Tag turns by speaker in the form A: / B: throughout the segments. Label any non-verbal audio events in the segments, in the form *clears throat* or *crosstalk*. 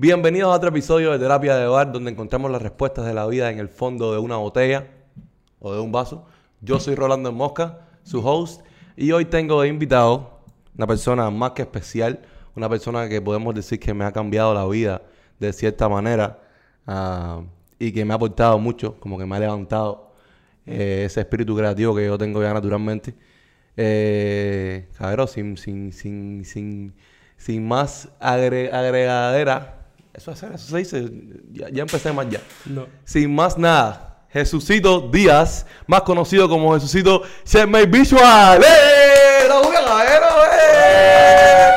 A: Bienvenidos a otro episodio de Terapia de Hogar, donde encontramos las respuestas de la vida en el fondo de una botella o de un vaso. Yo soy Rolando Mosca, su host, y hoy tengo invitado una persona más que especial, una persona que podemos decir que me ha cambiado la vida de cierta manera ah, y que me ha aportado mucho, como que me ha levantado eh, ese espíritu creativo que yo tengo ya naturalmente. Eh, sin, sin, sin, sin, sin más agre- agregadera. Eso, es- eso se dice. Ya, ya empecé más ya.
B: No.
A: Sin más nada, Jesucito Díaz, más conocido como Jesucito Shermay Visual. ¡Eh! ¡Eh!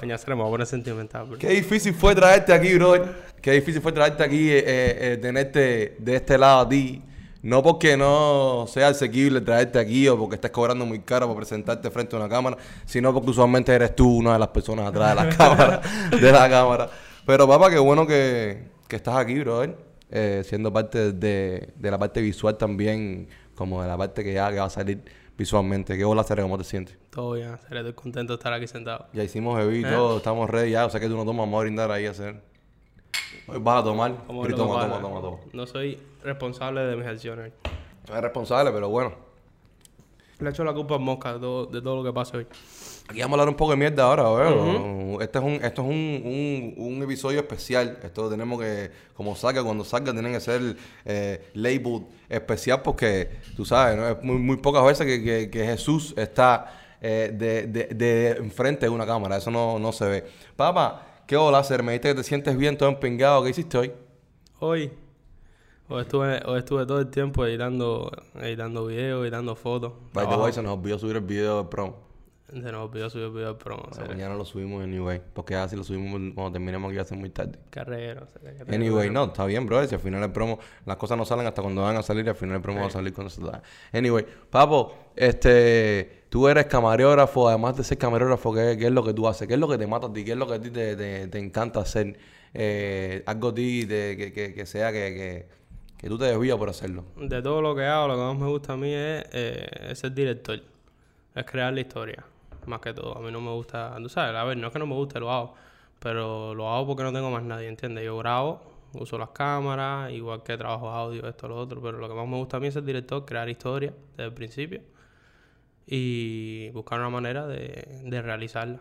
B: Coño, se me voy a poner sentimental. bro.
A: Qué difícil fue traerte aquí, bro. Qué difícil fue traerte aquí, eh, eh, eh, tenerte de este lado a ti. No porque no sea asequible traerte aquí o porque estés cobrando muy caro para presentarte frente a una cámara, sino porque usualmente eres tú una de las personas atrás de la *laughs* cámara. De la cámara. Pero papá, qué bueno que, que estás aquí, brother. Eh, siendo parte de, de la parte visual también, como de la parte que ya que va a salir visualmente. ¿Qué hola, Cere? ¿Cómo te sientes?
B: Todo bien, seré estoy contento de estar aquí sentado.
A: Ya hicimos heavy y
B: ¿Eh?
A: todo, estamos ready ya. O sea que tú no tomas, vamos a brindar ahí a hacer. Hoy vas a tomar.
B: Lo
A: toma, toma, toma, toma.
B: No soy responsable de mis acciones.
A: No es responsable, pero bueno.
B: Le echo la culpa a Mosca de todo, de todo lo que pasa hoy.
A: Aquí vamos a hablar un poco de mierda ahora, ¿verdad? Este es un, esto es un, un, un episodio especial. Esto tenemos que, como salga, cuando salga, tienen que ser eh, labeled especial porque, tú sabes, ¿no? es muy, muy pocas veces que, que- que Jesús está eh, de, de, de enfrente de una cámara. Eso no, no se ve. Papá, ¿qué hola hacer? Me dijiste que te sientes bien, todo empingado. ¿Qué hiciste hoy?
B: Hoy, hoy estuve, hoy estuve todo el tiempo editando, editando videos, editando fotos.
A: By the way, se nos olvidó subir el video del promo.
B: Se nos olvidó subir el video del.
A: O sea,
B: seré.
A: mañana lo subimos anyway. Porque así lo subimos cuando terminemos aquí ser muy tarde.
B: Carrero. seré, carrero.
A: Anyway, no, está bien, bro. Si al final el promo, las cosas no salen hasta cuando van a salir y al final el promo va a salir cuando se da. Anyway, papo, este, tú eres camarógrafo, además de ser camarógrafo, ¿qué, qué es lo que tú haces? ¿Qué es lo que te mata a ti? ¿Qué es lo que a ti te, te- te encanta hacer? Eh, algo a ti de- que, que- que sea que, que, que tú te desvías por hacerlo.
B: De todo lo que hago, lo que más me gusta a mí es, eh, ser director. Es crear la historia, más que todo. A mí no me gusta, tú sabes, a ver, no es que no me guste, lo hago. Pero lo hago porque no tengo más nadie, ¿entiendes? Yo grabo, uso las cámaras, igual que trabajo audio, esto, lo otro. Pero lo que más me gusta a mí es ser director, crear historia desde el principio. Y buscar una manera de, de realizarla.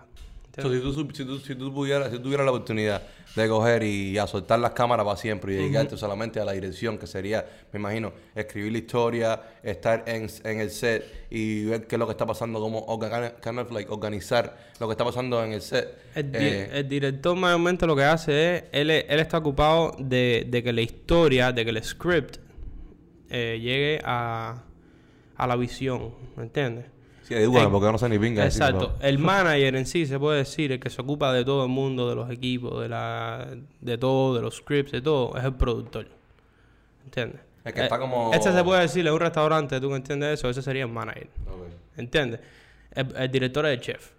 A: So, si, tú, si, tú, si, tú pudieras, si tú tuvieras la oportunidad de coger y a soltar las cámaras para siempre y dedicarte solamente a la dirección, que sería, me imagino, escribir la historia, estar en, en el set y ver qué es lo que está pasando, como kind of like organizar lo que está pasando en el set.
B: El, di-
A: Eh,
B: el director mayormente lo que hace es, él, él está ocupado de, de que la historia, de que el script eh, llegue a, a la visión, ¿me entiendes?
A: Sí,
B: eh,
A: porque no sé ni pinga
B: Exacto. El *laughs* manager en sí se puede decir, el que se ocupa de todo el mundo, de los equipos, de la de todo, de los scripts, de todo, es el productor. ¿Entiendes?
A: El que está como-
B: Este se puede decir en un restaurante, tú me entiendes eso, ese sería el manager.
A: Ok.
B: ¿Entiendes? El, el director es el chef.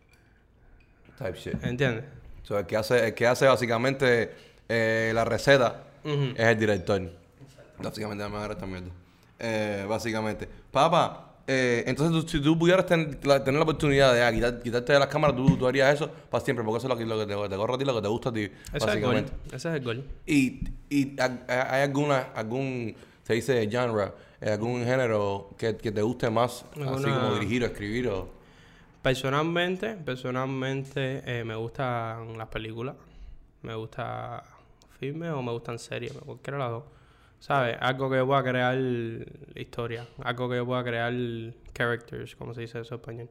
A: Type shit.
B: ¿Entiendes?
A: So, el, que hace, el que hace básicamente eh, la receta es el director. Básicamente, déjame agarrar esta mierda. Eh, básicamente. Papá, eh, entonces tú- si tú pudieras ten- la- tener la oportunidad de ah, quitar- quitarte de las cámaras, tú, tú harías eso para siempre, porque eso es lo que, lo que te, te corre a ti, lo que te gusta a ti,
B: Ese es el gol.
A: básicamente.
B: Ese es el gol.
A: Y, y ha- ha- hay alguna, algún, se dice genre, eh, algún género que, que te guste más, así como dirigir o escribir o...
B: Personalmente, personalmente eh, me gustan las películas, me gusta filmes o me gustan series, cualquiera de las dos. ¿Sabes? Algo que yo pueda crear historia, algo que yo pueda crear characters, como se dice eso en español.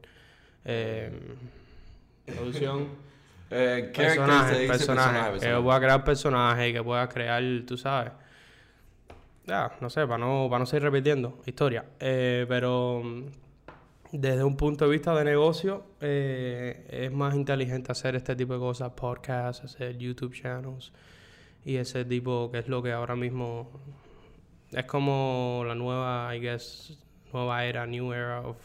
B: Eh, producción, *laughs*
A: Eh, personaje,
B: que yo pueda crear personajes, que pueda crear, tú sabes. Ya, no sé, para no, para no seguir repitiendo historia. Eh, pero mm, desde un punto de vista de negocio, eh, es más inteligente hacer este tipo de cosas, podcasts, hacer YouTube channels y ese tipo que es lo que ahora mismo es como la nueva, I guess, nueva era, new era of,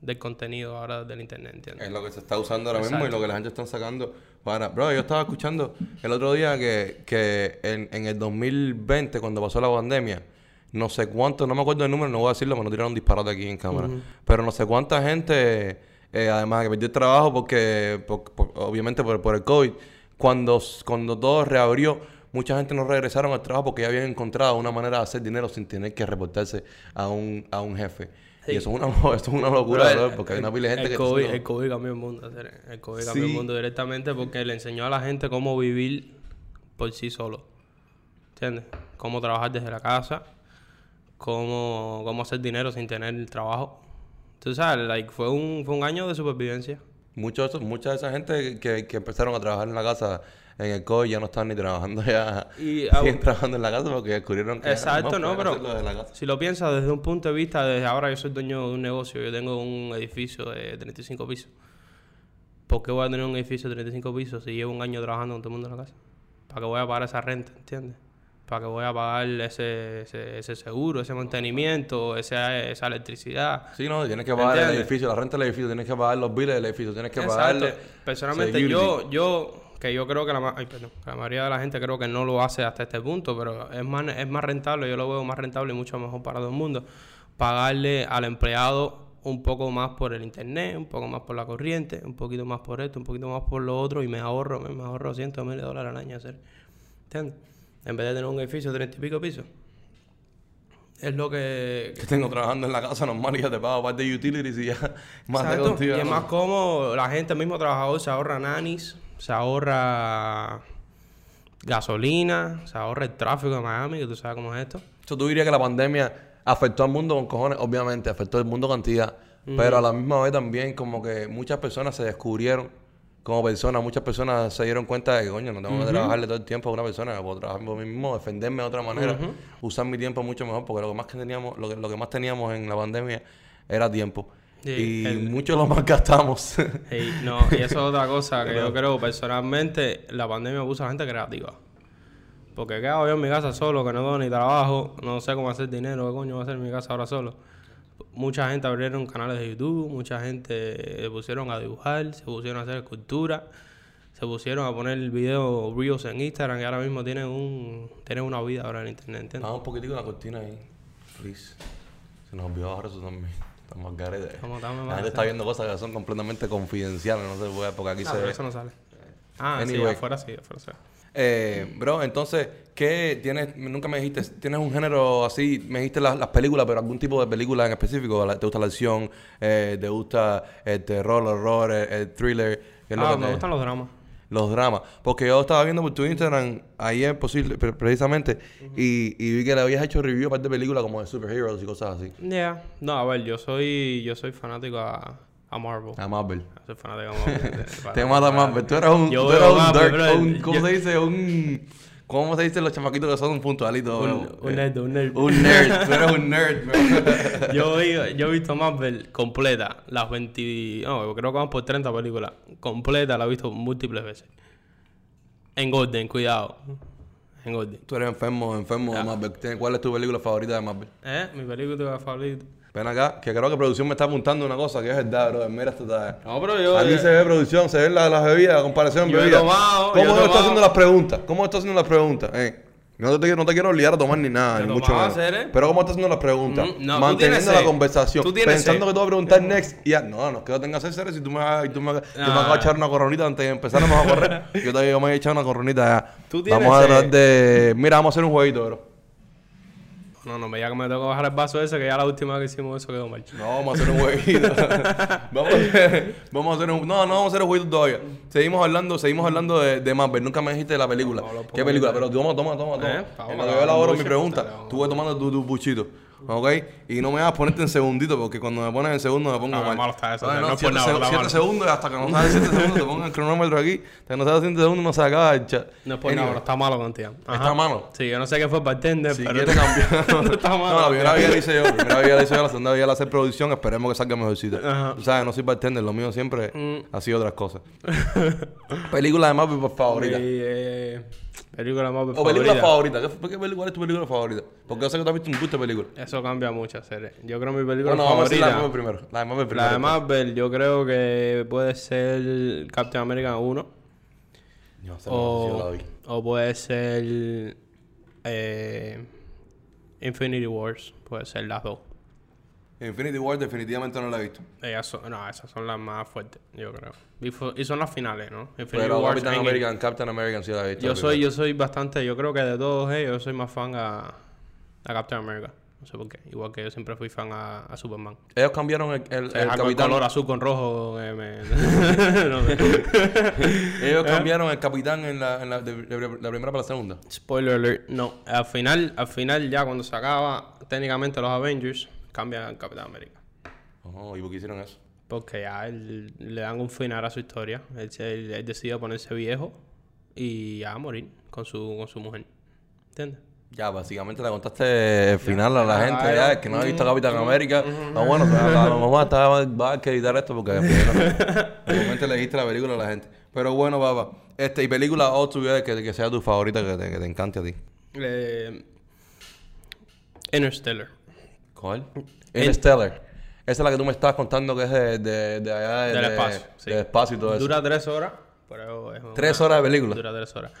B: del contenido ahora del internet, ¿entiendes?
A: Es lo que se está usando ahora mismo y lo que la gente está sacando para... Bro, yo estaba escuchando el otro día que, que en, en el 2020, cuando pasó la pandemia, no sé cuánto, no me acuerdo el número, no voy a decirlo, para no tirar un disparate aquí en cámara, pero no sé cuánta gente, eh, además que perdió el trabajo porque, por- por- obviamente por, por el COVID, cuando, cuando todo reabrió, mucha gente no regresaron al trabajo porque ya habían encontrado una manera de hacer dinero sin tener que reportarse a un, a un jefe.
B: Sí.
A: Y eso es una, *laughs* eso es una locura,
B: el-
A: brother, porque hay una pila de gente
B: el
A: que...
B: COVID,
A: no-
B: el COVID cambió el mundo. El COVID cambió
A: Sí.
B: el mundo directamente porque le enseñó a la gente cómo vivir por sí solo. ¿Entiendes? Cómo trabajar desde la casa. Cómo, cómo hacer dinero sin tener trabajo. Tú sabes, like, fue, un, fue un año de supervivencia.
A: Muchos, mucha de esa gente que, que empezaron a trabajar en la casa en el COVID ya no están ni trabajando ya.
B: Y, *laughs* ah,
A: siguen trabajando en la casa porque descubrieron que
B: Exacto, no, pero si lo piensas desde un punto de vista, desde ahora yo soy dueño de un negocio, yo tengo un edificio de 35 pisos. ¿Por qué voy a tener un edificio de 35 pisos si llevo un año trabajando con todo el mundo en la casa? ¿Para qué voy a pagar esa renta, entiendes? ¿Para qué voy a pagar ese, ese, ese seguro, ese mantenimiento, esa, esa electricidad?
A: Sí, no, tienes que pagar el edificio, la renta del edificio, tienes que pagar los biles del edificio, tienes que pagarle.
B: Personalmente,
A: security.
B: yo, yo, que yo creo que la, ay, perdón, que la mayoría de la gente creo que no lo hace hasta este punto, pero es más, es más rentable, yo lo veo más rentable y mucho mejor para todo el mundo, pagarle al empleado un poco más por el internet, un poco más por la corriente, un poquito más por esto, un poquito más por lo otro, y me ahorro, me, ahorro cientos de miles de dólares al año hacer. ¿Entiendes? En vez de tener un edificio de treinta y pico pisos. Es lo que,
A: Que tengo trabajando en la casa normal y ya te pago parte de utilities y ya *laughs* más de contigo.
B: Y es más cómodo, la gente, el mismo trabajador, se ahorra nanis, se ahorra gasolina, se ahorra el tráfico de Miami, que tú sabes cómo es esto.
A: Eso tú dirías que la pandemia afectó al mundo con cojones, obviamente, afectó al mundo cantidad, pero a la misma vez también como que muchas personas se descubrieron como personas, muchas personas se dieron cuenta de que, coño, no tengo que trabajarle todo el tiempo a una persona, puedo trabajar por mí mismo, defenderme de otra manera, usar mi tiempo mucho mejor, porque lo que más que teníamos, lo que, lo que más teníamos en la pandemia era tiempo.
B: Sí,
A: y
B: el-
A: muchos lo malgastamos.
B: Ey, no, *laughs* y eso es otra cosa que yo creo personalmente, la pandemia puso a la gente creativa. Porque quedado yo en mi casa solo, que no tengo ni trabajo, no sé cómo hacer dinero, qué coño voy a hacer en mi casa ahora solo. Mucha gente abrieron canales de YouTube, mucha gente se pusieron a dibujar, se pusieron a hacer escultura, se pusieron a poner videos reels en Instagram y ahora mismo tienen un tienen una vida ahora en internet, ¿entiendes?
A: Vamos un poquitico la cortina ahí, please. Se nos olvidó bajar eso también. Estamos garete. La gente está viendo cosas que son completamente confidenciales, no se puede, porque aquí
B: No,
A: se
B: pero eso no sale. Ah, sí,
A: Anyway.
B: afuera sí, afuera sí.
A: Eh, bro, entonces, ¿qué tienes? Nunca me dijiste, ¿tienes un género así? Me dijiste las, las películas, pero algún tipo de película en específico. ¿Te gusta la acción? Eh, ¿Te gusta el terror, el horror, el, el thriller? ¿Qué es lo
B: Ah,
A: que
B: me
A: te-
B: gustan los dramas.
A: Los dramas. Porque yo estaba viendo por tu Instagram ayer, posible, pre- precisamente, y, y vi que le habías hecho review aparte de películas como de superheroes y cosas así.
B: Yeah. No, a ver, yo soy yo soy fanático a, a Marvel.
A: A Marvel.
B: Soy fanático a Marvel. *laughs*
A: Te mata Marvel. Tú eras un,
B: Yo
A: tú eras un
B: Marvel,
A: dark, un- ¿cómo
B: Yo-
A: se dice? Un... ¿Cómo se dice los chamaquitos que son puntualitos?
B: Un,
A: bro?
B: un nerd, un nerd.
A: Un nerd, *laughs* tú eres un nerd, bro. *laughs*
B: yo, he, yo he visto Marvel completa, las 20... No, creo que vamos por 30 películas. Completa la he visto múltiples veces. En Golden, cuidado. En Golden.
A: Tú eres enfermo, enfermo de Marvel. ¿Tienes- ¿Cuál es tu película favorita de Marvel?
B: ¿Eh? Mi película favorita.
A: Ven acá, que creo que producción me está apuntando una cosa que es verdad, bro. Mira esto está...
B: No, pero yo...
A: Aquí
B: eh,
A: se ve producción, se ven la- las bebidas, la comparación de
B: Yo
A: bebidas.
B: tomado,
A: ¿Cómo
B: yo
A: yo estoy haciendo las preguntas? ¿Cómo estoy haciendo las preguntas? Eh, no te, no te quiero obligar a tomar ni nada,
B: Yo
A: ni mucho menos.
B: Cere.
A: Pero ¿cómo estás haciendo las preguntas?
B: Mm, no,
A: Manteniendo la conversación. Pensando que tú vas a preguntar next. Y ya, no, no, que no tengas sed, si tú me tú me, yo me
B: Ah.
A: acabo de echar una coronita antes de empezar a correr. *laughs* yo todavía me he echado una coronita ya.
B: Tú tienes
A: Vamos a tratar de... Mira, vamos a hacer un jueguito, bro.
B: No, no, me diga que me tengo que bajar el vaso ese, que ya la última vez que hicimos eso quedó mal.
A: No, vamos a hacer un jueguito. *laughs* vamos, a hacer, vamos a hacer un... No, no vamos a hacer un jueguito todavía. Seguimos hablando, seguimos hablando de, de Marvel. Nunca me dijiste de la película.
B: No, no
A: ¿Qué película? Pero toma, toma, toma, toma.
B: Eh, pa,
A: en lo que yo elaboro mi pregunta, tú vas tomando tu, tu buchito. ¿Ok? Y no me vas a ponerte en segundito, porque cuando me pones en segundo me pongo
B: No,
A: mal.
B: malo está eso,
A: Ay,
B: no
A: no,
B: es por
A: siete,
B: nada,
A: siete segundos y hasta que no sale 7 *laughs* segundos te pongo el cronómetro aquí. Hasta que no sale 7 segundos no se acaba el chat.
B: No es por nada, está malo contigo.
A: ¿Está malo?
B: Sí, yo no sé qué fue bartender,
A: Si
B: pero...
A: quieres *laughs* cambiar. *laughs*
B: no está malo.
A: No, la primera vez la hice yo. La primera vez la hice yo. La segunda vez la hacer producción. Esperemos que salga mejorcita.
B: Ajá.
A: Tú sabes, no soy bartender. Lo mío siempre
B: Mm.
A: ha sido otras cosas. película de Marvel por favorita.
B: Eh, película más
A: O película favorita. ¿Qué, qué ¿Cuál es tu película favorita? Porque yo sé que tú has visto un gusto de película.
B: Eso cambia mucho, serie. Yo creo que mi película
A: Bueno, vamos a decir la de
B: favorita...
A: Marvel primero. La de Marvel primero.
B: La de Marvel, yo creo que puede ser Captain America 1.
A: No, yo la
B: O,
A: vi.
B: o puede ser eh, Infinity Wars. Puede ser las dos.
A: Infinity War definitivamente no la he visto.
B: Ellas son, no, esas son las más fuertes, yo creo. Y, son las finales, ¿no? Infinity
A: Pero
B: War,
A: Captain. American, Captain American sí la he visto.
B: Yo soy, yo soy bastante, yo creo que de todos ellos, yo soy más fan a, a Captain America. No sé por qué. Igual que yo siempre fui fan a, a Superman.
A: Ellos cambiaron el, el,
B: O sea,
A: el
B: color azul con rojo. eh, me- *laughs* no sé. *laughs*
A: Ellos cambiaron el capitán en la, en la, de- de- la primera para la segunda.
B: Spoiler alert. No, al final, al final ya cuando se acaba técnicamente los Avengers, cambian al Capitán América.
A: Oh, ¿y por qué hicieron eso?
B: Porque ya él, le dan un final a su historia. Él, él, él decide ponerse viejo y ya morir con su, con su mujer. ¿Entiendes?
A: Ya, básicamente le contaste el final a la
B: Ah,
A: gente,
B: ya.
A: el que no ha visto Capitán América. Ah, bueno, pues, a lo mejor va a editar esto porque realmente *laughs* le dijiste la película a la gente. Pero bueno, papá, este, y película o que, que sea tu favorita, que te, que te encante a ti.
B: Eh, Interstellar.
A: ¿Cuál? Interstellar. Esa es la que tú me estabas contando que es de, de, de allá de,
B: Del
A: de-
B: espacio, sí.
A: del espacio y todo eso.
B: Dura tres horas, pero es una-
A: Tres horas de película.
B: Dura tres horas,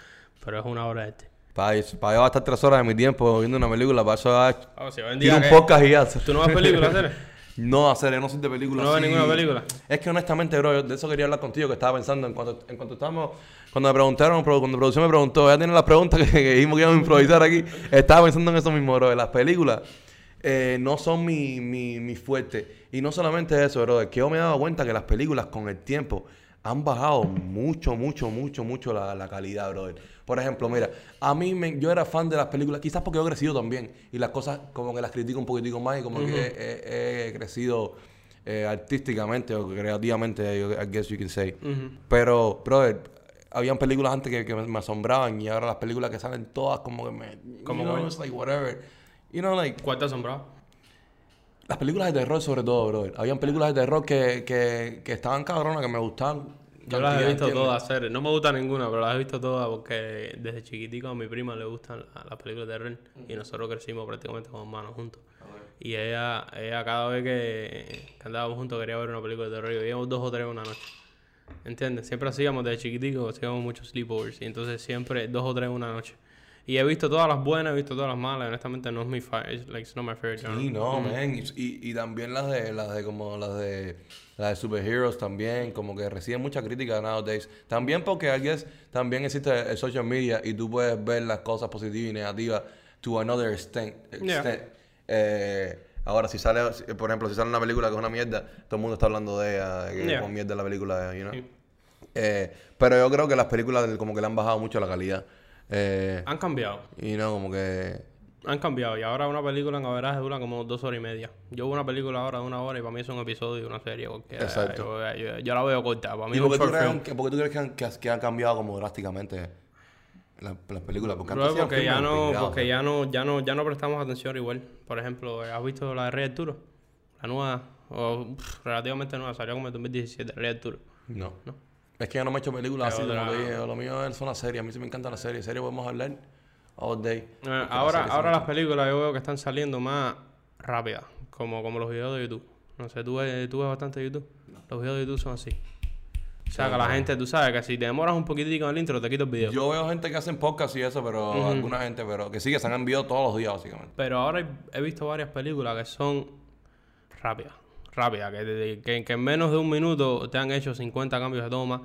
B: pero es una hora de este.
A: Para, para yo gastar tres horas de mi tiempo viendo una película, para eso ah,
B: si hoy en
A: tiro
B: día
A: un podcast y ya.
B: ¿Tú no ves películas, Tere? *laughs*
A: No, hacer, yo no soy de películas.
B: ¿No
A: así.
B: ninguna película?
A: Es que honestamente, bro, yo de eso quería hablar contigo, que estaba pensando en cuanto, en cuanto estábamos, cuando me preguntaron, cuando producción me preguntó, ya tienen las preguntas que, que dijimos que íbamos a improvisar aquí, estaba pensando en eso mismo, bro, de las películas. Eh, no son mi, mi, mi fuerte. Y no solamente eso, bro, es que yo me he dado cuenta que las películas con el tiempo han bajado mucho, mucho, mucho, mucho la, la calidad, brother. Por ejemplo, mira, a mí me- yo era fan de las películas, quizás porque yo he crecido también, y las cosas como que las critico un poquitico más y como que he, he- he crecido eh, artísticamente o creativamente, I guess you can say. Pero, brother, habían películas antes que, que me, me asombraban y ahora las películas que salen todas como que me...
B: Como
A: you know,
B: que-
A: it's like whatever. You know, like...
B: ¿Cuál te asombraba?
A: Las películas de terror sobre todo, brother. Habían películas de terror que, que, que estaban cabronas, que me gustaban.
B: Yo las he visto
A: ¿entiendes?
B: todas, series. No me gusta ninguna, pero las he visto todas porque desde chiquitico a mi prima le gustan la- las películas de terror y nosotros crecimos prácticamente como hermanos juntos. Y ella, ella cada vez que, que andábamos juntos quería ver una película de terror y veíamos dos o tres una noche. ¿Entiendes? Siempre hacíamos desde chiquitico, hacíamos muchos sleepovers y entonces siempre dos o tres una noche. Y he visto todas las buenas, he visto todas las malas, honestamente no es mi fa it's, like, it's not my favorite genre.
A: Sí, no, man. Y, y, también las de, las de como las de las de superheroes también, como que reciben mucha crítica nowadays. También porque I guess, también existe el social media y tú puedes ver las cosas positivas y negativas to another extent.
B: Yeah.
A: Eh, ahora, si sale, por ejemplo, si sale una película que es una mierda, todo el mundo está hablando de ella, de que
B: Yeah.
A: como mierda la película, you know.
B: Sí.
A: Eh, pero yo creo que las películas como que le han bajado mucho la calidad. Eh,
B: Han cambiado.
A: y no, como que...
B: Han cambiado y ahora una película en averaje dura como dos horas y media. Yo veo una película ahora de una hora y para mí es un episodio de una serie cualquiera.
A: Exacto.
B: Yo, yo- yo la veo corta. Para mí
A: ¿Y
B: es un
A: por qué tú
B: short
A: crees,
B: film.
A: que, por qué tú crees que han, que, que han cambiado como drásticamente la- las películas? Porque
B: Luego porque ya no, porque ya no, ya no, ya no prestamos atención igual. Por ejemplo, ¿has visto la de Rey Arturo? La nueva, o pff, relativamente nueva, salió como en 2017, Rey Arturo.
A: No.
B: No.
A: Es que yo no me he hecho películas así, como te dije. Lo mío son las series. A mí sí me encantan las series. Series podemos hablar all day.
B: Eh, ahora, ahora las películas yo veo que están saliendo más rápidas, como, como los videos de YouTube. No sé, ¿tú ves, tú ves bastante YouTube? Los videos de YouTube son así. O sea, que la gente, tú sabes que si te demoras un poquitico en el intro, te quito el video.
A: Yo veo gente que hacen podcast y eso, pero alguna gente, pero que sí, que se han enviado todos los días, básicamente.
B: Pero ahora he- he visto varias películas que son rápidas. Rápidas, que, que, que en menos de un minuto te han hecho 50 cambios de toma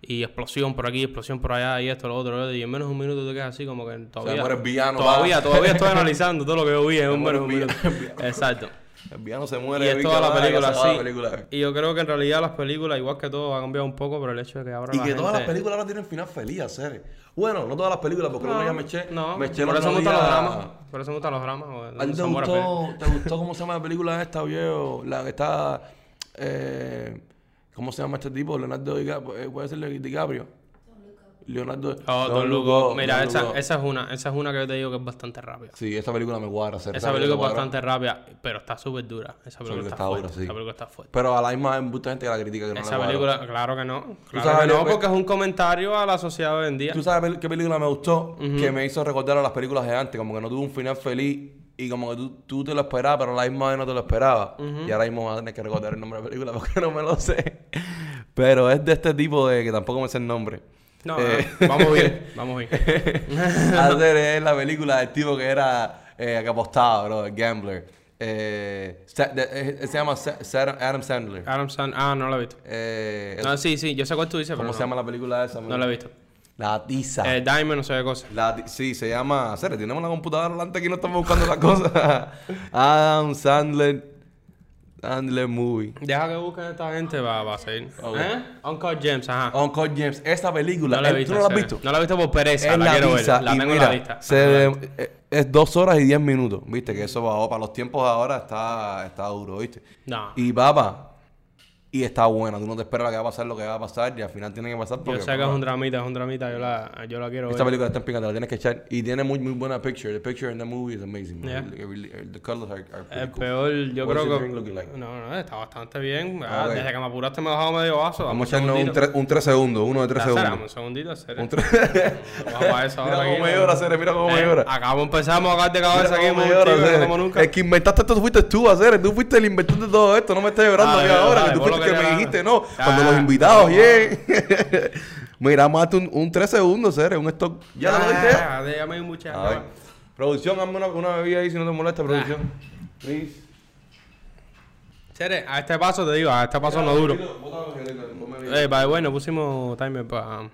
B: y explosión por aquí, explosión por allá y esto, lo otro, lo otro, y en menos de un minuto te quedas así como que todavía...
A: villano,
B: todavía, todavía estoy analizando todo lo que yo vi en un
A: muere
B: menos de un
A: el
B: minuto. *laughs* Exacto.
A: El villano se
B: Y
A: muere.
B: es
A: vi
B: toda la película así.
A: la película.
B: Y yo creo que en realidad las películas, igual que todo, ha cambiado un poco, pero el hecho de que ahora
A: Y
B: la
A: que todas las
B: gente-
A: películas ahora tienen final feliz, hacer. Bueno, no todas las películas, porque
B: No,
A: no, ya me eché.
B: no,
A: me eché
B: por eso me gustan los
A: día-
B: dramas. Por eso me gustan los dramas. o
A: ¿A
B: donde
A: ti
B: se
A: te
B: muere
A: gustó, te gustó cómo se llama la película esta, viejo? La que está. Eh, ¿Cómo se llama este tipo? Leonardo DiCaprio. eh, ¿Puede ser DiCaprio? Leonardo
B: Oh, Don
A: Lugo,
B: Lugo. Mira,
A: Don
B: esa,
A: Lugo.
B: esa es una, esa es una que yo te digo que es bastante rápida.
A: Sí, esa película me hacer.
B: Esa película es bastante rápida, pero está súper dura. Esa película está,
A: está dura,
B: fuerte.
A: sí.
B: Esa película está fuerte.
A: Pero a la misma vez mucha gente que la critica que no
B: Esa película, claro que no. Claro que no, porque es un comentario a la sociedad hoy en día.
A: ¿Tú sabes qué película me gustó? Que me hizo recordar a las películas de antes. Como que no tuvo un final feliz. Y como que tú, tú te lo esperabas, pero a la misma vez no te lo esperabas. Y ahora mismo vas a tener que recordar el nombre de la película *laughs* porque no me lo sé. Pero es de este tipo de que tampoco me sé el nombre.
B: No,
A: Eh.
B: no, vamos bien, *laughs* vamos bien. *laughs*
A: Hacer es la película del tipo que era eh, que apostaba, bro, el gambler. Eh, de- eh, se llama Adam Sandler.
B: Adam Sand... Ah, no lo he visto.
A: Eh,
B: No, sí, sí, yo sé cuál tú dices,
A: ¿Cómo
B: pero
A: se
B: no,
A: llama la película esa?
B: no lo he visto.
A: La tiza.
B: Eh, Diamond, no sé qué cosa.
A: La sí, se llama... Sere, tenemos la computadora delante aquí no estamos buscando las cosas. *laughs* Adam Sandler... Sandler Movie.
B: Deja que busquen esta gente va, va a seguir.
A: Ok.
B: ¿Eh? Uncle James, ajá.
A: Uncle James. Esa película...
B: no la he
A: eh,
B: visto.
A: ¿Tú no la has visto?
B: No la he visto por pereza,
A: Es
B: la,
A: la
B: quiero ver. La tengo
A: mira,
B: en la lista.
A: se eh, es dos horas y diez minutos. Viste que eso va, para los tiempos de ahora está, está duro, ¿viste?
B: No.
A: Y papá, y está buena. Tú no te esperas lo que va a pasar, lo que va a pasar, y al final tiene que pasar
B: Yo
A: porque...
B: sé que es un dramita, es un dramita. Yo la, yo la quiero
A: Esta
B: ver.
A: película está en picante, la tienes que echar. Y tiene muy, muy buena picture. The picture in the movie is amazing.
B: Yeah.
A: Really- the colors are, are pretty
B: El
A: cool.
B: peor, yo creo que...
A: like?
B: No, no, está bastante bien. Ah,
A: Ok.
B: Desde que me apuraste me he bajado medio vaso.
A: Vamos a echarnos un
B: segundito.
A: 3 un tres segundos, uno de 3
B: Ya, espera,
A: segundos.
B: Un segundito, hacer.
A: Un tres- *laughs*
B: Vamos a eso
A: Mira
B: ahora
A: cómo
B: aquí,
A: me llora, Cere, mira cómo me
B: Eh,
A: llora.
B: Empezamos a caer de cabeza aquí,
A: Cere.
B: como nunca.
A: El que inventaste esto fuiste tú, Cere. Tú fuiste el inventor de todo esto. No me estés llorando aquí ahora.
B: Dale,
A: que tú
B: pon lo
A: fuiste el
B: que
A: que
B: te
A: me dijiste, no.
B: Ya,
A: Cuando los invitados
B: no.
A: lleguen. *laughs* Mira, darte un, un 3 segundos, Cere. Un stock. ¿Ya lo?
B: Ah, déjame muchas.
A: A ver. Producción, hazme una, una bebida ahí si no te molesta, producción. Please.
B: A este paso te digo, a este paso no duro. Eh, way, nos pusimos timer para.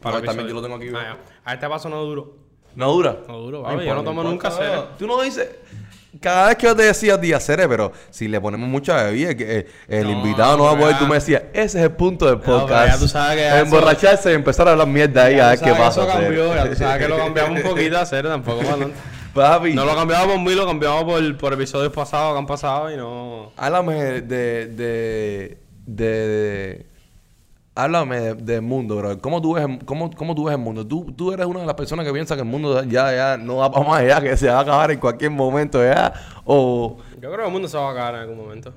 B: para el
A: también yo lo tengo aquí,
B: Ah. A este paso no duro.
A: No dura.
B: No duro,
A: No
B: baby, yo no tomo nunca
A: no.
B: cero.
A: Tú no dices. Cada vez que yo te decía día cere, pero si le ponemos mucha bebida, que eh, el
B: No,
A: invitado no va a poder. Tú me decías, ese es el punto del podcast.
B: ya tú sabes que ya eso-
A: Emborracharse y empezar a hablar mierda ahí, a ver qué pasa.
B: Eso cambió, ya tú sabes que lo cambiamos un poquito a cero, tampoco adelante. *laughs*
A: Papi,
B: No lo cambiamos por mí, lo cambiamos por, por episodios pasados que han pasado y no.
A: háblame de. de. de. de- háblame de- del mundo, bro. ¿Cómo tú ves, el- cómo, cómo tú ves el mundo? ¿Tú, tú eres una de las personas que piensa que el mundo ya, ya no va para más allá, que se va a acabar en cualquier momento ya. O.
B: Yo creo que el mundo se va a acabar en algún momento.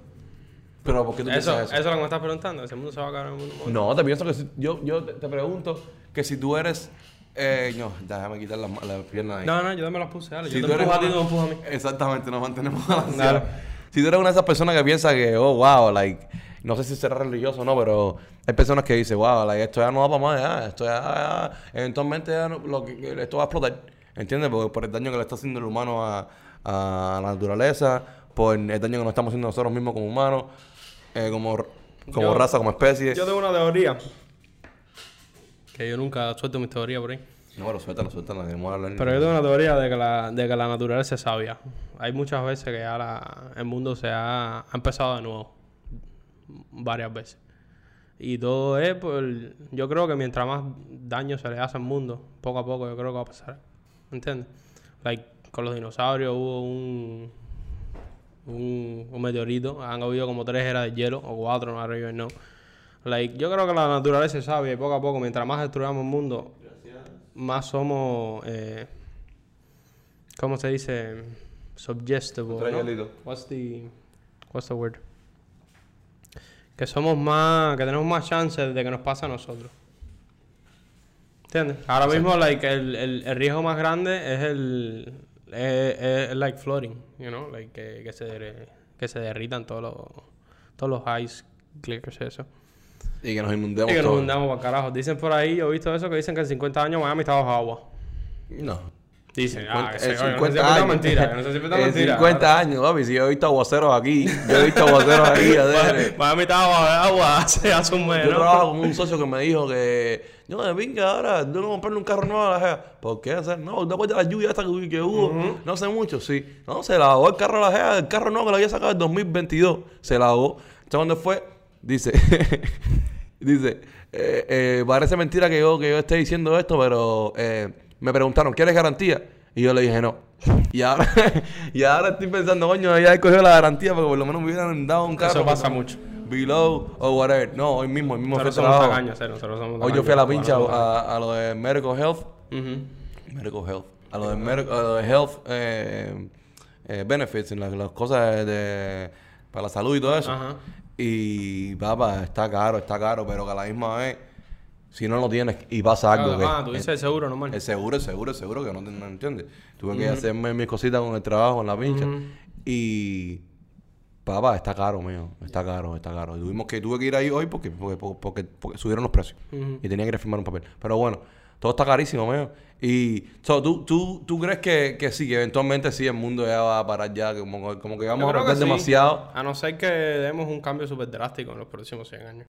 A: Pero ¿por qué tú
B: Eso,
A: piensas
B: eso
A: eso?
B: es lo que me estás preguntando. Si el mundo se va a acabar en algún momento.
A: No, te pienso que si- yo, yo te, te pregunto que si tú eres. Eh, no, déjame quitar las la piernas ahí.
B: No, no, yo me las puse, dale.
A: Si
B: yo
A: tú
B: te empujo a ti, tú me empujas a mí.
A: Exactamente, nos mantenemos balanceados. Si tú eres una de esas personas que piensa que, oh, wow, like, no sé si será religioso o no, pero hay personas que dicen, wow, like, esto ya no va para más, ya, esto ya, ya, eventualmente ya no- lo que, esto va a explotar, ¿entiendes? Porque por el daño que le está haciendo el humano a, a la naturaleza, por el daño que nos estamos haciendo nosotros mismos como humanos, eh, como, como
B: Yo-
A: raza, como especie.
B: Yo tengo una teoría. Que yo nunca suelto mis teorías por ahí.
A: No, pero suéltala, suéltala, hablar.
B: Pero yo tengo una teoría de que la, de que la naturaleza es sabia. Hay muchas veces que ya la- el mundo se ha, ha empezado de nuevo. Varias veces. Y todo es por... Yo creo que mientras más daño se le hace al mundo, poco a poco yo creo que va a pasar. ¿Entiendes? Like, con los dinosaurios hubo un... Un, un meteorito. Han habido como tres eras de hielo, o cuatro, no arriba no. Like, yo creo que la naturaleza es sabia y poco a poco, mientras más destruyamos el mundo, más somos, eh, ¿cómo se dice? Suggestible, ¿no? What's the, what's the word? Que somos más, que tenemos más chances de que nos pase a nosotros. ¿Entiendes? Ahora mismo, like, el, el, el riesgo más grande es el, es, es- es, like, flooding, you know? Like, que, que se, que se derritan todos los, todos los ice clears, eso.
A: Y que nos inundemos
B: Y que nos hundamos para carajo. Dicen por ahí, yo he visto eso, que dicen que en 50 años Miami está bajo agua.
A: No.
B: Dicen, ah, que
A: En
B: se, oye, no sé si
A: 50
B: es verdad o
A: años.
B: mentira, no sé si *laughs* mentira.
A: 50 años, papi. Si yo he visto aguaceros aquí. Yo he visto aguaceros aquí. *laughs* a ver.
B: Miami está bajo agua *laughs* hace, hace un mes,
A: Yo trabajo con un socio que me dijo que yo de pinga ahora, yo no comprarle un carro nuevo a la jea. ¿Por qué? O sea, no, después de la lluvia esta que, que hubo, no hace mucho, sí. No, se lavó el carro a la jea, el carro nuevo que lo había sacado en 2022, se lavó. Entonces cuando fue, dice, dice, eh, eh, parece mentira que yo, que yo esté diciendo esto, pero eh, me preguntaron, ¿quieres garantía? Y yo le dije no. Y ahora, *laughs* y ahora estoy pensando, coño, ya he cogido la garantía porque por lo menos me hubieran dado un carro.
B: Eso pasa
A: como-
B: mucho.
A: Below o whatever. No, hoy mismo, hoy mismo fue trabajo.
B: tacaños, cero, somos
A: Hoy yo fui a la pincha a, a lo de Medical Health.
B: Ujú.
A: Medical Health. A lo de, a lo de Health eh, eh, Benefits, en las, las cosas de, para la salud y todo eso.
B: Ajá.
A: Y papá, está caro, está caro, pero que a la misma vez, si no lo tienes y pasa algo que...
B: Ah, tú dices el seguro normal.
A: El seguro, el seguro, el seguro, que no, no entiendes. Tuve que hacerme mis cositas con el trabajo, en la pincha. Y. Papá, está caro, mío. Está caro, está caro. Y tuvimos que, tuve que ir ahí hoy porque, porque, porque, porque- porque subieron los precios. Y tenía que ir a firmar un papel. Pero bueno, Todo está carísimo, mío. Y so, ¿tú, tú, tú crees que, que sí, que eventualmente sí el mundo ya va a parar ya, como, como que vamos a perder
B: sí.
A: demasiado.
B: A no ser que demos un cambio súper drástico en los próximos 100 años.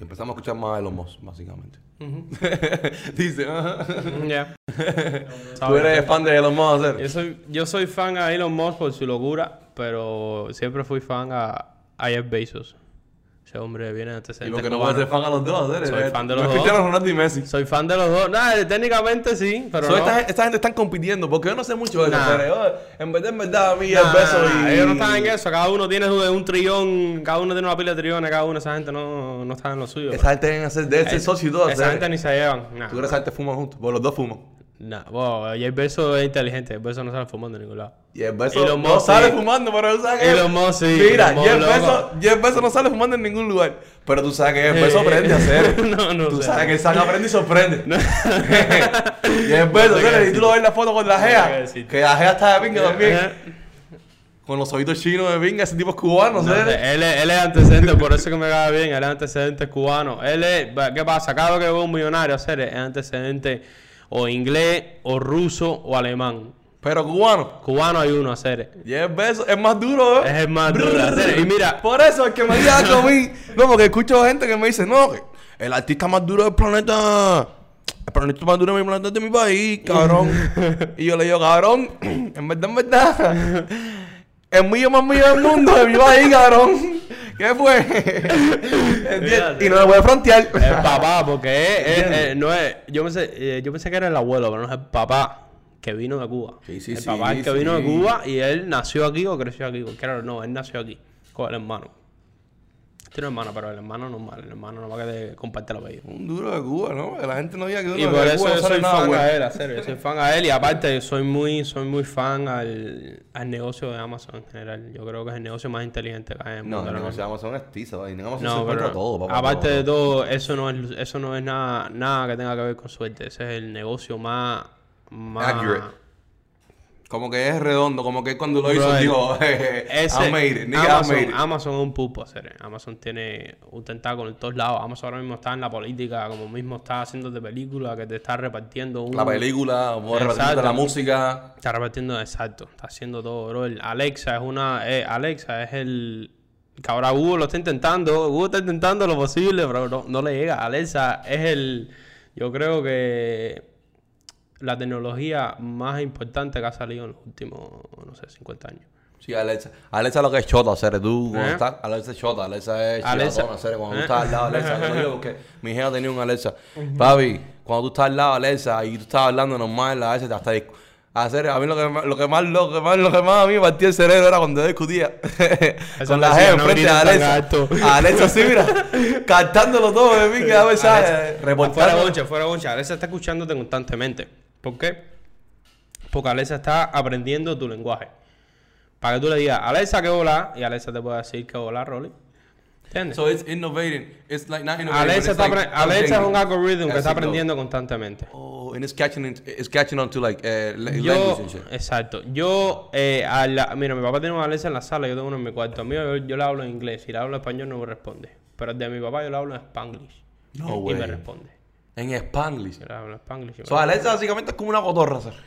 A: Empezamos a escuchar más de los Musk, básicamente. *laughs* Dice, ajá.
B: Ya. *laughs*
A: Tú eres fan de Elon Musk,
B: soy, yo soy fan a Elon Musk por su locura, pero siempre fui fan a, a Jeff Bezos. Ese hombre viene de
A: Y
B: antecedentes
A: porque no puedes ser fan a los dos, ¿hacer?
B: Soy fan de
A: no
B: los
A: es
B: dos.
A: Cristiano Ronaldo y Messi.
B: Soy fan de los dos. Nah, técnicamente sí, pero
A: So,
B: no.
A: esta, gente- esta gente están compitiendo, porque yo no sé mucho de eso,
B: Nah.
A: pero yo, en verdad, en verdad, a mí
B: Nah,
A: el beso y...
B: Ellos no están en eso. Cada uno tiene un trillón, cada uno tiene una pila de trillones, cada uno. Esa gente no, no está en lo suyo.
A: Esa gente deben hacer de ese socio y todo.
B: Esa gente ni se llevan.
A: Tú crees que esa gente fuman juntos, porque los dos fuman.
B: Nah, wow, Jeff Bezos es inteligente. Jeff Bezos no sale fumando en ningún lado.
A: Y el
B: Elon
A: no
B: Musk,
A: sale fumando, pero tú sabes que...
B: Elon Musk, sí.
A: Mira, Jeff Bezos no sale fumando en ningún lugar. Pero tú sabes que Jeff Bezos *laughs* aprende a hacer.
B: No, no
A: Tú
B: sé.
A: sabes que el aprende y sorprende.
B: No *laughs* sé qué
A: ¿sabes? y tú lo ves en la foto con la
B: No
A: Gea. Que la Gea está de pinga también.
B: Ajá.
A: Con los ojitos chinos de pinga, ese tipo es cubano,
B: No él, es, él es antecedente, por eso que me cae bien, él es antecedente cubano. Él es, ¿qué pasa? Cada vez que veo un millonario hacer es antecedente o inglés, o ruso, o alemán.
A: Pero cubano.
B: Cubano hay uno hacer.
A: Jeff Bezos es más duro, ¿eh?
B: Es el más duro de hacer. Y mira, *laughs*
A: Por eso es que me diga conmigo. No, porque escucho gente que me dice, no, que el artista más duro del planeta. El planeta más duro del planeta es de mi país, cabrón. *laughs* y yo le digo, cabrón, *clears throat* en verdad, en verdad. *laughs* El mío más mío del mundo de mi país, cabrón. ¿Qué fue? *laughs* Y no le voy a frontear.
B: el papá, porque es, es- es- no es, yo pensé, eh, yo pensé que era el abuelo, pero no es el papá que vino de Cuba.
A: Sí, sí,
B: el
A: sí,
B: papá es el que vino de
A: sí.
B: Cuba y él nació aquí o creció aquí. Claro, no, él nació aquí con el hermano. Tiene un hermano, pero el hermano normal, el hermano no va a que comparte el apellido.
A: Un duro de Cuba, ¿no? Que la gente no diga que uno
B: Y
A: de
B: por
A: Cuba
B: eso
A: no
B: yo
A: sale
B: soy
A: nada
B: fan
A: bueno.
B: a él, a serio. Yo soy fan a él y aparte soy muy, soy muy fan al, al negocio de Amazon en general. Yo creo que es el negocio más inteligente que hay en el
A: No,
B: mundo.
A: no,
B: ahora
A: no,
B: mismo.
A: Amazon es tiza, y en Amazon se
B: No,
A: encuentra
B: pero
A: todo, papá.
B: aparte
A: todo,
B: de
A: todo.
B: todo, eso no es, eso no es nada, nada que tenga que ver con suerte. Ese es el negocio más, más
A: Accurate. Como que es redondo, como que cuando lo hizo, dijo, *laughs*
B: Ese- *laughs*
A: I made it, nigga, I
B: Amazon,
A: made it.
B: Amazon es un hacer. Amazon tiene un tentáculo en todos lados. Amazon ahora mismo está en la política, como mismo está haciendo de película, que te está repartiendo un...
A: La película,
B: Exacto.
A: repartiendo la música.
B: Está repartiendo, exacto. Está haciendo todo, bro. El Alexa es una... eh, Alexa es el... Que ahora Google lo está intentando. Google está intentando lo posible, pero no, no le llega. Alexa es el... Yo creo que... La tecnología más importante que ha salido en los últimos, no sé, 50 años.
A: Sí, Alexa. Alexa lo que es chota, hacer tú
B: ¿Eh?
A: estás, Alexa es chota, Alexa es
B: Alexa.
A: hacer cuando tú
B: ¿Eh?
A: estás al lado Alexa, te lo digo porque mi hija tenía un Alexa. Papi, cuando tú estás al lado de Alexa y tú estás hablando normal, la Alexa hasta hacer a mí lo que, más- lo que más lo que más lo que más a mí me partía el cerebro era cuando yo discutía *laughs* con la jefa enfrente
B: tan
A: Alexa. A Alexa sí, mira, *laughs* captándolo todo de mí que da mensajes,
B: Fuera
A: reportando.
B: boncha, fuera boncha. Alexa está escuchándote constantemente. ¿Por qué? Porque Alexa está aprendiendo tu lenguaje. Para que tú le digas, Alexa, que hola, y Alexa te puede decir que hola, Rolly. ¿Entiendes?
A: So it's innovating. It's like not innovating.
B: Alexa, está
A: like
B: Alexa es un algoritmo que está
A: goes.
B: aprendiendo constantemente.
A: Oh, and it's catching it, it's catching on to like uh,
B: Yo,
A: language and shit.
B: exacto. Yo, eh, a la- mira, mi papá tiene una Alexa en la sala, yo tengo uno en mi cuarto. A mí yo, yo le hablo en inglés, si le hablo en español no me responde. Pero de mi papá yo le hablo en Spanglish.
A: No
B: y
A: way.
B: me responde.
A: En Spanglish.
B: En me
A: So Alexa básicamente es como una cotorra, ¿sabes?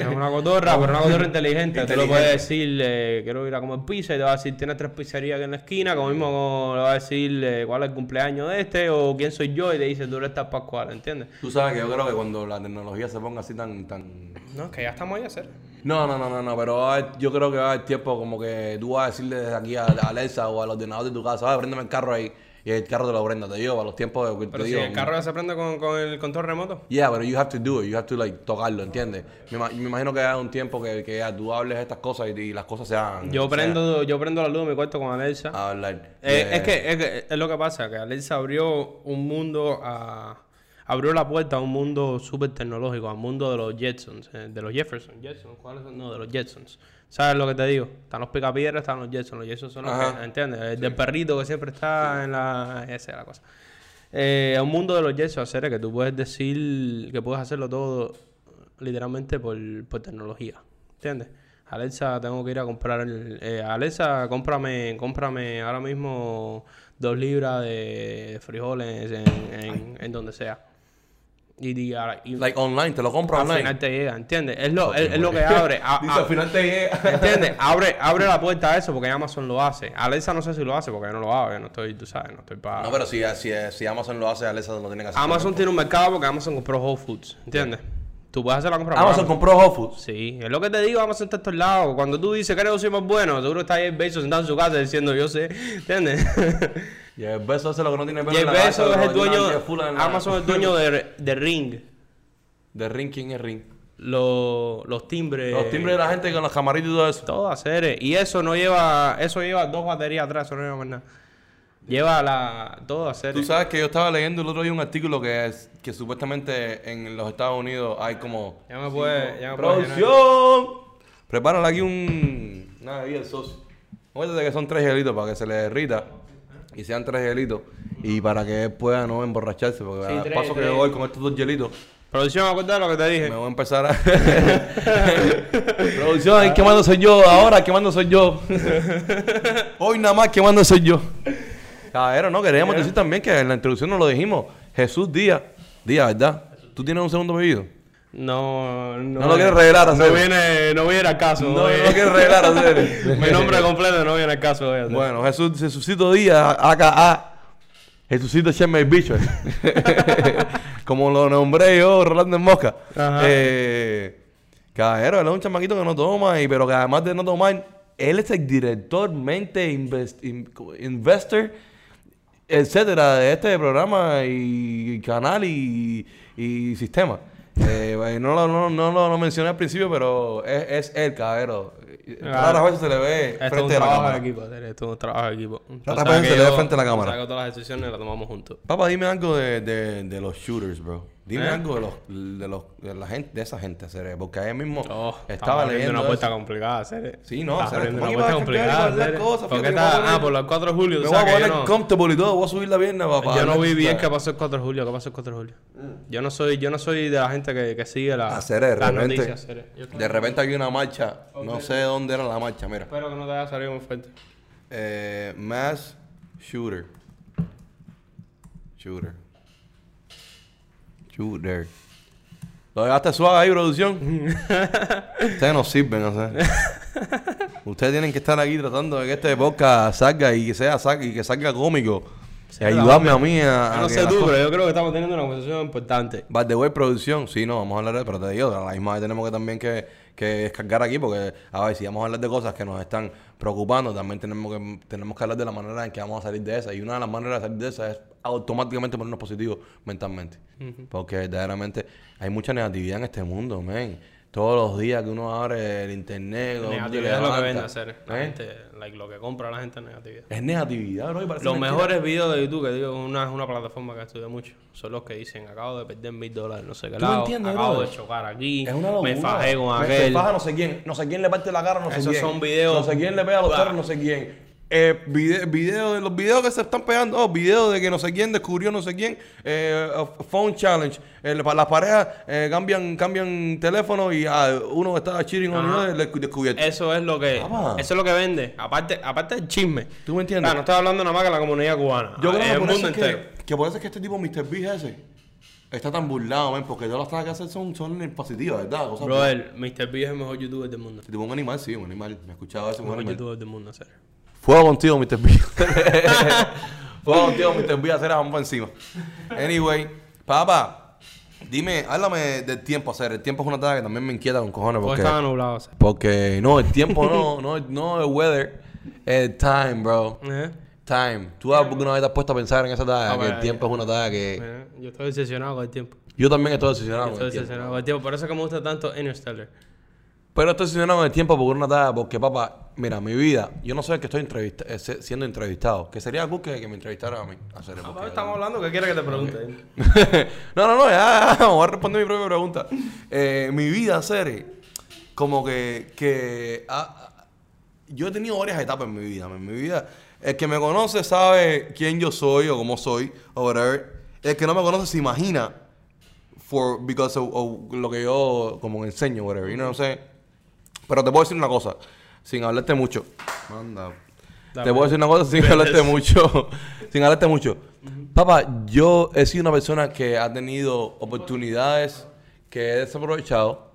B: Es una cotorra, pero una cotorra *laughs* inteligente. Tú le
A: Inteligente.
B: puedes decir, eh, quiero ir a comer pizza y te va a decir, tienes tres pizzerías aquí en la esquina. Como mismo le va a decir eh, cuál es el cumpleaños de este o quién soy yo y te dice, tú eres tal Pascual, ¿entiendes?
A: Tú sabes que yo creo que cuando la tecnología se ponga así tan... tan...
B: No, que ya estamos ahí a hacer.
A: No, no, no, no, no, pero yo creo que va a haber tiempo como que tú vas a decirle desde aquí a a Alexa o al ordenador de tu casa, "Ah, préndeme el carro ahí. Y el carro te lo prenda, te digo, a los tiempos de...
B: Pero
A: te
B: si
A: digo,
B: el carro ya se prende con, con el control remoto.
A: Yeah, pero you have to do it. You have to like tocarlo, ¿entiendes? Me, me imagino que hay un tiempo que, que tú hables estas cosas y, y las cosas sean.
B: Yo
A: sean-
B: prendo, yo prendo la luz de mi cuarto con Alexa.
A: hablar.
B: Eh,
A: Yeah.
B: es, que, es que es lo que pasa, que Alexa abrió un mundo a... Abrió la puerta a un mundo súper tecnológico, al mundo de los Jetsons, eh, de los Jefferson. Jetsons, ¿cuáles son? No, de los Jetsons. ¿Sabes lo que te digo? Están los picapiedras, están los Jetsons. Los Jetsons son los
A: Ajá.
B: que, ¿entiendes? El del perrito que siempre está en la... Esa es la cosa. Eh, a un mundo de los Jetsons, hacer que tú puedes decir que puedes hacerlo todo literalmente por, por tecnología. ¿Entiendes? Alexa, tengo que ir a comprar el... eh, Alexa, cómprame, cómprame ahora mismo dos libras de frijoles en, en, en donde sea. Y, y, y
A: Like online, te lo compro
B: al
A: online.
B: final te llega, ¿entiendes? Es lo, es, es lo que abre. *laughs* a-
A: Dice,
B: a-
A: al final te llega. *laughs*
B: ¿Entiendes? Abre, abre la puerta a eso porque Amazon lo hace. Alexa no sé si lo hace porque yo no lo hago. Yo no estoy, tú sabes, no estoy para...
A: No, pero si, si, si Amazon lo hace, Alexa lo tiene que hacer.
B: Amazon tiene un mercado porque Amazon compró Whole Foods, ¿entiendes? Tú puedes hacer la compra por
A: Amazon compró Whole Foods.
B: Sí, es lo que te digo, Amazon está a estos lados. Cuando tú dices que negocio más bueno, seguro está Jeff Bezos sentado en su casa diciendo yo sé, ¿entiendes?
A: Y el beso hace lo que no tiene pelo en
B: Jeff
A: la
B: Bezos es el dueño,
A: la-
B: Amazon es el dueño de, *laughs* de Ring,
A: De Ring, ¿quién es Ring?
B: los, los timbres.
A: Los timbres de la gente con los camaritos y todo eso.
B: Todo hacer. Y eso no lleva, eso lleva dos baterías atrás, eso no lleva más nada. Lleva la, todo hacer.
A: Tú sabes que yo estaba leyendo el otro día un artículo que es que supuestamente en los Estados Unidos hay como
B: Ya me puede, ya me
A: producción. Prepárale aquí un una bebida de socio. Acuérdate que son tres gelitos para que se le derrita y sean tres gelitos y para que él pueda no emborracharse porque
B: Sí,
A: al
B: tres,
A: paso que yo voy con estos dos gelitos
B: Producción, acuérdate lo que te dije.
A: me voy a empezar a *laughs* producción ¿qué mando soy yo ahora qué mando soy yo *laughs* hoy nada más qué mando soy yo Caballero, no queríamos decir también que en la introducción nos lo dijimos Jesús Díaz Díaz ¿verdad? ¿tú tienes un segundo apellido?
B: No, no.
A: No lo quieres revelar,
B: No
A: hacer.
B: viene, no viene al caso.
A: No,
B: oye.
A: no quieres revelar, hacer. *laughs*
B: Mi nombre completo no viene al caso.
A: Bueno, Jesús, Jesucito Díaz, acá Jesucito Cheme el bicho. *laughs* Como lo nombré yo, Rolando en Mosca.
B: Ajá.
A: Eh, caballero, él es un chamaquito que no toma, y, pero que además de no tomar, él es el director, mente, invest- in- investor, etcétera, de este programa y, canal y, y sistema. Eh, *laughs* no, lo- no, no, lo- lo mencioné al principio, pero es, es él, caballero. Raras veces se le ve
B: Esto
A: frente a la cámara.
B: de equipo, esto es un trabajo de equipo. Sea
A: vez
B: que
A: se le ve frente a la cámara.
B: que todas las decisiones las tomamos juntos.
A: Papá, dime algo de, de, de los shooters, bro. Dime
B: ¿Eh?
A: algo de los, de los de la gente, de esa gente, Cere, porque ayer mismo
B: Oh,
A: estaba leyendo
B: una puerta
A: eso.
B: complicada, hacer.
A: Sí, no,
B: Estás
A: Cere,
B: abriendo
A: ¿cómo
B: una
A: que
B: puerta
A: vas a cambiar
B: complicada, Cere?
A: cosas?
B: ¿Por qué
A: Fíjate, me voy a
B: está? Ah, por los 4 de julio.
A: Me
B: o
A: voy a poner
B: yo no-
A: comfortable y todo, voy a subir la pierna, papá.
B: Yo no vi bien qué pasó el 4 de julio. ¿Qué pasó el 4 de julio? Yo no soy, yo no soy de la gente que, que sigue la,
A: Ah, Cere, de
B: las
A: repente,
B: noticias. Cere.
A: De repente hay una marcha, no sé de dónde era la marcha, mira.
B: Espero que no te haya salido muy fuerte.
A: Eh, mass shooter. Shooter. Shooter. ¿Lo dejaste suave ahí, producción? *laughs* Ustedes no sirven, o sea. Ustedes tienen que estar aquí tratando de que este podcast salga y que sea salga, y que salga cómico. y ayudarme a mí a.
B: Yo no sé tú, pero yo creo que estamos teniendo una conversación importante.
A: By the way, producción, sí, no, vamos a hablar de pero te digo, a la misma vez tenemos que también que, que descargar aquí, porque, a ver, si vamos a hablar de cosas que nos están preocupando, también tenemos que, tenemos que hablar de la manera en que vamos a salir de esa. Y una de las maneras de salir de esa es automáticamente ponernos positivos mentalmente. Porque verdaderamente hay mucha negatividad en este mundo, men. Todos los días que uno abre el internet, los
B: Negatividad es lo que vende hacer. La
A: ¿eh?
B: gente, like, lo que compra la gente es negatividad.
A: Es negatividad, bro. y
B: Los
A: mentira.
B: mejores videos de YouTube que digo, una, es una plataforma que estudio mucho, son los que dicen, acabo de perder mil dólares, no sé qué
A: ¿Tú me
B: lado,
A: entiendes,
B: acabo de chocar aquí,
A: Es una locura.
B: me fajé con
A: Me-
B: aquel.
A: Se faja no sé quién. No sé quién le parte la cara, no sé
B: Esos
A: quién.
B: son videos-
A: No sé quién le pega a los perros, no sé quién. Eh, vide- video de los videos que se están pegando. Oh, videos de que no sé quién descubrió no sé quién. Eh, phone challenge. Eh, las parejas eh, cambian cambian teléfono y ah, uno está cheating on descu- descubierto.
B: Eso es lo que, eso es lo que vende. Aparte, aparte del chisme.
A: ¿Tú me entiendes?
B: Ah, no estoy hablando nada más que la comunidad cubana.
A: Yo creo
B: Ah,
A: que
B: el
A: por,
B: mundo
A: eso es
B: entero.
A: que, que por eso es que este tipo Mr. Beast ese está tan burlado, man, porque todas las cosas que hace son, son positivas, ¿verdad? Cosas
B: Brother, Mr. B es el mejor youtuber del mundo.
A: Si tipo un animal, sí, un animal. Me he escuchado eso,
B: El
A: un
B: mejor
A: animal.
B: youtuber del mundo, serio.
A: Fuego contigo, Mr. B. *laughs* Fuego contigo, Mr. B. Hacer vamos para encima. Anyway, papá, dime, háblame del tiempo. Hacer el tiempo es una tarea que también me inquieta con cojones.
B: Porque estaba nublado, o sea.
A: porque no, el tiempo no, no, no el weather, el time, bro.
B: ¿Eh?
A: Time. ¿Tú alguna vez te has puesto a pensar en esa tarea?
B: Ah,
A: que el tiempo es una tarea que.
B: Mira, Yo estoy obsesionado con el tiempo.
A: Yo también estoy obsesionado con
B: Estoy
A: el tiempo.
B: obsesionado con el tiempo. Por eso es que me gusta tanto Interstellar.
A: Pero estoy obsesionado con el tiempo porque una tarea, porque papá, mira, mi vida, yo no el que estoy entrevista- eh, siendo entrevistado, que sería cool que, que me entrevistaran a mí. Hacer el
B: Ah, estamos hablando, ¿qué quieres que te pregunte? *laughs*
A: no, no, no, ya, ya, voy a responder mi propia pregunta. Eh, mi vida, Sere, como que, que ah, ah, yo he tenido varias etapas en mi vida. En mi vida, el que me conoce sabe quién yo soy o cómo soy o whatever. El que no me conoce se imagina for because of, of lo que yo como enseño, whatever. You know what I'm saying? Pero te puedo decir una cosa, sin hablarte mucho. Manda. Te voy a decir una cosa sin hablarte mucho. *laughs* sin hablarte mucho. Papá, yo he sido una persona que ha tenido oportunidades que he desaprovechado.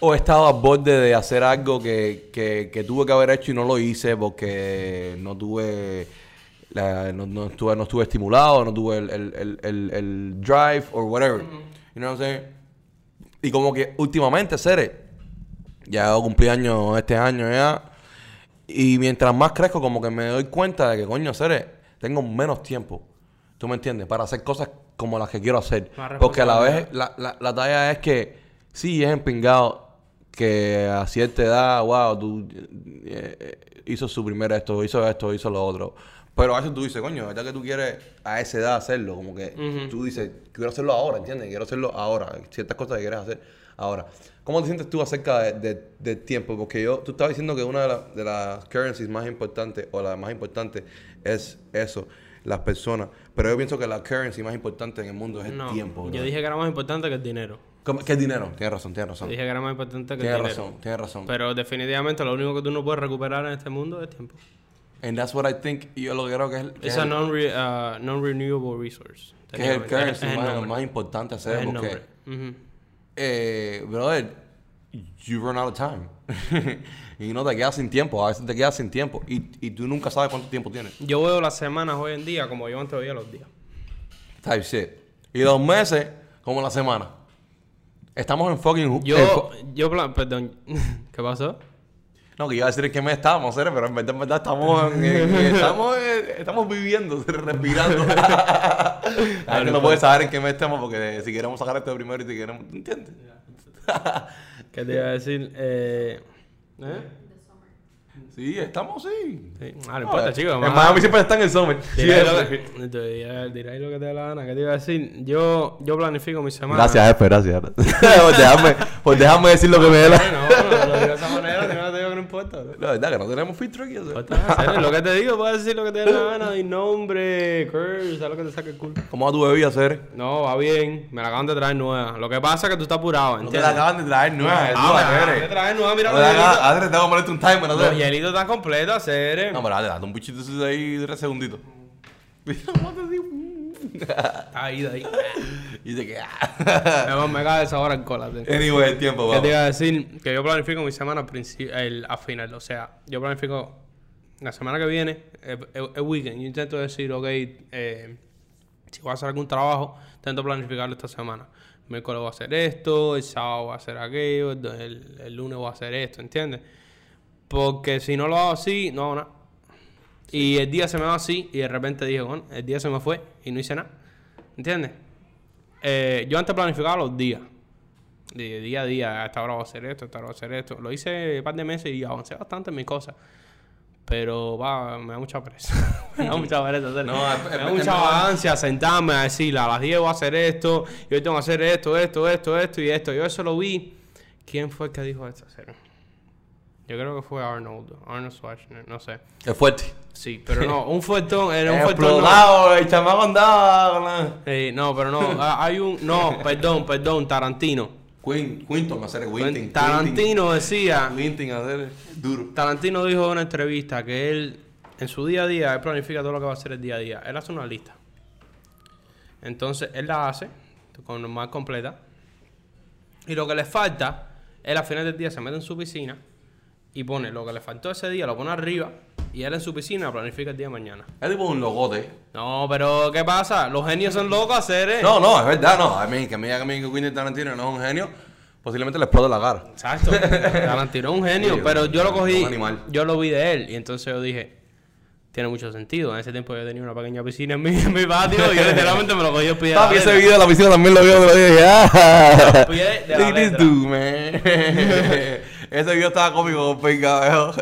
A: O he estado a borde de hacer algo que, que, que tuve que haber hecho y no lo hice porque no tuve la- no, no estuve, no estuve estimulado, no tuve el, el, el, el, el drive or whatever. You know what I'm saying? Y como que últimamente, Cere, ya cumplí años este año ya. Y mientras más crezco, como que me doy cuenta de que, coño, Cere, tengo menos tiempo. ¿Tú me entiendes? Para hacer cosas como las que quiero hacer. Porque a la vez, la, la, la talla es que sí es empingado que a cierta edad, wow, tú eh, eh, hizo su primer esto, hizo esto, hizo lo otro. Pero a veces tú dices, coño, ¿verdad que tú quieres a esa edad hacerlo? Como que
B: Ujú.
A: tú dices, quiero hacerlo ahora, ¿entiendes? Quiero hacerlo ahora. Ciertas cosas que quieres hacer ahora. ¿Cómo te sientes tú acerca de, de- del tiempo? Porque yo, tú estabas diciendo que una de, la- de las currencies más importantes, o la más importante, es eso, las personas. Pero yo pienso que la currency más importante en el mundo es el
B: No,
A: tiempo.
B: yo dije que era más importante que el dinero.
A: ¿Cómo- ¿Qué es dinero? Tienes razón, tienes razón.
B: Dije que era más importante que el dinero.
A: razón, tienes razón.
B: Pero definitivamente lo único que tú no puedes recuperar en este mundo es tiempo.
A: And that's what I think, yo lo que creo que es, que
B: Es a uh, non-renewable resource.
A: que es el currency
B: Es el
A: más, importante hacer porque.
B: Ujú.
A: Eh, brother, you run out of time. *laughs* y no te quedas sin tiempo, a veces te quedas sin tiempo y, y tú nunca sabes cuánto tiempo tienes.
B: Yo veo las semanas hoy en día como yo antes veía los días.
A: Type shit. Y los meses como la semana. Estamos en fucking...
B: Yo,
A: en
B: yo, plan, perdón, *laughs* ¿qué pasó?
A: no, que iba a decir en qué mes estábamos, pero en verdad, en verdad estamos, en- en- estamos, eh, estamos viviendo, *laughs* respirando. La gente no puede saber en qué mes estamos porque si queremos sacar esto de primero y si queremos... ¿Entiendes?
B: ¿Qué te iba a decir? Eh, ¿eh?
A: Sí, estamos, sí.
B: Sí. Ah, no importa, chicos.
A: En
B: más-
A: Miami siempre están en el summer.
B: Dirá lo, que, te dirá- dirá lo que te dé la gana. ¿Qué te iba a decir? Yo, yo planifico mi semana.
A: Gracias, jefe, gracias. *laughs* por, dejarme, por dejarme decir lo que me dé la...
B: No, no, lo digo de esa manera, no te no importa. bro.
A: La verdad que no tenemos filtro aquí. o sea.
B: Lo que te digo, puedes decir lo que te dé la gana. Y nombre, curse, sabes lo que te saque el culo.
A: ¿Cómo va tu bebida, Cere?
B: No, va bien. Me la acaban de traer nueva. Lo que pasa es que tú estás apurado,
A: No te la acaban de traer nueva,
B: Ah, me la acaban de traer nueva. Mira
A: No
B: los
A: te
B: hielitos.
A: hagas- Adri, tengo que ponerte un timer, no
B: Los hielitos están completos, Cere.
A: No, pero dale, date un de ahí tres segunditos. Mira cómo te digo.
B: Ahí, de ahí. *laughs*
A: Y dice que... ah.
B: me, cae esa hora en cola.
A: Anyway, el tiempo,
B: ¿Qué te
A: vamos.
B: iba a decir? Que yo planifico mi semana al el, a final. O sea, yo planifico la semana que viene, el, el- el weekend. Yo intento decir, ok, eh, si voy a hacer algún trabajo, intento planificarlo esta semana. El miércoles voy a hacer esto, el sábado voy a hacer aquello, el, el- el lunes voy a hacer esto, ¿entiendes? Porque si no lo hago así, no hago nada. Y el día se me va así y de repente dije, bueno, el día se me fue y no hice nada. ¿Entiendes? Eh, yo antes planificaba los días. De día a día, a esta hora voy a hacer esto, a esta hora voy a hacer esto. Lo hice un par de meses y avancé bastante en mis cosas. Pero va, me da mucha pereza. *laughs* me da mucha pereza hacerlo.
A: No,
B: me da mucha vagancia sentarme a decir, a las 10 voy a hacer esto, y hoy tengo que hacer esto, esto, esto, esto y esto. Yo eso lo vi. ¿Quién fue el que dijo esto? Serio? Yo creo que fue Arnold, Arnold Schwarzenegger, no sé.
A: Es fuerte.
B: Sí, pero no, un fuertón, era un fuertón. no.
A: El chamaco andaba.
B: Sí, no, pero no, hay un, no, perdón, perdón, Tarantino.
A: Quin- Quinton, hacer el Winting.
B: Tarantino decía,
A: Quinting, hacer duro.
B: Tarantino dijo en una entrevista que él, en su día a día, él planifica todo lo que va a hacer el día a día. Él hace una lista. Entonces, él la hace con más completa. Y lo que le falta, él al final del día se mete en su piscina y pone lo que le faltó ese día, lo pone arriba. Y él en su piscina planifica el día de mañana.
A: Es tipo un logote.
B: No, pero ¿qué pasa? Los genios son locos a hacer, ¿eh?
A: No, no, es verdad, no. A mí, que me diga que Quentin Tarantino no es un genio, posiblemente le explote la cara.
B: Exacto. *laughs* Tarantino es un genio,
A: Sí,
B: pero yo lo cogí,
A: animal.
B: yo lo vi de él y entonces yo dije, tiene mucho sentido. En ese tiempo yo tenía una pequeña piscina en mi, en mi patio y yo literalmente me lo cogí la
A: Papi, ese video de la piscina también lo vio,
B: de la
A: Look at this dude, man. *laughs* ese video estaba cómico, pinga, veo.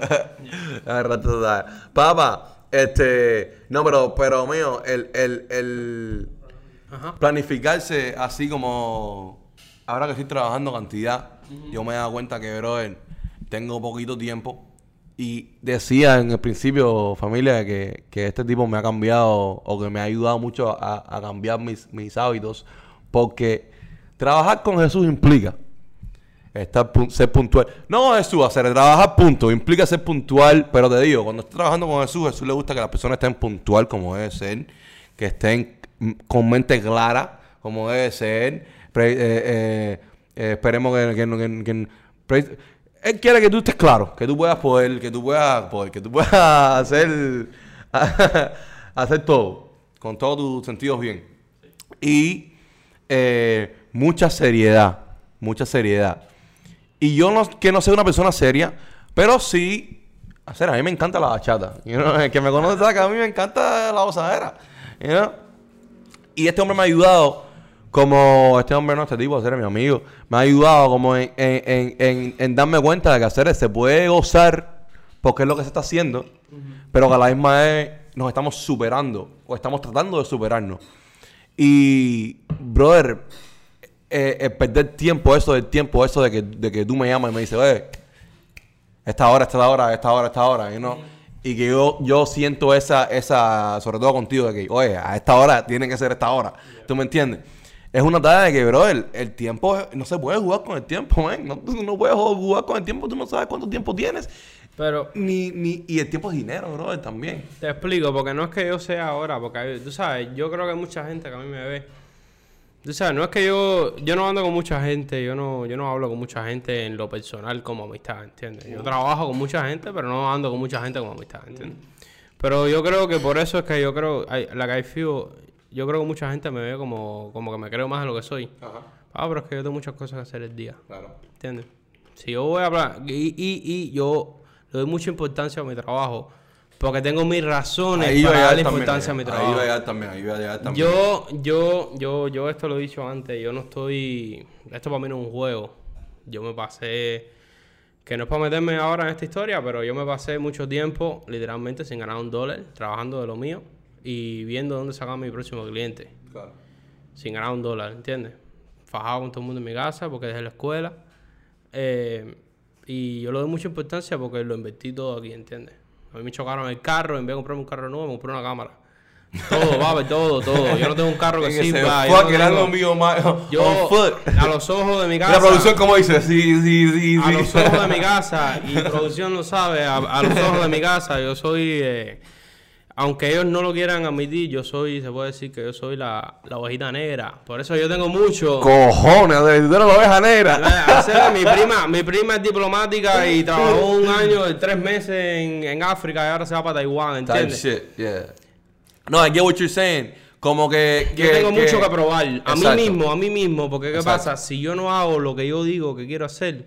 A: *laughs* Rato total. Papá, este, no, pero, pero mío, el, el, el
B: Ajá.
A: planificarse así como ahora que estoy trabajando cantidad, yo me he dado cuenta que, brother, tengo poquito tiempo. Y decía en el principio, familia, que, que este tipo me ha cambiado o que me ha ayudado mucho a, a cambiar mis, mis hábitos. Porque trabajar con Jesús implica estar ser puntual. No, Jesús, hacer trabajar punto, implica ser puntual, pero te digo, cuando estás trabajando con Jesús, Jesús le gusta que las personas estén puntual como debe ser, que estén mm, con mente clara como debe ser. Eh, eh, eh, esperemos que, que, que- él quiere que tú estés claro, que tú puedas poder, que tú puedas poder, que tú puedas *laughs* hacer, *laughs* hacer todo, con todos tus sentidos bien. Y mucha seriedad, mucha seriedad. Y yo no que no soy una persona seria, pero sí, hacer, a mí me encanta la bachata. *laughs* You know, El que me conoce sabe que a mí me encanta la you know. Y este hombre me ha ayudado, como este hombre no, este tipo, hacer mi amigo, me ha ayudado como en, en- en- en- en darme cuenta de que hacer se puede gozar porque es lo que se está haciendo, pero que a la misma vez nos estamos superando o estamos tratando de superarnos. Y, brother, eh, eh, perder tiempo, eso del tiempo, eso de que, de que tú me llamas y me dices, oye, esta hora, esta hora, esta hora, esta hora, you know? Y que yo, yo siento esa, esa, sobre todo contigo, de que, oye, a esta hora tiene que ser esta hora. ¿Tú me entiendes? Es una tarea de que, bro, el, el tiempo, no se puede jugar con el tiempo, man. No, no puedes jugar con el tiempo, tú no sabes cuánto tiempo tienes.
B: Pero
A: Ni, ni, y el tiempo es dinero, bro, también.
B: te explico, porque no es que yo sea ahora, porque tú sabes, yo creo que hay mucha gente que a mí me ve. Tú sabes, no es que yo, yo no ando con mucha gente, yo no, yo no hablo con mucha gente en lo personal como amistad, ¿entiendes? Yo trabajo con mucha gente, pero no ando con mucha gente como amistad, ¿entiendes? Pero yo creo que por eso es que yo creo, like I feel, yo creo que mucha gente me ve como, como que me creo más de lo que soy.
A: Ajá,
B: Ah, pero es que yo tengo muchas cosas que hacer el día.
A: claro.
B: ¿Entiendes? Si yo voy a hablar, y, y, y yo le doy mucha importancia a mi trabajo, porque tengo mis razones
A: Ahí
B: para darle
A: también,
B: importancia a mi
A: ahí
B: trabajo.
A: iba a llegar también, ahí iba a llegar también.
B: Yo, yo, yo, yo esto lo he dicho antes, yo no estoy, esto para mí no es un juego. Yo me pasé, que no es para meterme ahora en esta historia, pero yo me pasé mucho tiempo literalmente sin ganar un dólar, trabajando de lo mío y viendo dónde sacar mi próximo cliente
A: Claro.
B: sin ganar un dólar, ¿entiendes? Fajado con todo el mundo en mi casa porque dejé la escuela. Eh, y yo le doy mucha importancia porque lo invertí todo aquí, ¿entiendes? A mí me chocaron el carro, en vez de comprarme un carro nuevo, me compré una cámara. Todo, *laughs* va todo, todo. Yo no tengo un carro que sirva. yo no *laughs*
A: fuck,
B: tengo- yo, a los ojos de mi *laughs* casa.
A: La producción, ¿cómo dice? Sí, sí, sí,
B: A los ojos de mi casa, y producción lo sabe, a, a los ojos de mi casa, yo soy, eh, aunque ellos no lo quieran admitir, yo soy, se puede decir que yo soy la, la ovejita negra. Por eso yo tengo mucho.
A: Cojones, de tú eres la oveja negra.
B: La- mi prima, mi prima es diplomática y trabajó un año y tres meses en, en África y ahora se va para Taiwán,
A: Type
B: ¿entiendes?
A: shit, yeah. No, I get what you're saying. Como que...
B: Yo tengo mucho que probar. A
A: Exacto.
B: mí mismo, a mí mismo. Porque ¿qué
A: Exacto.
B: pasa? Si yo no hago lo que yo digo que quiero hacer,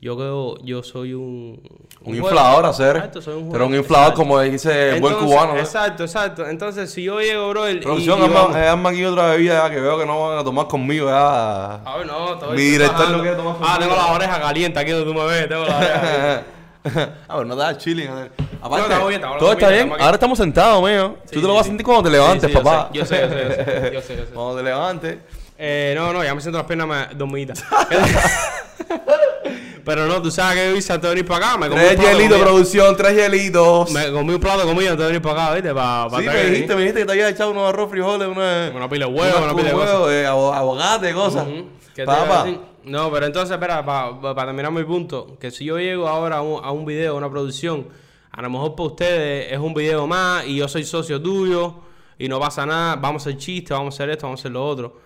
B: yo creo, yo soy un...
A: Un
B: juego.
A: inflador, hacer.
B: Exacto, soy un
A: Pero un inflador,
B: Exacto.
A: como dice el buen cubano. ¿no?
B: Exacto, exacto. Entonces, si yo llego, bro, y,
A: Producción,
B: y
A: hazme
B: vamos-
A: hazme aquí otra bebida ya, que veo que no van a tomar conmigo ya.
B: A ver, no, estoy-
A: Mi director no quiere tomar
B: Ah, tengo
A: conmigo.
B: la oreja caliente aquí donde tú me ves, tengo la oreja. *laughs*
A: ah, pero no te da chilling. a ver. Aparte,
B: estamos bien, estamos
A: todo
B: bien,
A: está bien.
B: aquí.
A: Ahora estamos sentados, mío.
B: Sí,
A: Tú te lo vas a sentir cuando te levantes,
B: Sí, sí,
A: papá.
B: Yo sé, yo sé, yo sé, yo sé, yo sé. *laughs*
A: Cuando te levantes.
B: Eh, no, no, ya me siento las piernas más dormidas. *laughs* Pero no, tú sabes que yo hice antes de venir para acá. Me comí
A: Tres hielitos, producción, tres hielitos.
B: Me comí un plato de comida antes de venir para acá, ¿viste? Para,
A: Sí, me dijiste, me dijiste que te habías echado unos arroz, frijoles, una...
B: Una pila de huevo, una pila de
A: huevo, eh, cosas.
B: ¿Qué
A: Papá.
B: No, pero entonces, espera, para terminar mi punto, que si yo llego ahora a un, a un video, a una producción, a lo mejor para ustedes es un video más y yo soy socio tuyo y no pasa nada, vamos a hacer chistes, vamos a hacer esto, vamos a hacer lo otro.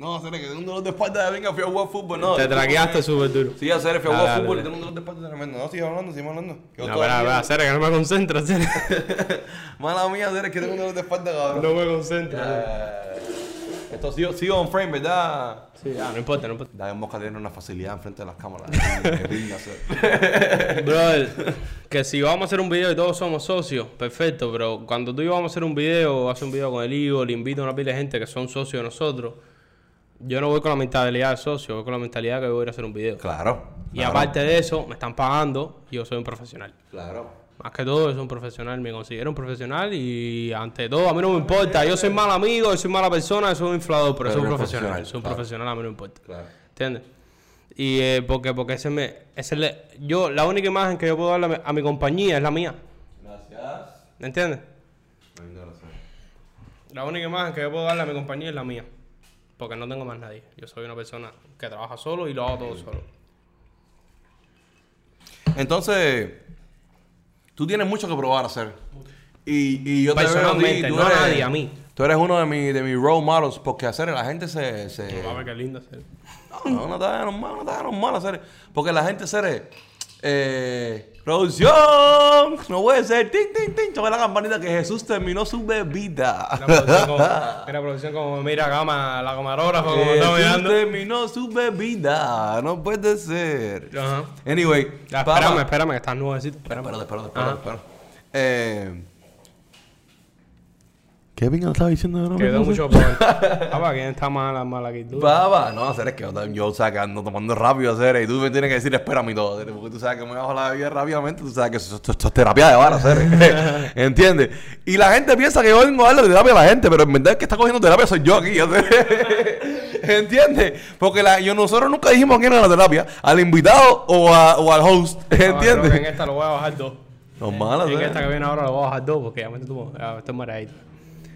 A: No, hacer que tengo un dolor de espalda de venga, fui a jugar fútbol, no.
B: Te traqueaste súper duro.
A: Sí, hacer fui a jugar fútbol y tengo un dolor de espalda tremendo. No, sigue hablando, sigue hablando.
B: No, espera, espera, Cere, que no me concentro, Cere. *laughs*
A: Mala mía, hacer que tengo un dolor de espalda, cabrón.
B: No me concentro.
A: Esto sigo, sigo on frame, ¿verdad?
B: Sí, ah, no importa, no importa.
A: David Mosca tiene una facilidad enfrente de las cámaras. *laughs* Hacer. *laughs*
B: Brother, que si vamos a hacer un video y todos somos socios, perfecto, pero cuando tú y yo vamos a hacer un video, hacer un video con el Ivo, le invito a una pila de gente que son socios de nosotros, yo no voy con la mentalidad de socio, voy con la mentalidad que voy a ir a hacer un video.
A: Claro.
B: Y
A: claro,
B: aparte de eso, me están pagando y yo soy un profesional.
A: Claro.
B: Más que todo, soy un profesional, me considero un profesional y ante todo, a mí no me importa. Yo soy mal amigo, yo soy mala persona, yo soy un inflador, pero,
A: Pero
B: soy un profesional.
A: profesional,
B: Soy un
A: claro.
B: profesional, a mí no me importa.
A: Claro.
B: ¿Entiendes? Y eh, porque, porque ese me, ese le, yo, la única imagen que yo puedo darle a mi, a mi compañía es la mía.
A: Gracias.
B: ¿Me entiendes? La única imagen que yo puedo darle a mi compañía es la mía. Porque no tengo más nadie. Yo soy una persona que trabaja solo y lo hago todo solo.
A: Entonces, tú tienes mucho que probar a hacer. Y, y yo te veo a ti,
B: Personalmente,
A: tú
B: no a
A: eres-
B: nadie, a mí.
A: Tú eres uno de mis de mis role models porque hacer la gente se... se
B: A ver qué lindo hacer.
A: no, no, no está normal, no está normal hacer. Porque la gente se eh, producción, no puede ser, tin, tin, tin, choca la campanita que Jesús terminó su bebida.
B: La producción como, mira, producción como mira gama, la camarógrafa como está
A: Jesús
B: mirando.
A: terminó su bebida, no puede ser.
B: Ajá.
A: Anyway,
B: Ya, espérame, espérame, que estás nuevecito. Espérame. Ajá.
A: espérate, espérate. Eh, Kevin estaba diciendo de
B: Quedó mucho. Papá, ¿quién está mal, mal aquí? ¿Tú?
A: Baba, no, hacer es que yo, yo, o sea, que ando tomando rápido, hacer y tú me tienes que decir, espérame y todo, hacer, porque tú sabes que me bajo la bebida rápidamente, tú sabes que esto, esto- esto es terapia de bar, hacer, *laughs* ¿entiendes? Y la gente piensa que yo vengo a darle terapia a la gente, pero en verdad el que está cogiendo terapia soy yo aquí, hacer, *laughs* ¿entiendes? Porque la, yo, nosotros nunca dijimos quién era la terapia, al invitado o, a- o al host,
B: Ah, creo que en
A: ¿entiendes?
B: esta lo voy a bajar dos.
A: Normal,
B: En
A: hacer.
B: esta que viene ahora lo voy a bajar dos porque ya me estoy mareadito.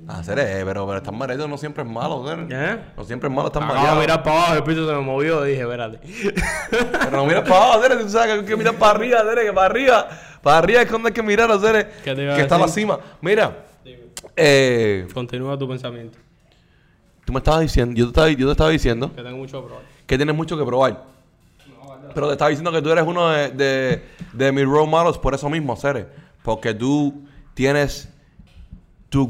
A: Hacer, eh, pero, pero estar mareado no siempre es malo, hacer.
B: ¿Eh?
A: No siempre es malo estar mareado.
B: mirar para abajo, el piso se me movió y dije, espérate. *laughs*
A: Pero no miras para abajo, Tere, tú sabes que hay que mirar para arriba, Tere, que para arriba, para arriba es donde hay que mirar, Tere,
B: ¿Qué te iba a
A: que está a la cima. Mira, eh,
B: Continúa tu pensamiento.
A: tú me estabas diciendo, yo te estaba, yo te estaba diciendo
B: Que tengo mucho que probar.
A: que tienes mucho que probar. Pero te estaba diciendo que tú eres uno de, de, de mis role models por eso mismo, Cere. Porque tú tienes tu...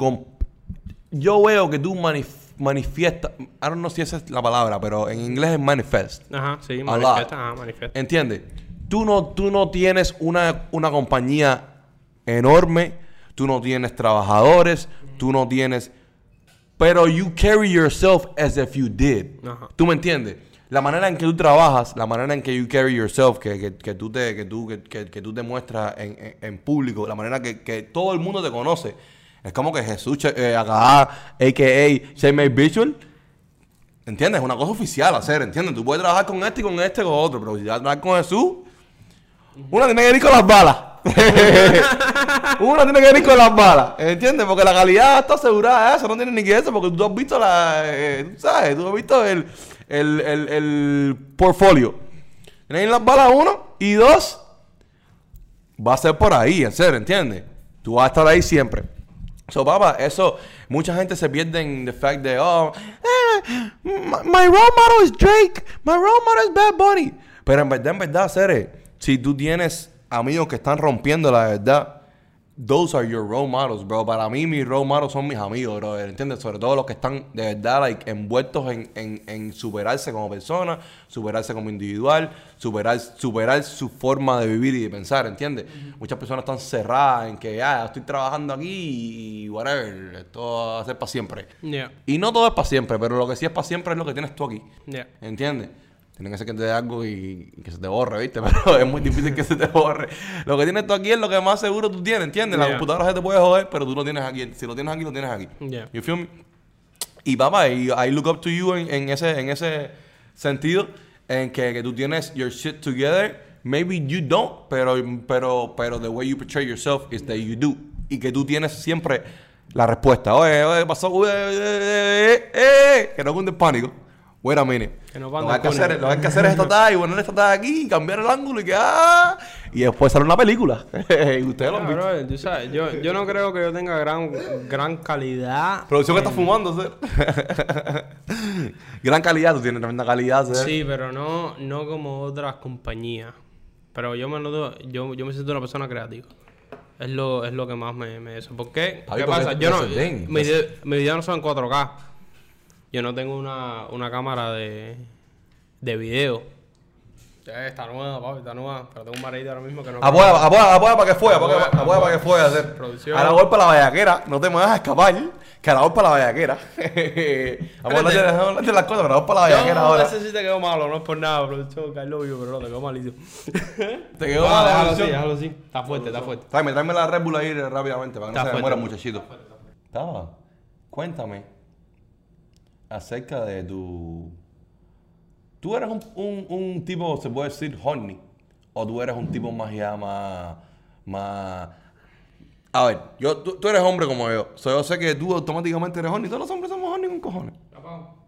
A: Yo veo que tú manif- manifiestas... I don't know si esa es la palabra, pero en inglés es manifest.
B: Ajá, sí, manifiesta, ajá, manifiesta.
A: ¿Entiendes? Tú no, tú no tienes una, una compañía enorme, tú no tienes trabajadores, tú no tienes... Pero you carry yourself as if you did.
B: Ajá.
A: ¿Tú me entiendes? La manera en que tú trabajas, la manera en que you carry yourself, que, que, que tú, te, que, tú, que, que- que tú te muestras en, en- en público, la manera que, que todo el mundo te conoce. Es como que Jesús, eh, acá, a.k.a. Shane Visual, ¿Entiendes? Es una cosa oficial hacer, ¿entiendes? Tú puedes trabajar con este y con este y con otro, pero si vas a trabajar con Jesús, una tiene que ir con las balas. *laughs* una tiene que ir con las balas, ¿entiendes? Porque la calidad está asegurada eso, no tiene ni que eso, porque tú has visto la, eh, ¿sabes? Tú has visto el, el, el, el portfolio. Ir las balas uno y dos, va a ser por ahí, en serio, ¿entiendes? Tú vas a estar ahí siempre. So, papá, eso, mucha gente se pierde en the fact de, oh, eh, my, role model is Drake, my role model is Bad Bunny. Pero en verdad, en verdad, Cere, si tú tienes amigos que están rompiendo la verdad, those are your role models, bro. Para mí, mis role models son mis amigos, bro. ¿Entiendes? Sobre todo los que están de verdad like, envueltos en, en, en superarse como persona, superarse como individual, superar, superar su forma de vivir y de pensar, ¿entiendes? Muchas personas están cerradas en que, ah, estoy trabajando aquí y whatever, esto va a ser para siempre.
B: Yeah,
A: Y no todo es para siempre, pero lo que sí es para siempre es lo que tienes tú aquí.
B: yeah.
A: ¿Entiendes? Tiene que ser que te dé algo y, y que se te borre, ¿viste? Pero es muy difícil que se te borre. Lo que tienes tú aquí es lo que más seguro tú tienes, ¿entiendes? La
B: Yeah.
A: computadora se te puede joder, pero tú lo tienes aquí. Si lo tienes aquí, lo tienes aquí.
B: Yeah.
A: You feel me? Y papá, y I look up to you en, en ese, en ese sentido, en que, que tú tienes your shit together. Maybe you don't, pero, pero, pero the way you portray yourself is that you do. Y que tú tienes siempre la respuesta. Oye, oye, pasó, eh, eh, eh, eh, que no cunde el pánico. Wait a minute.
B: Que no
A: lo, que hay que hacer, lo que hay que hacer es esta talla y poner esta talla aquí y cambiar el ángulo y que ah, y después sale una película. *laughs* y ustedes lo han visto.
B: bro, tú sabes, yo, yo no creo que yo tenga gran, gran calidad.
A: Producción que está fumando, Ser. *laughs* Gran calidad, tú tienes tremenda calidad, Ser.
B: Sí, pero no, no como otras compañías. Pero yo me noto, yo, yo me siento una persona creativa. Es lo, es lo que más me, me eso. ¿Por qué? ¿Qué pasa? Yo no, mis videos mis videos no son en 4K. Yo no tengo una, una cámara de, de video. Ya está nueva, papi, está nueva. Pero tengo un mareito ahora mismo que no...
A: Apoya, apoya, apoya para que fuera, apoya, para que fuera, Ser.
B: Producción.
A: A la golpe la vallaquera, no te me vas a escapar. Que a la golpe la vallaquera. *laughs* Vamos a hablar de, a las cosas, pero a la golpe la vallaquera
B: No,
A: ahora.
B: ese sí te quedó malo, no es por nada, producción, love you, pero no, te quedó malísimo. *laughs*
A: Te quedó
B: No,
A: mal la
B: déjalo así, déjalo así. Está fuerte, está fuerte.
A: Tráeme, tráeme la Red Bull ahí rápidamente para que no se muera muchachito. Taba, cuéntame acerca de tu... ¿Tú eres un, un, un tipo, se puede decir, horny? ¿O tú eres un tipo más ya más... más... A ver, yo, tú, tú eres hombre como yo. So, yo sé que tú automáticamente eres horny. Todos los hombres somos horny con cojones.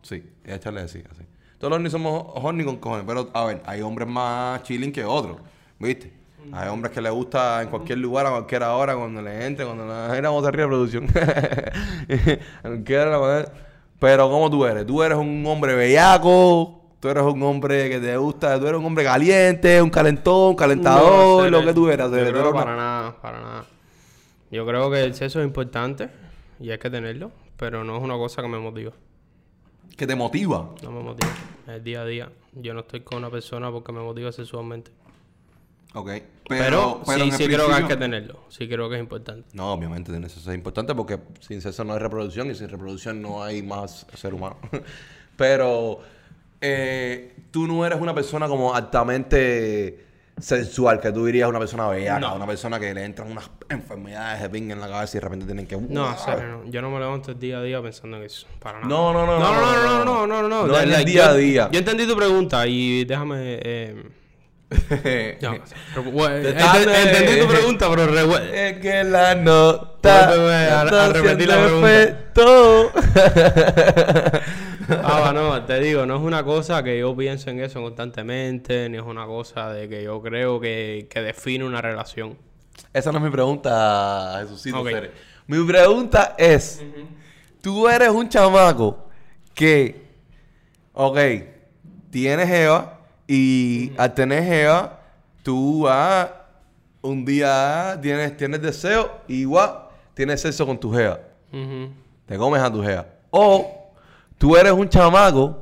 A: Sí, échale así, así. Todos los horny somos horny con cojones. Pero, a ver, hay hombres más chilling que otros. ¿Viste? Hay hombres que les gusta en cualquier lugar, a cualquier hora, cuando le entre, cuando le... Era vamos arriba producción. *laughs* A cualquier hora, Pero ¿cómo tú eres? Tú eres un hombre bellaco, tú eres un hombre que te gusta, tú eres un hombre caliente, un calentón, un calentador,
B: No,
A: lo que tú eras.
B: yo creo
A: una-
B: para nada, para nada. Yo creo que el sexo es importante y hay que tenerlo, pero no es una cosa que me motiva.
A: Que te motiva.
B: No me motiva. Es día a día. Yo no estoy con una persona porque me motiva sexualmente.
A: Ok.
B: Pero,
A: pero
B: sí, creo que hay que tenerlo. Sí creo que es importante.
A: No, obviamente tiene eso es importante porque sin sexo no hay reproducción y sin reproducción no hay más ser humano. *laughs* Pero eh, tú no eres una persona como altamente sensual, que tú dirías una persona bella,
B: No.
A: una persona que le entran unas enfermedades de ping en la cabeza y de repente tienen que...
B: No, no. Yo no me levanto el día a día pensando en eso. Para nada.
A: No, no, no,
B: No, no, no, no, no, no, no.
A: No, en el
B: Like,
A: día a
B: yo-
A: día.
B: Yo entendí tu pregunta y déjame. Eh, no, pero, bueno,
A: Te
B: ent-
A: estás- *laughs*
B: entendí tu *laughs* pregunta, pero revuel-
A: Es que la nota
B: a- a
A: está
B: repetir la pregunta. Ah, *laughs* no, te digo, no es una cosa que yo pienso en eso constantemente, ni es una cosa de que yo creo que, que define una relación.
A: Esa no es mi pregunta, Jesucito. Mi pregunta es: Tú eres un chamaco que, ok, tienes Eva y al tener Eva, tú vas un día tienes, tienes deseo y igual tienes sexo con tu Jeva. Te comes a tu Jeva. O tú eres un chamaco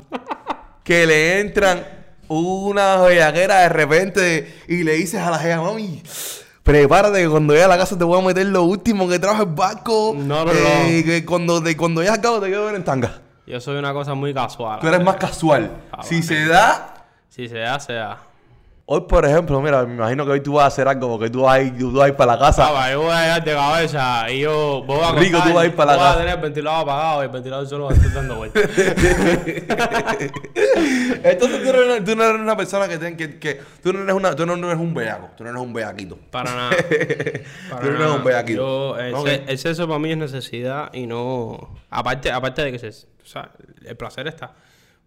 A: que le entran una bellaquera de repente y le dices a la Jeva, mami. Prepárate que cuando llegue a la casa te voy a meter lo último que trajo el barco.
B: No, no,
A: eh,
B: no.
A: Que cuando, de, cuando llegues a cabo te quedo ver en tanga.
B: Yo soy una cosa muy casual.
A: Tú eres más casual.
B: Ah,
A: si
B: vale.
A: se da,
B: Si se da, se da.
A: hoy por ejemplo, mira, me imagino que hoy tú vas a hacer algo porque tú vas a ir, tú vas a ir para la casa.
B: Ah, yo voy a llegar de cabeza y yo voy a
A: Rico, tú vas a ir para la
B: voy
A: casa.
B: a tener el ventilador apagado y el ventilador solo va a estar dando vueltas. *laughs*
A: Entonces tú no, eres, tú no eres una persona que, ten- que, que tú no eres una, tú no eres un bellaco, tú no eres un bellaquito.
B: Para nada. *laughs* Para
A: Tú no eres un bellaquito.
B: Yo, el,
A: Ok.
B: se- el sexo para mí es necesidad y no... Aparte, aparte de que se, o sea, el placer está.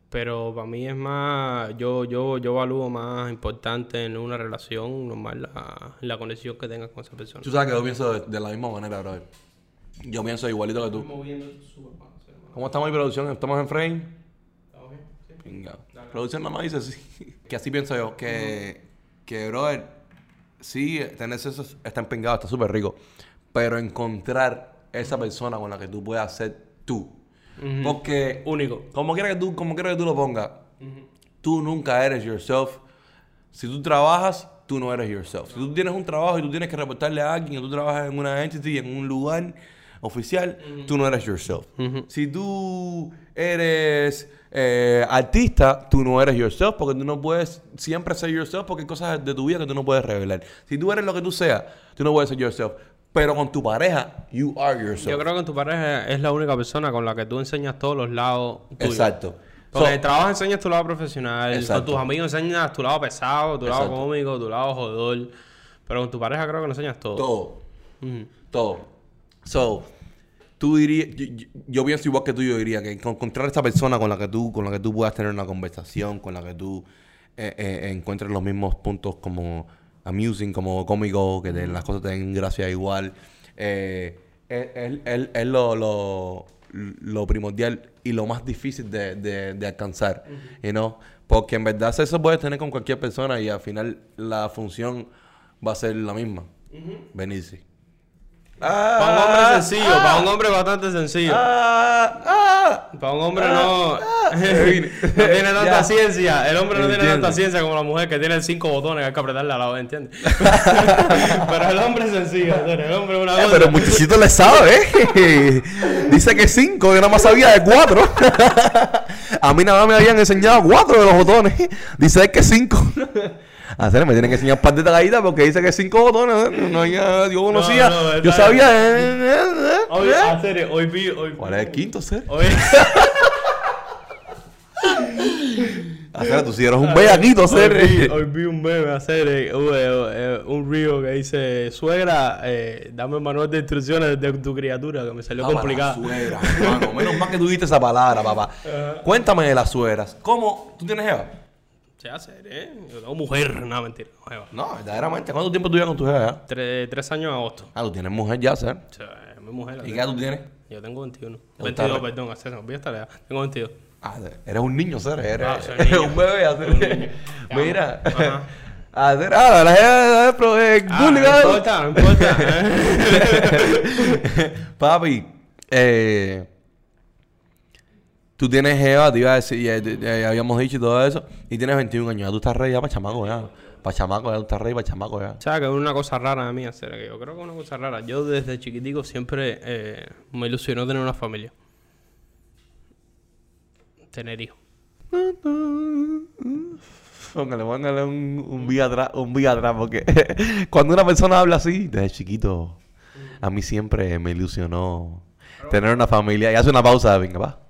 B: Pero para mí es más... Yo, yo, yo evalúo más importante en una relación normal la, la conexión que tengas con esa persona.
A: Tú sabes que yo pienso de, de la misma manera, brother. Yo pienso igualito que tú. ¿Cómo estamos en producción? ¿Estamos en frame? Venga. Producción nada más dice sí. *laughs* Que así pienso yo. Que, que brother, sí, tener sexo está empengado, está súper rico. Pero encontrar esa persona con la que tú puedas ser tú.
B: Ujú.
A: Porque
B: Único.
A: como quiera que tú, como quiera que tú lo pongas, tú nunca eres yourself. Si tú trabajas, tú no eres yourself. Si tú tienes un trabajo y tú tienes que reportarle a alguien, tú trabajas en una entity, en un lugar oficial, tú no eres yourself.
B: Ujú.
A: Si tú eres eh, artista, tú no eres yourself porque tú no puedes siempre ser yourself porque hay cosas de tu vida que tú no puedes revelar. Si tú eres lo que tú seas, tú no puedes ser yourself. Pero con tu pareja, you are yourself.
B: Yo creo que tu pareja es la única persona con la que tú enseñas todos los lados tuyos.
A: Exacto.
B: Porque
A: So-
B: el trabajo enseñas tu lado profesional,
A: Exacto.
B: con tus amigos enseñas tu lado pesado, tu lado cómico, tu lado jodor. Pero con tu pareja creo que lo enseñas todo.
A: todo. Todo. So, tú dirías, yo, yo- yo pienso igual que tú, yo diría que encontrar esa persona con la que tú, con la que tú puedas tener una conversación, con la que tú eh, eh, encuentres los mismos puntos como amusing, como cómico, que te- las cosas te den gracia igual, eh, es, es- es- es lo, lo, lo primordial y lo más difícil de, de- de alcanzar, you know? Porque en verdad eso puedes tener con cualquier persona y al final la función va a ser la misma. Venirse.
B: Para un hombre sencillo, para un hombre bastante sencillo.
A: Ah, ah.
B: Para un hombre no, *laughs* no
A: vine.
B: tiene *laughs* tanta
A: Ya.
B: ciencia. El hombre no tiene tanta ciencia como la mujer que tiene cinco botones que hay que apretarle a la vez, ¿entiendes? *laughs* pero el hombre es sencillo, el hombre es una
A: Eh,
B: cosa.
A: pero el muchachito le sabe, ¿eh? Dice que cinco, yo nada más sabía de cuatro. A mí nada más me habían enseñado cuatro de los botones. Dice que cinco. A serio, me tienen que enseñar un par de porque dice que cinco botones. ¿eh? No, ya, yo conocía.
B: no,
A: yo sabía. eh, eh, eh,
B: Hoy,
A: eh.
B: en serio, hoy vi, hoy vi-
A: ¿Cuál es el quinto, ser?
B: Hoy,
A: A *laughs* serio, tú sí eres un bellaquito,
B: hoy, vi, hoy vi un meme hacer eh, uh, eh, eh, un río que dice, suegra, eh, dame el manual de instrucciones de tu criatura, que me salió
A: Ah, la suegra, hermano. Menos mal que tú dijiste esa palabra, papá. *laughs* Cuéntame de las suegras. ¿Cómo? ¿Tú tienes Eva?
B: Se hace, ¿eh? Yo tengo mujer, *laughs* no, mentira. no, jeva.
A: No, verdaderamente. ¿Cuánto tiempo tú llevas con tu jefa ya?
B: Tres, tres años en agosto.
A: Ah, tú tienes mujer ya, Ser.
B: O sea, es mi mujer. la
A: ¿Y
B: tengo.
A: qué edad tú tienes?
B: Yo tengo 21.
A: gusta
B: 22,
A: re-
B: perdón, edad. Tengo 22.
A: Ah, eres un niño, Ser. Eres,
B: Ah, soy *laughs*
A: eres
B: niño.
A: un bebé, Hacer. *laughs* Mira.
B: Ajá.
A: Hacer, ah, la jefa, pero, eh,
B: Ah, no importa, no importa. ¿eh?
A: Papi, eh, tú tienes Jeva, te iba a decir, ya, ya- ya habíamos dicho y todo eso, y tienes 21 años, ya tú estás rey ya para chamaco ya. Para chamaco ya, tú estás rey para chamaco ya.
B: O sea, que es una cosa rara de mí hacer, que yo creo que es una cosa rara. Yo desde chiquitico siempre eh, me ilusionó tener una familia. Tener hijos.
A: Póngale, póngale un, un vía atrás, un vía atrás, porque *laughs* cuando una persona habla así, desde chiquito, a mí siempre me ilusionó tener una familia. Y hace una pausa, venga, va.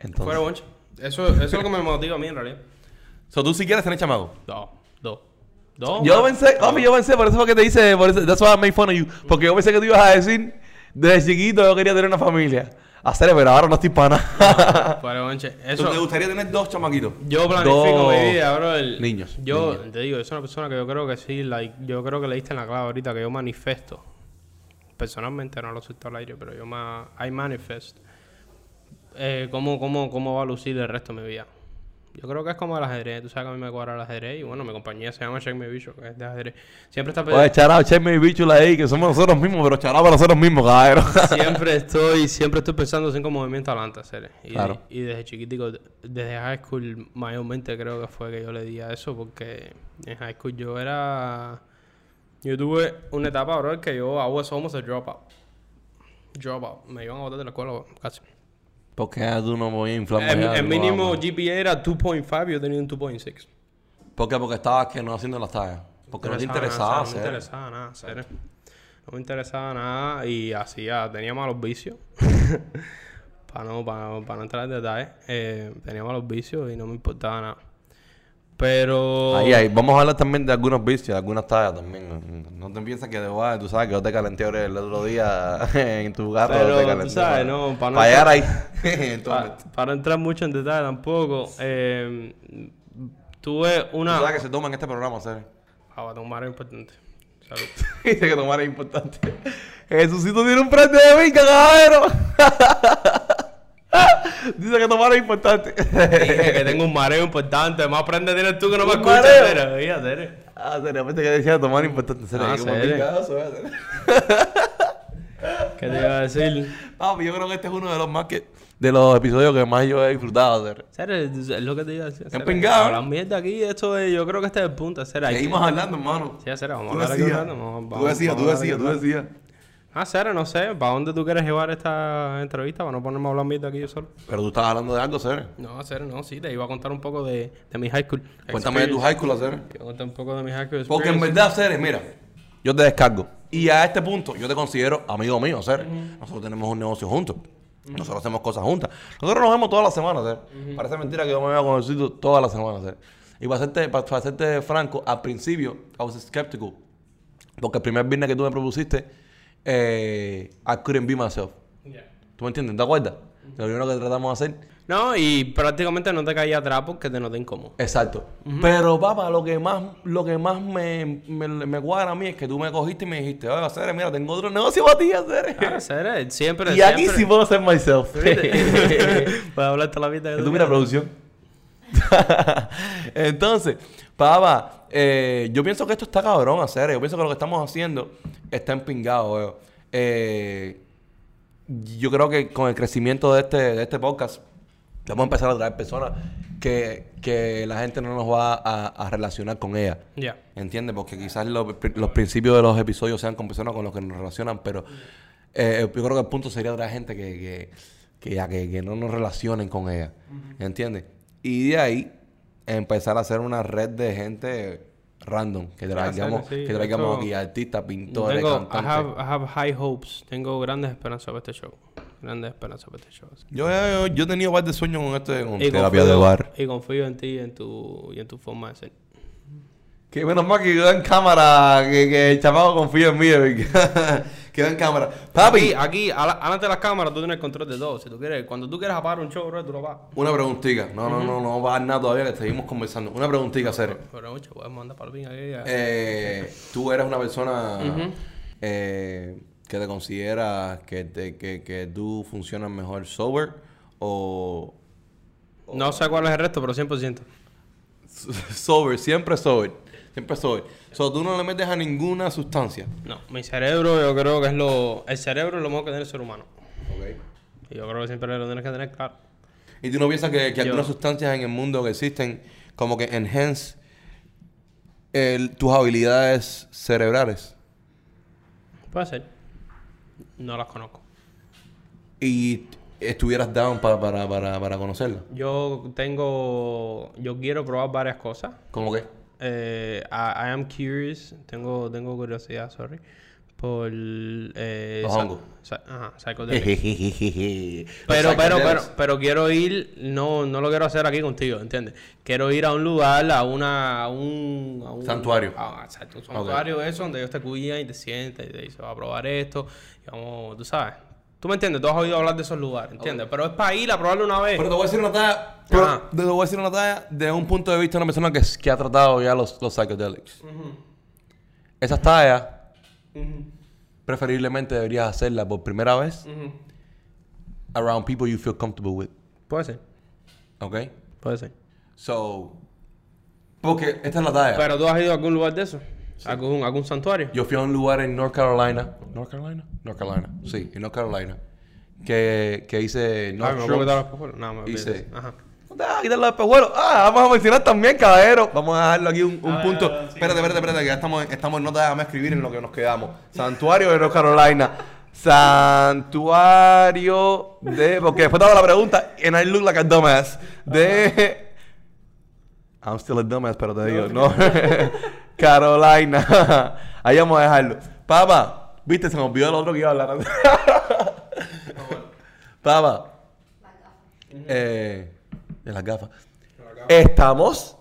A: Entonces,
B: Fuera bonche. Eso, eso es lo que me motiva a mí en realidad.
A: so, tú si quieres tener chamaco.
B: Dos, dos. Dos.
A: Yo
B: más.
A: pensé, papi, yo pensé, por eso fue que te hice, por eso, that's why I made fun of you. Porque yo pensé que tú ibas a decir, desde chiquito yo quería tener una familia. Hacer, pero ahora no estoy para nada. *laughs*
B: Fuera bonche.
A: ¿Tú
B: Eso.
A: te gustaría tener dos chamaquitos?
B: Yo planifico
A: Dos
B: mi vida, bro. el-
A: niños,
B: Yo
A: niños.
B: te digo, es una persona que yo creo que sí, like, yo creo que le diste en la clave ahorita, que yo manifiesto. Personalmente no lo suelto al aire, pero yo ma I manifest. Eh, ¿cómo, cómo, ¿Cómo va a lucir el resto de mi vida? Yo creo que es como el ajedrez. Tú sabes que a mí me cuadra el ajedrez y bueno, mi compañía se llama Check Me Bicho, que es de ajedrez. Siempre está
A: Oye, charao, checkme y bicho ahí, que somos nosotros mismos, pero charao para nosotros mismos, caballero.
B: siempre *laughs* estoy siempre estoy pensando cinco movimientos adelante hacer y,
A: Claro.
B: y desde chiquitico desde high school mayormente creo que fue que yo le di a eso porque en high school yo era yo tuve una etapa bro que yo I was almost a dropout dropout me iban a botar de la escuela casi
A: Porque tú no voy a inflar
B: el, el mínimo
A: vamos.
B: GPA era 2.5 yo tenía un 2.6
A: ¿Por qué? Porque estabas que no haciendo las tareas. Porque no te interesaba.
B: No me interesaba nada, serio. No me interesaba nada y hacía, tenía malos vicios. *laughs* para no, para, para no entrar en detalles, eh, tenía malos vicios y no me importaba nada. Pero.
A: Ahí, ahí. Vamos a hablar también de algunos vicios, de algunas tallas también. No te piensas que de guay, tú sabes que yo te calenté el otro día *laughs* en tu carro.
B: Pero,
A: te
B: tú
A: calenté
B: sabes,
A: para-
B: no, *laughs* para no
A: Para llegar ahí. Entonces,
B: para entrar mucho en detalle tampoco, eh, tuve
A: tú
B: una.
A: sabes que se toma en este programa, ¿sabes?
B: Ah, tomar algo importante. Salud. *laughs*
A: Dice que tomar es importante. Jesucito tiene un frente de vinca, caballero. Dice que tomar es importante. *laughs*
B: Dije que tengo un mareo importante. Más prende tienes tú que no me
A: ¿Un
B: escuchas.
A: mareo?
B: serio, serio.
A: Ah, seriamente que decía tomar importante. ¿Serio?
B: Ah, serio.
A: ¿eh? *laughs*
B: ¿Qué te iba a decir?
A: Papi, yo creo que este es uno de los más que... De los episodios que más yo he disfrutado.
B: Serio, es lo que te iba a decir. serio.
A: pingado,
B: Hablar mierda aquí, esto es, yo creo que este es el punto. Serio,
A: Seguimos hablando, hermano.
B: Sí, serio, vamos a hablar aquí vamos-
A: tú decías, tú decías, tú decías.
B: Ah, serio, no sé. ¿Para dónde tú quieres llevar esta entrevista? Para no ponerme a hablar mierda aquí yo solo.
A: Pero tú estabas hablando de algo, serio.
B: No, serio, no, sí. Te iba a contar un poco de, de mi high school.
A: Cuéntame de tu high school, serio.
B: Te iba a contar un poco de mi high school
A: Porque en verdad, Ceres, mira, yo te descargo. Y a este punto, yo te considero amigo mío, Ceres. Nosotros tenemos un negocio juntos. Nosotros hacemos cosas juntas. Nosotros nos vemos todas las semanas, Ceres. Parece mentira que yo me veo con el todas las semanas, Ceres. Y para hacerte, para, para hacerte franco, al principio, I was skeptical. Porque el primer viernes que tú me propusiste, eh, I couldn't be myself.
B: Yeah.
A: ¿Tú me entiendes? ¿Te acuerdas? Lo primero que tratamos de hacer
B: No, y prácticamente no te caía atrás porque te noté incómodo.
A: Exacto. Pero, papá, lo que más, lo que más me, me, me cuadra a mí es que tú me cogiste y me dijiste, oye, Ceres, mira, tengo otro negocio para ti, Ceres.
B: Ah, serio, *laughs* siempre.
A: y aquí
B: siempre.
A: sí puedo ser myself. *laughs* *laughs*
B: Puedes hablar toda la vida que
A: ¿Tú mira producción? Entonces, papá, eh, yo pienso que esto está cabrón hacer. Yo pienso que lo que estamos haciendo está empingado, weón. Eh, yo creo que con el crecimiento de este, de este podcast, vamos a empezar a traer personas que, que la gente no nos va a, a relacionar con ella.
B: Ya.
A: ¿Entiendes? Porque quizás los, los principios de los episodios sean con personas con las que nos relacionan, pero eh, yo creo que el punto sería otra gente que, que, que ya que, que no nos relacionen con ella. ¿Entiendes? Y de ahí empezar a hacer una red de gente random, que traigamos,
B: sí,
A: que traigamos
B: esto-
A: aquí artistas, pintores,
B: Tengo, I
A: cantantes.
B: have, I have high hopes. Tengo grandes esperanzas para este show. Grandes esperanzas para este show.
A: Yo, yo, yo he tenido varios sueños con este con
B: Y
A: terapia de bar.
B: y confío en ti y en tu, y en tu forma de ser.
A: Que menos mal que yo en cámara, que, que el chamaco confía en mí. *laughs* Queda en cámara.
B: Aquí,
A: Papi,
B: aquí, ala- adelante de las cámaras, tú tienes el control de todo. Si tú quieres, cuando tú quieres apagar un show, bro, tú lo pagas.
A: una preguntita. No, no, no, no va a dar nada todavía que seguimos conversando. Una preguntita, serio.
B: Pero mucho, mandar para el pin aquí. ya.
A: Eh, tú eres una persona eh, que te consideras que, te- que, que tú funcionas mejor sober o
B: No sé cuál es el resto, pero 100%. *laughs*
A: sober, siempre sober, siempre sober. So, tú no le metes a ninguna sustancia.
B: No, mi cerebro yo creo que es lo... El cerebro es lo mejor que tiene el ser humano.
A: Okay.
B: Y yo creo que siempre lo tienes que tener claro.
A: Y tú no piensas que, que
B: Yo-
A: algunas sustancias en el mundo que existen como que enhance el- tus habilidades cerebrales
B: Puede ser. No las conozco.
A: y estuvieras down para, para, para, para conocerlas.
B: Yo tengo... Yo quiero probar varias cosas.
A: ¿Cómo que?
B: Eh, I, I am curious. Tengo, tengo curiosidad, sorry. Por... Eh,
A: Los hongos.
B: ajá. *laughs*
A: Pero,
B: Pero, pero, pero, quiero ir, no, no lo quiero hacer aquí contigo, ¿entiendes? Quiero ir a un lugar, a una, a un, a un
A: Santuario.
B: a- exacto, un santuario eso, donde ellos te cuidan y te sientas y te dicen, va a probar esto, y vamos, tú sabes. Tú me entiendes, tú has oído hablar de esos lugares, ¿entiendes? Pero es para ir a probarlo una vez.
A: Pero te voy a decir una talla. pero te voy a decir una talla de un punto de vista de una persona que, que ha tratado ya los, los psychedelics. Esas tallas, preferiblemente deberías hacerlas por primera vez around people you feel comfortable with.
B: Puede ser,
A: ¿Ok?
B: puede ser.
A: So. Porque esta es la talla.
B: Pero tú has ido a algún lugar de eso, algún, algún santuario.
A: Yo fui a un lugar en North Carolina. ¿North Carolina? North Carolina. Sí, en North Carolina. Que, que hice
B: Ay,
A: North
B: me voy a
A: Shores.
B: quitar los espejuelos. No, me.
A: Hice-
B: Ajá.
A: Ah, quitar los espejuelos. Ah, vamos a mencionar también, caballero. Vamos a dejarlo aquí un, un
B: Ah,
A: punto.
B: sí.
A: espérate, espérate, espérate, que ya estamos, estamos en nota. Déjame escribir en lo que nos quedamos. Santuario de North Carolina. Santuario de. Porque después te hago la pregunta. And I look like a dumbass. De. I'm still a dumbass, pero te digo, no. *laughs* Carolina. *laughs* Ahí vamos a dejarlo. Papá, viste, se me olvidó el otro que iba a hablar. *laughs* Papá. Eh, de las gafas. Estamos.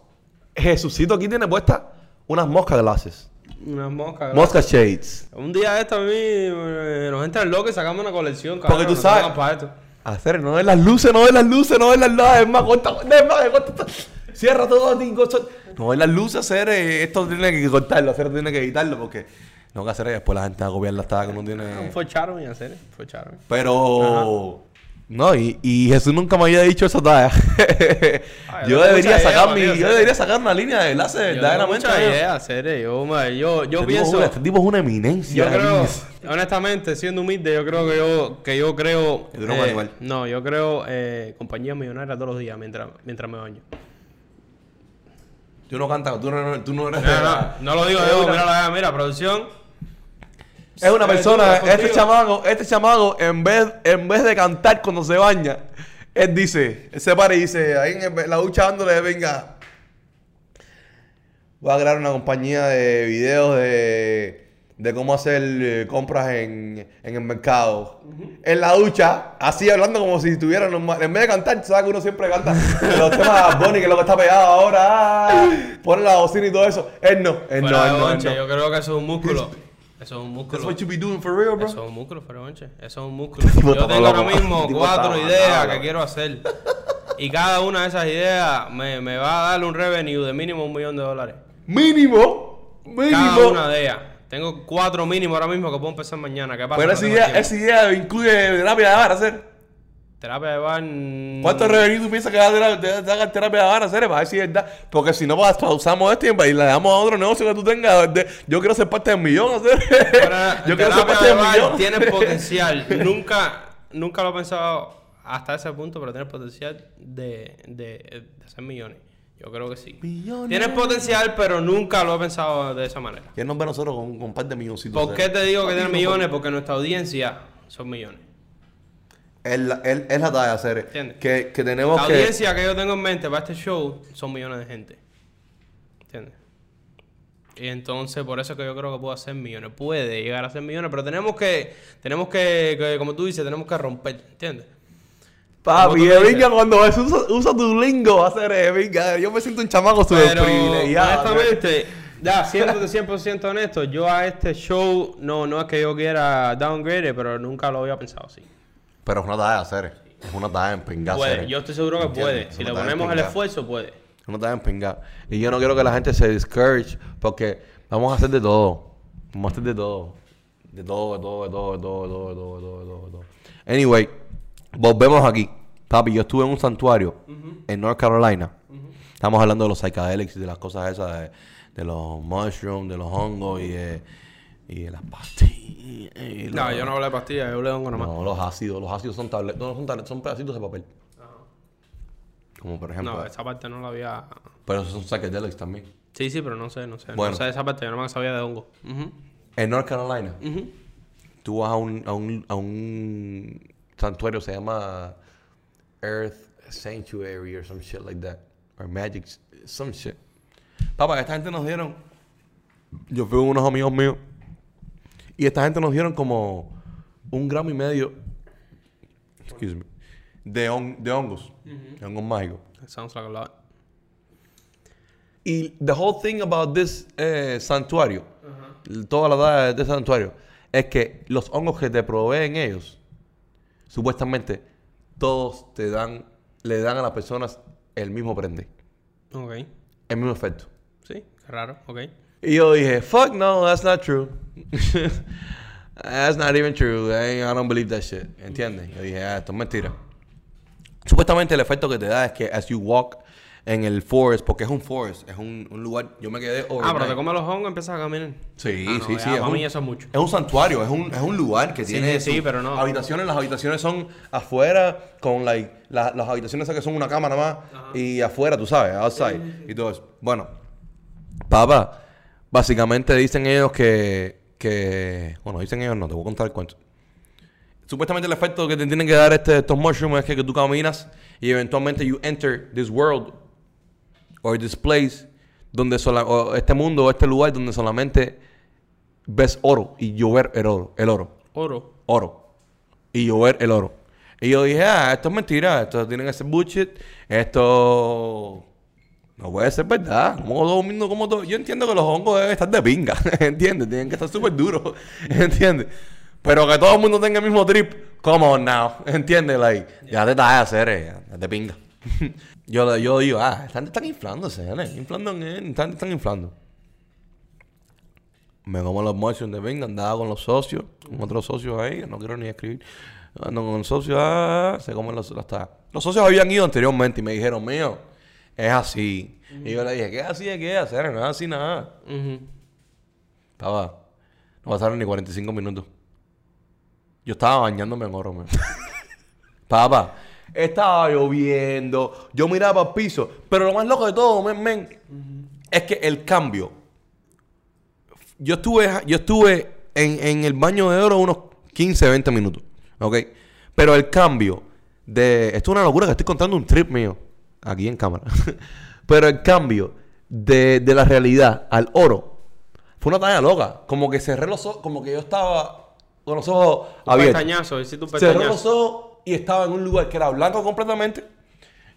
A: Jesucito aquí tiene puestas unas mosca glasses.
B: Unas moscas.
A: Mosca shades.
B: Un día esto a mí eh, nos entra el loco y sacamos una colección.
A: Porque
B: cabrón,
A: tú
B: nos
A: sabes-
B: tocan para esto.
A: Hacer, no ves las luces, no ves las luces, no ves las luces. Es más, corta, es más, corta. Cierra todo, corta. No las luces, hacer. eh, esto tiene que cortarlo, hacer tiene que editarlo porque no que hacer después la gente va a copiar las tagas que
B: Un
A: tiene.
B: forcharon y hacer, forcharon.
A: Pero. No, y, y Jesús nunca me había dicho esa talla.
B: Ay,
A: yo debería
B: idea,
A: sacar mi, yo debería sacar una línea de enlace verdaderamente. ¿no?
B: yo, me- yo, yo
A: Este
B: pienso,
A: este tipo es una eminencia.
B: yo creo, honestamente, siendo humilde, yo creo que yo, que yo creo,
A: animal.
B: no, yo creo eh, compañías millonarias todos los días mientras, mientras me baño.
A: Tú no cantas, tú no, tú no eres.
B: No, no, no lo digo yo,
A: una-
B: mira, mira, producción.
A: Es una
B: Eh,
A: persona, este
B: contigo.
A: chamaco, este chamaco, en vez, en vez de cantar cuando se baña, él dice, él se para y dice, ahí en el- la ducha dándole, venga, voy a crear una compañía de videos de, de cómo hacer eh, compras en, en el mercado. En la ducha, así hablando como si estuviera normal. En vez de cantar, sabes que uno siempre canta *laughs* los temas de Bonnie, que es lo que está pegado ahora, ah, pone la bocina y todo eso. Él no, él no, él no, él no.
B: Yo creo que eso es un músculo. *laughs* Eso es un músculo.
A: That's what you be doing for real, bro.
B: Eso es un músculo, Feronche. Eso es un *laughs* músculo. Yo tengo ahora mismo cuatro ideas que quiero hacer. Y cada una de esas ideas me, me va a dar un revenue de mínimo un millón de dólares.
A: Mínimo,
B: Cada
A: mínimo.
B: una de ellas. Tengo cuatro mínimos ahora mismo que puedo empezar mañana. ¿Qué pasa?
A: Pero
B: No
A: esa
B: tengo
A: idea, esa idea incluye terapia de bar, hacer.
B: Terapia de bar.
A: ¿Cuánto revenue tú piensas que va a dar te- te haga terapia de bar, hacer? Para ver si es verdad. Porque si no, pues usamos esto y le damos a otro negocio que tú tengas. de- yo quiero ser parte del millón, hacer. *laughs* yo quiero ser
B: terapia
A: parte
B: de
A: del millón.
B: tiene *laughs* potencial. nunca, nunca lo he pensado hasta ese punto, pero tiene potencial de, de, de hacer millones. Yo creo que sí.
A: Millones.
B: Tiene potencial, pero nunca lo he pensado de esa manera.
A: ¿Quién nos ve a nosotros con, con un par de milloncitos?
B: ¿Por qué te digo que tiene millones? Porque nuestra audiencia son millones.
A: Es la, es, es la talla, hacer.
B: Entiendes.
A: Que, que tenemos
B: La
A: que.
B: audiencia que yo tengo en mente para este show son millones de gente. ¿Entiendes? Y entonces por eso es que yo creo que puedo hacer millones. Puede llegar a ser millones, pero tenemos que, tenemos que, que, como tú dices, tenemos que romper, ¿entiendes?
A: Papi, cuando usa, tu lingo, va a. Yo me siento un chamaco súper.
B: Honestamente, ya, siendo 100% honesto, yo a este show no, no es que yo quiera downgrade, pero nunca lo había pensado así.
A: Pero es una tarea hacer. Es una tarea en pingar.
B: Puede, yo estoy seguro que puede. Si le ponemos el esfuerzo, puede.
A: Es una tarea en pingar. Y yo no quiero que la gente se discourage porque vamos a hacer de todo. Vamos a hacer. De todo, de todo, de todo, de todo, de todo, de todo, de todo, de todo. Anyway, volvemos aquí. Papi, yo estuve en un santuario en North Carolina. Estamos hablando de los psychedelics y de las cosas esas, de, de los mushrooms, de los hongos y de, y de las pastillas. y
B: No,
A: los-
B: yo no hablé de pastillas, yo hablé de hongo nomás.
A: No, los ácidos. Los ácidos son tabletas. No, son tabletas, son pedacitos de papel. Como por ejemplo.
B: No, esa parte no la había...
A: Pero esos son psychedelics también.
B: Sí, sí, pero no sé, no sé.
A: Bueno.
B: No sé esa parte, yo no me sabía de hongo.
A: En North Carolina, tú vas a un, a un, a un santuario, se llama Earth Sanctuary or some shit like that. Or Magic, some shit. Papá, esta gente nos dieron. Yo fui con unos amigos míos. Y esta gente nos dieron como un gramo y medio. Excuse me. De, hon- de hongos. De hongos mágicos.
B: That sounds like a lot.
A: Y the whole thing about this eh, santuario, toda la edad de este santuario, es que los hongos que te proveen ellos, supuestamente, todos te dan, le dan a las personas el mismo prende,
B: Ok.
A: el mismo efecto.
B: Sí, raro, ok.
A: Y yo dije, fuck no, that's not true. *laughs* that's not even true. I, I don't believe that shit. ¿Entiendes? Yo dije, ah, esto es mentira. Supuestamente el efecto que te da es que as you walk en el forest, porque es un forest, es un, un lugar, yo me quedé
B: Ah, pero
A: overnight.
B: te comes los hongos y empiezas a caminar.
A: Sí,
B: Ah, no,
A: sí,
B: ya,
A: sí. es un-
B: eso es mucho.
A: Es un santuario, es un, es un lugar que
B: Sí,
A: tiene
B: sí, pero no.
A: habitaciones. Las habitaciones son afuera, con like, la- las habitaciones esas que son una cama nada más, y afuera, tú sabes, outside, y todo eso. Bueno, papá, básicamente dicen ellos que, que, bueno, dicen ellos no, te voy a contar el cuento. Supuestamente el efecto que te tienen que dar este, estos mushrooms es que, que tú caminas y eventualmente you enter this world or this place donde sola- o este mundo o este lugar donde solamente ves oro y llover el oro, el oro,
B: Oro.
A: oro y llover el oro. Y yo dije, ah, esto es mentira, esto tiene que ser bullshit, esto no puede ser verdad. Como todo mundo, como todo. Yo entiendo que los hongos deben estar de pinga, *laughs* ¿entiendes? Tienen que estar súper duros, *laughs* ¿entiendes? Pero que todo el mundo tenga el mismo trip, come on now, ¿entiendes? Like, ya te estás a hacer, eh, ya te pinga. *laughs* yo, yo digo, ah, están, están inflándose, ¿eh? Inflando, en- están, están inflando. Me como los mushrooms de pinga, andaba con los socios, con otros socios ahí, no quiero ni escribir. Ando con los socios, ah, se comen los, las ta- Los socios habían ido anteriormente y me dijeron, mío, es así. Y yo le dije, ¿qué es así? ¿Qué es hacer? No es así nada.
B: Ujú.
A: Papá, no pasaron ni 45 minutos. Yo estaba bañándome en oro, man. *laughs* Papá, estaba lloviendo. Yo miraba al piso. Pero lo más loco de todo, men, men, es que el cambio. Yo estuve, yo estuve en, en el baño de oro unos 15, 20 minutos. ¿Ok? Pero el cambio de. Esto es una locura que estoy contando un trip mío. Aquí en cámara. *laughs* Pero el cambio de, de la realidad al oro fue una talla loca. Como que cerré los ojos, como que yo estaba con los ojos
B: Un
A: abiertos.
B: pestañazo, hiciste un
A: Cerré los
B: pestañazo.
A: ojos y estaba en un lugar que era blanco completamente.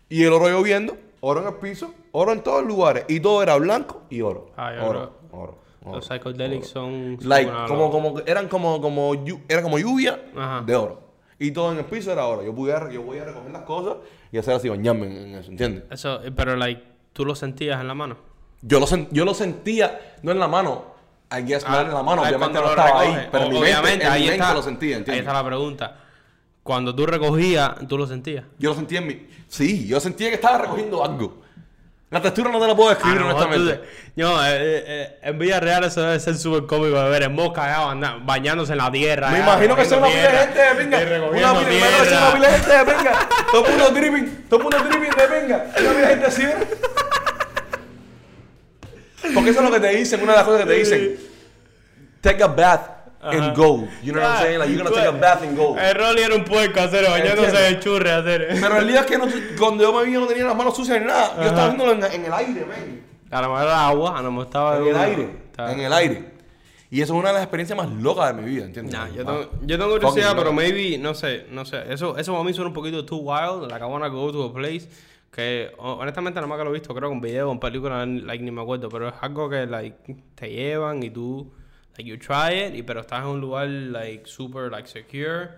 A: Y el oro lloviendo, oro en el piso, oro en todos los lugares. Y todo era blanco y oro.
B: Ah, yo
A: oro,
B: creo-
A: oro, oro.
B: Los psychedelics son... son
A: Like, como, como, que eran como, como, era como lluvia
B: Ajá.
A: de oro. Y todo en el piso era oro. Yo, pude, yo voy a recoger las cosas y hacer así, bañarme en, eso, ¿entiendes?
B: Eso, eh, pero like, tú lo sentías en la mano.
A: Yo lo, sen- yo lo sentía, no en la mano. I guess
B: Ah,
A: en la mano,
B: ah,
A: obviamente no estaba
B: recoges.
A: ahí. Pero
B: O-
A: mi mente,
B: obviamente,
A: en mi
B: ahí
A: mente
B: está,
A: lo sentía,
B: Ahí
A: ¿entiendes?
B: está la pregunta. Cuando tú recogías, tú lo sentías.
A: Yo lo sentía en mi... Sí, yo sentía que estaba recogiendo algo. La textura no te la puedo describir
B: Ah, no,
A: honestamente.
B: tú- no, eh, eh, eh, en Villarreal eso debe ser súper cómico de ver en Mosca allá, anda- bañándose en la tierra.
A: Me
B: allá,
A: imagino que son una pila de gente de pinga. Una pila, de gente de pinga. Todo el mundo dripping, todo el mundo dripping de pinga. Una pila de gente así. Porque eso es lo que te dicen, una de las cosas que te dicen. Take a bath
B: Ajá.
A: gold. You know what I'm saying? Like, you're gonna take a bath in gold.
B: El Rolly era un puerco, hacer, bañándose de churre, hacer.
A: Pero el día que no, cuando yo me vi no tenía las manos sucias ni nada. Yo estaba viéndolo en, en el aire, man.
B: A lo mejor era agua, a lo mejor estaba
A: En el aire.
B: Estaba-
A: En el aire. Y eso es una de las experiencias más locas de mi vida, ¿entiendes?
B: Nah, yo tengo, yo tengo curiosidad, pero maybe, no sé, no sé. Eso, eso para mí suena un poquito too wild. Like I wanna go to a place Que ho- honestamente nada más que lo he visto, creo que en video o en película, like, ni me acuerdo, pero es algo que like, te llevan y tú, like, you try it, y, pero estás en un lugar like super like secure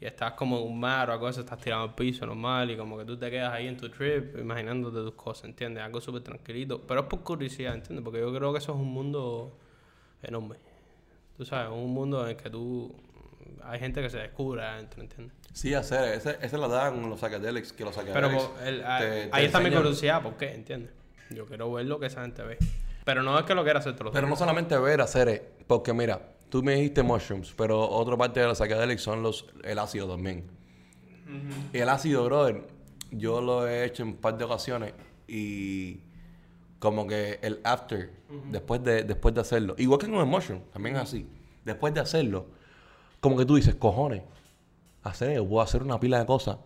B: y estás como en un mar o algo así, estás tirado al piso normal y como que tú te quedas ahí en tu trip imaginándote tus cosas, ¿entiendes? Algo súper tranquilito, pero es por curiosidad, ¿entiendes? Porque yo creo que eso es un mundo enorme. Tú sabes, un mundo en el que tú... Hay gente que se descubre adentro, ¿entiendes?
A: Sí, hacer, ese, ese la dan con los psychedelics, que los
B: Pero
A: psychedelics
B: po- el- a-
A: te- te
B: ahí está mi curiosidad, ¿por qué? ¿Entiendes? Yo quiero ver lo que esa gente ve. Pero no es que lo quiera hacer todos los
A: Pero no solamente ver, hacer, eh, porque mira, tú me dijiste mushrooms, pero otra parte de los psychedelics son los, el ácido también. Y el ácido, brother, yo lo he hecho en un par de ocasiones y como que el after, después, de, después de hacerlo, igual que con el mushroom, también es así, después de hacerlo, como que tú dices, cojones, hacer, yo puedo hacer una pila de cosas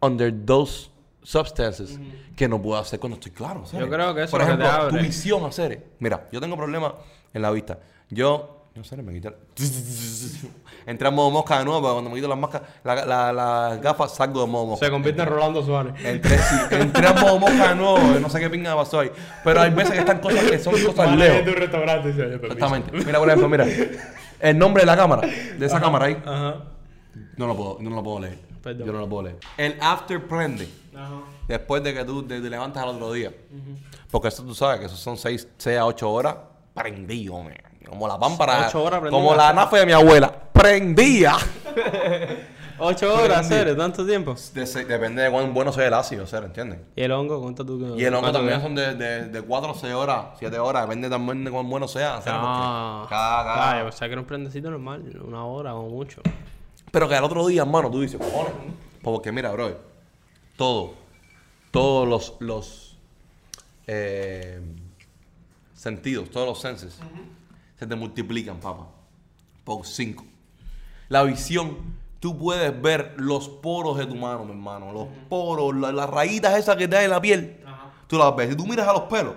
A: under those substances que no puedo hacer cuando estoy claro.
B: Yo creo que eso
A: Por
B: es lo que
A: ejemplo,
B: te abre.
A: tu visión hacer. Mira, yo tengo problemas en la vista. Yo, no sé, me quité. Entré en modo mosca de nuevo, pero cuando me quito las moscas, la, la, las gafas, salgo de modo mosca.
B: Se convierte en Rolando Suárez.
A: Entré, sí, entré en modo mosca de nuevo, no sé qué pinga pasó ahí. Pero hay veces que están cosas que son cosas lejos.
B: restaurante oye.
A: Exactamente. Mira, por ejemplo, mira. El nombre de la cámara, de esa cámara ahí,
B: Ajá.
A: no lo puedo, no lo puedo leer.
B: Perdón.
A: Yo no lo puedo leer. El after prende.
B: Ajá.
A: Después de que tú te, te levantas al otro día. Porque eso tú sabes que eso son 6 a 8 horas prendido, man. Como la pámpara.
B: Ocho horas.
A: Como la nafe de mi abuela. Prendía. *laughs*
B: Ocho horas, ¿serio? ¿Tanto tiempo?
A: De- se- depende de cuán bueno sea el ácido, ¿sabes? ¿Entiendes?
B: ¿Y el hongo? ¿Cuánto tú
A: Y el hongo también son de, de, de 4 a 6 horas, 7 horas. Depende también de cuán bueno sea. ¿sabes?
B: Ah,
A: cada- cada-
B: Ah, yo pensaba que era un prendecito normal, una hora o mucho.
A: Pero que al otro día, hermano, tú dices, cojones. Porque mira, bro, todo, todos los, los eh, sentidos, todos los senses, se te multiplican, papá, por cinco. La visión, tú puedes ver los poros de tu mano, mi hermano, los poros, la- las rayitas esas que te hay en la piel, tú las ves. Si tú miras a los pelos,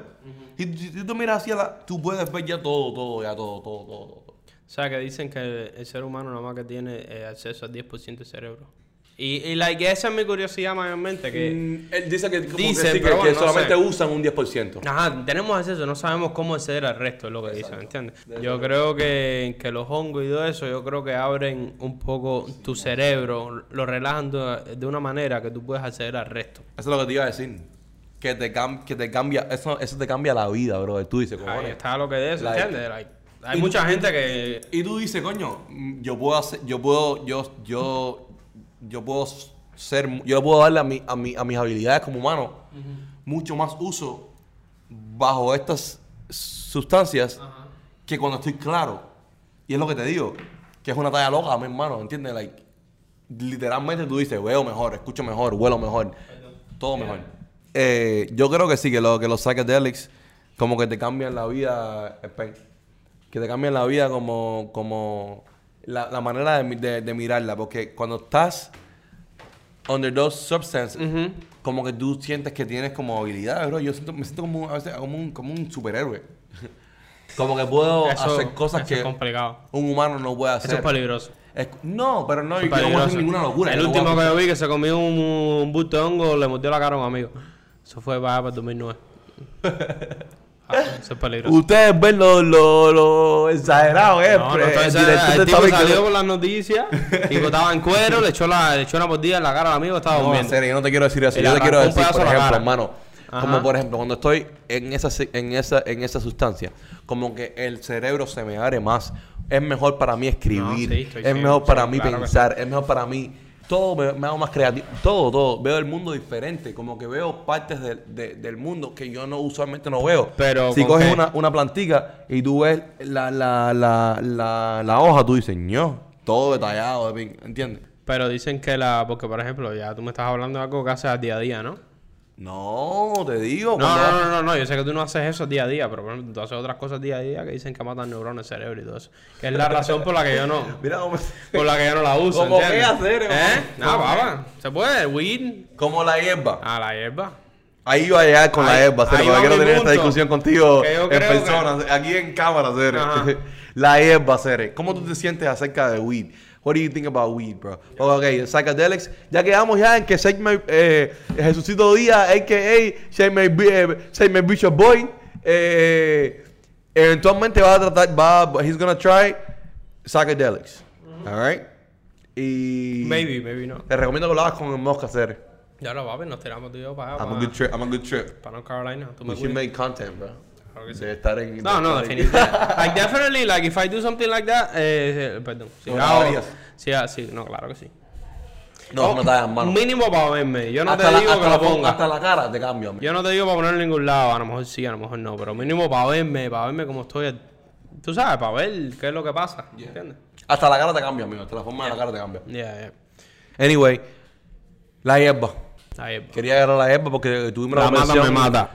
A: si, si- si tú miras hacia la, tú puedes ver ya todo, todo, ya todo, todo, todo. todo.
B: O sea, que dicen que el, el ser humano nada más que tiene eh, acceso al 10% del cerebro. Y, y like, esa es mi curiosidad mayormente, que...
A: Mm, él dice que, como que
B: Dicen,
A: sí, que-
B: pero
A: que
B: bueno, no
A: solamente
B: sé.
A: usan un 10%.
B: Ajá, tenemos acceso, no sabemos cómo acceder al resto, es lo que dicen, ¿entiendes? Yo creo que, que los hongos y todo eso, yo creo que abren un poco tu cerebro, lo relajan de, de una manera que tú puedes acceder al resto.
A: Eso es lo que te iba a decir. Que te, cam- que te cambia, eso, eso te cambia la vida, bro. Tú dices,
B: Ahí está lo que de eso,
A: Like-
B: ¿entiendes? Like, hay
A: Y-
B: mucha gente que...
A: Y tú dices, coño, yo puedo hacer, yo puedo, yo, yo, yo puedo ser, yo puedo darle a, mi, a, mi, a mis habilidades como humano mucho más uso bajo estas sustancias que cuando estoy claro. Y es lo que te digo, que es una talla loca, mi hermano, ¿entiendes? Like, literalmente tú dices, veo mejor, escucho mejor, huelo mejor, todo mejor. Eh, yo creo que sí, que, lo, que los psychedelics como que te cambian la vida, que te cambian la vida como, como la, la manera de, de- de mirarla, porque cuando estás under those substances, como que tú sientes que tienes como habilidades, bro. Yo siento, me siento como, un- a veces como, un, como un superhéroe. *laughs* como que puedo
B: Eso-
A: hacer cosas que
B: complicado.
A: un humano no puede hacer.
B: Eso es peligroso.
A: Es- no, pero no, yo
B: Es
A: no voy a hacer
B: peligroso.
A: ninguna locura.
B: El último que yo vi que se comió un, un bulto de hongo le mordió la cara a un amigo. Eso fue para, para el 2009. *laughs* Ah, eso es peligroso.
A: Ustedes ven lo, lo, lo exagerado, ¿eh?
B: No, no, entonces,
A: el director
B: el tipo salió por las noticias y estaba en cuero, le echó, la, le echó una mordida en la cara al amigo, estaba
A: No, en serio, yo no te quiero decir eso. Yo te quiero decir, por ejemplo, hermano,
B: Ajá.
A: como por ejemplo, cuando estoy en esa, en esa, en esa sustancia, como que el cerebro se me abre más. Es mejor para mí escribir,
B: No, sí,
A: es mejor para mí
B: claro que
A: pensar, es mejor para mí. Todo me, me hago más creativo, todo, todo. Veo el mundo diferente, como que veo partes del- de- del mundo que yo no usualmente no veo.
B: Pero,
A: si
B: ¿con
A: coges una, una plantica y tú ves la, la, la, la, la hoja, tú dices, no, todo detallado, ¿entiendes?
B: Pero dicen que la... Porque, por ejemplo, ya tú me estás hablando de algo que haces día a día, ¿no?
A: No, te digo.
B: No, no, no, no, no, yo sé que tú no haces eso día a día, pero ejemplo, tú haces otras cosas día a día que dicen que matan neuronas cerebro y todo eso. Que es la *laughs* razón por la que yo no...
A: Mira cómo-
B: Por la que yo no la uso,
A: ¿Cómo qué hacer,
B: ¿Eh? No,
A: ¿Cómo
B: papá. ¿Se puede? Weed.
A: Como la hierba.
B: A la hierba.
A: Ahí iba a llegar con la hierba,
B: ahí
A: porque
B: va
A: quiero tener esta discusión contigo en
B: que-
A: persona, aquí en cámara.
B: Ajá. *laughs*
A: La hierba, Cere. ¿Cómo tú te sientes acerca de weed? What do you think about weed, bro? Okay, psychedelics. Ya quedamos ya en que Shake eh, Jesucito Díaz, a.k.a. Shake My, eh, Shake My Bishop Boy, eh, eventualmente va a tratar, va, he's gonna try psychedelics. Alright? Y...
B: Maybe, maybe no.
A: Te recomiendo que lo hagas con el Mosca Cere.
B: Ya lo va, nos tiramos tú y yo para
A: I'm a good trip. I'm a good trip.
B: para North Carolina. Tú me
A: should make content, bro.
B: Claro que sí.
A: De estar en...
B: No, no, definitivamente. like, definitely, like, if I do something like that, eh, eh, perdón. Si
A: No,
B: hago-
A: harías.
B: sí, sí, no, claro que sí.
A: No, no te hagas mano.
B: Mínimo para verme. Yo no
A: hasta
B: te
A: la,
B: digo
A: hasta
B: que
A: la
B: lo ponga.
A: Hasta la cara te cambio, amigo.
B: Yo no te digo para ponerlo en ningún lado. A lo mejor sí, a lo mejor no. Pero mínimo para verme, para verme cómo estoy. Tú sabes, para ver qué es lo que pasa. ¿Entiendes?
A: Hasta la cara te cambia, amigo. Hasta la forma de la cara te cambia.
B: Ya, ya.
A: Anyway, la hierba.
B: Va.
A: Quería agarrar la hierba porque tuvimos
B: La
A: la
B: mata me mata.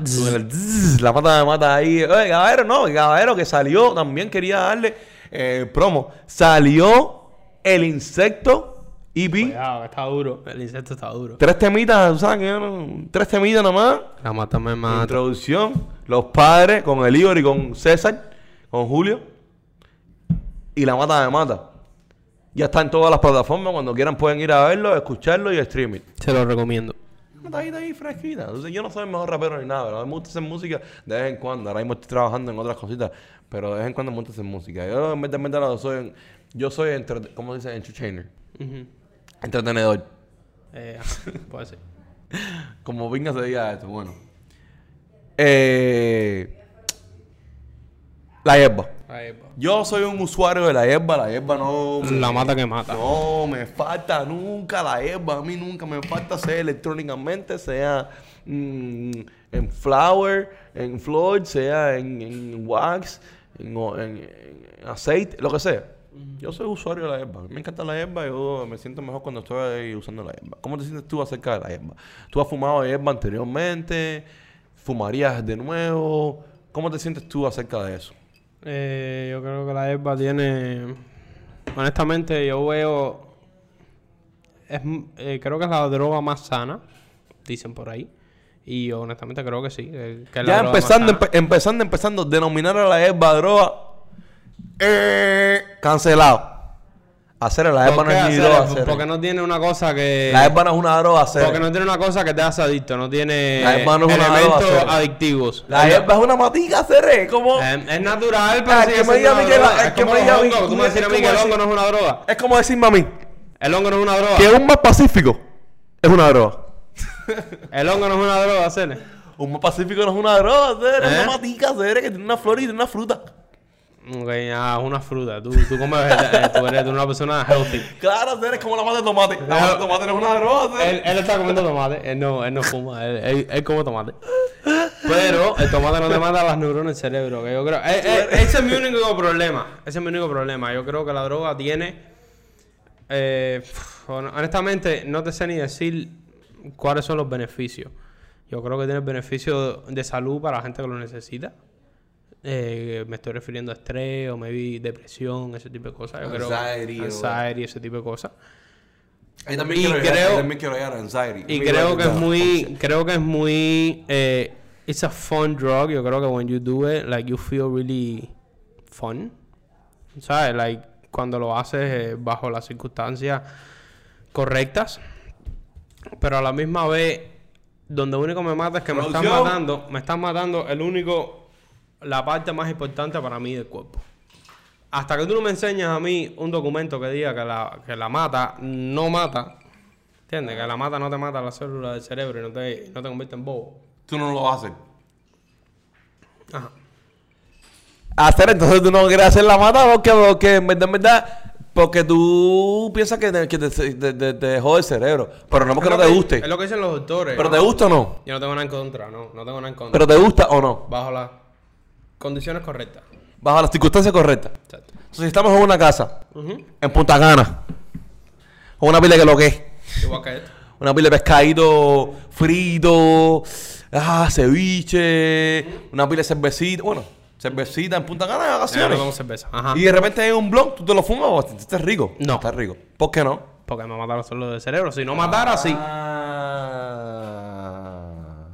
A: La mata me mata ahí. Oye, caballero, no, el caballero que salió, también quería darle eh, promo. Salió el insecto EP.
B: Cuidado, está duro. El insecto está duro.
A: Tres temitas, ¿tú ¿sabes? no- Tres temitas nomás.
B: La mata me mata.
A: Introducción, los padres con el Igor y con César, con Julio. Y la mata me mata. Ya está en todas las plataformas. Cuando quieran pueden ir a verlo, escucharlo y streaming.
B: Se lo recomiendo.
A: Una tajita ahí fresquita. Entonces, yo no soy el mejor rapero ni nada, pero me gusta hacer música de vez en cuando. Ahora mismo estoy trabajando en otras cositas, pero de vez en cuando me gusta hacer música. Yo en vez de verdad, soy, yo soy, entre, ¿cómo dice? Entertainer. Entretenedor.
B: Eh, *laughs* puede ser.
A: Como venga se diga esto, bueno. Eh, la hierba. Yo soy un usuario de la hierba, la hierba no...
B: La mata que mata.
A: No, me falta nunca la hierba. A mí nunca me falta, sea electrónicamente, sea mm, en flower, en floor, sea en, en wax, en, o- en- en aceite, lo que sea. Yo soy usuario de la hierba. Me encanta la hierba. Yo me siento mejor cuando estoy ahí usando la hierba. ¿Cómo te sientes tú acerca de la hierba? ¿Tú has fumado hierba anteriormente? ¿Fumarías de nuevo? ¿Cómo te sientes tú acerca de eso?
B: Eh, yo creo que la hierba tiene. Honestamente, yo veo. Es, eh, creo que es la droga más sana, dicen por ahí. Y yo honestamente creo que sí. que es la
A: Ya empezando, empe- empezando, empezando, denominar a la hierba droga. Eh, cancelado. Hacer la hierba
B: ¿Por
A: no
B: qué
A: es
B: hacer
A: droga. hacer.
B: Porque no tiene una cosa que.
A: La hierba no es una droga. hacer.
B: Porque no tiene una cosa que te hace adicto, no tiene
A: La es una droga,
B: elementos
A: hacer.
B: adictivos.
A: La hierba es una matica, hacer. como
B: Eh, es natural, pero
A: Ah,
B: sigue
A: que me diga
B: droga.
A: es
B: Es
A: que
B: como
A: me diga.
B: Tú me decir a mí
A: es
B: que el hongo no es una droga.
A: Es como decirme a mí
B: El hongo no es una droga.
A: que un mar pacífico es una droga. *laughs*
B: El hongo no es una droga, Cene.
A: Un mar pacífico no es una droga, hacer. Es
B: ¿Eh?
A: una matica, hacer, que tiene una flor y tiene una fruta.
B: Ok, ah, es una fruta. Tú, tú comes eh, tú eres una persona healthy.
A: Claro, hacer es como la mata de tomate. La mata de tomate no es una droga, hacer.
B: Él, él está comiendo tomate. Él no, él no fuma. Él, él, él come tomate. Pero el tomate no te mata las neuronas del cerebro. Que yo creo. eh, eh, ese es mi único problema. Ese es mi único problema. Yo creo que la droga tiene. eh, hon- honestamente, no te sé ni decir cuáles son los beneficios. Yo creo que tiene beneficios de salud para la gente que lo necesita. Eh, me estoy refiriendo a estrés o maybe depresión, ese tipo de cosas. Yo
A: Anxiety
B: anxiety, ese tipo de cosas.
A: Ahí también
B: Y
A: quiero llegar,
B: creo-
A: ahí también quiero llegar a anxiety.
B: Y creo que es muy, creo que es muy, eh, it's a fun drug. Yo creo que when you do it, like you feel really fun. ¿Sabes? Like cuando lo haces eh, bajo las circunstancias correctas. Pero a la misma vez, donde único me mata es que me están matando, me están matando el único, la parte más importante para mí del cuerpo. Hasta que tú no me enseñas a mí un documento que diga que la, que la mata no mata, ¿entiendes? Que la mata no te mata las células del cerebro y no te, no te convierte en bobo.
A: Tú no lo vas a hacer.
B: Ajá.
A: Hacer, entonces tú no quieres hacer la mata porque, porque en verdad, en verdad, porque tú piensas que, te, que te, te- te- te jode el cerebro. Pero no porque
B: Es
A: no te
B: que-
A: guste.
B: Es lo que dicen los doctores.
A: Pero
B: ¿no?
A: te gusta o no.
B: Yo no tengo nada en contra, no. No tengo nada en contra.
A: Pero te gusta o no.
B: Bajo las condiciones correctas.
A: Bajo las circunstancias correctas.
B: Exacto.
A: Entonces, si estamos en una casa,
B: Ujú.
A: en Punta Cana, o una pila que lo que es, una pila de pescadito frito, ah, ceviche, una pila de cervecita, bueno, cervecita en Punta Cana de
B: Yo no
A: vacaciones.
B: tomo cerveza. Ajá.
A: Y de repente hay un blog, tú te lo fumas o está rico.
B: No.
A: Está rico. ¿Por qué no?
B: Porque me mataron solo del cerebro. Si no matara, sí.
A: Ah.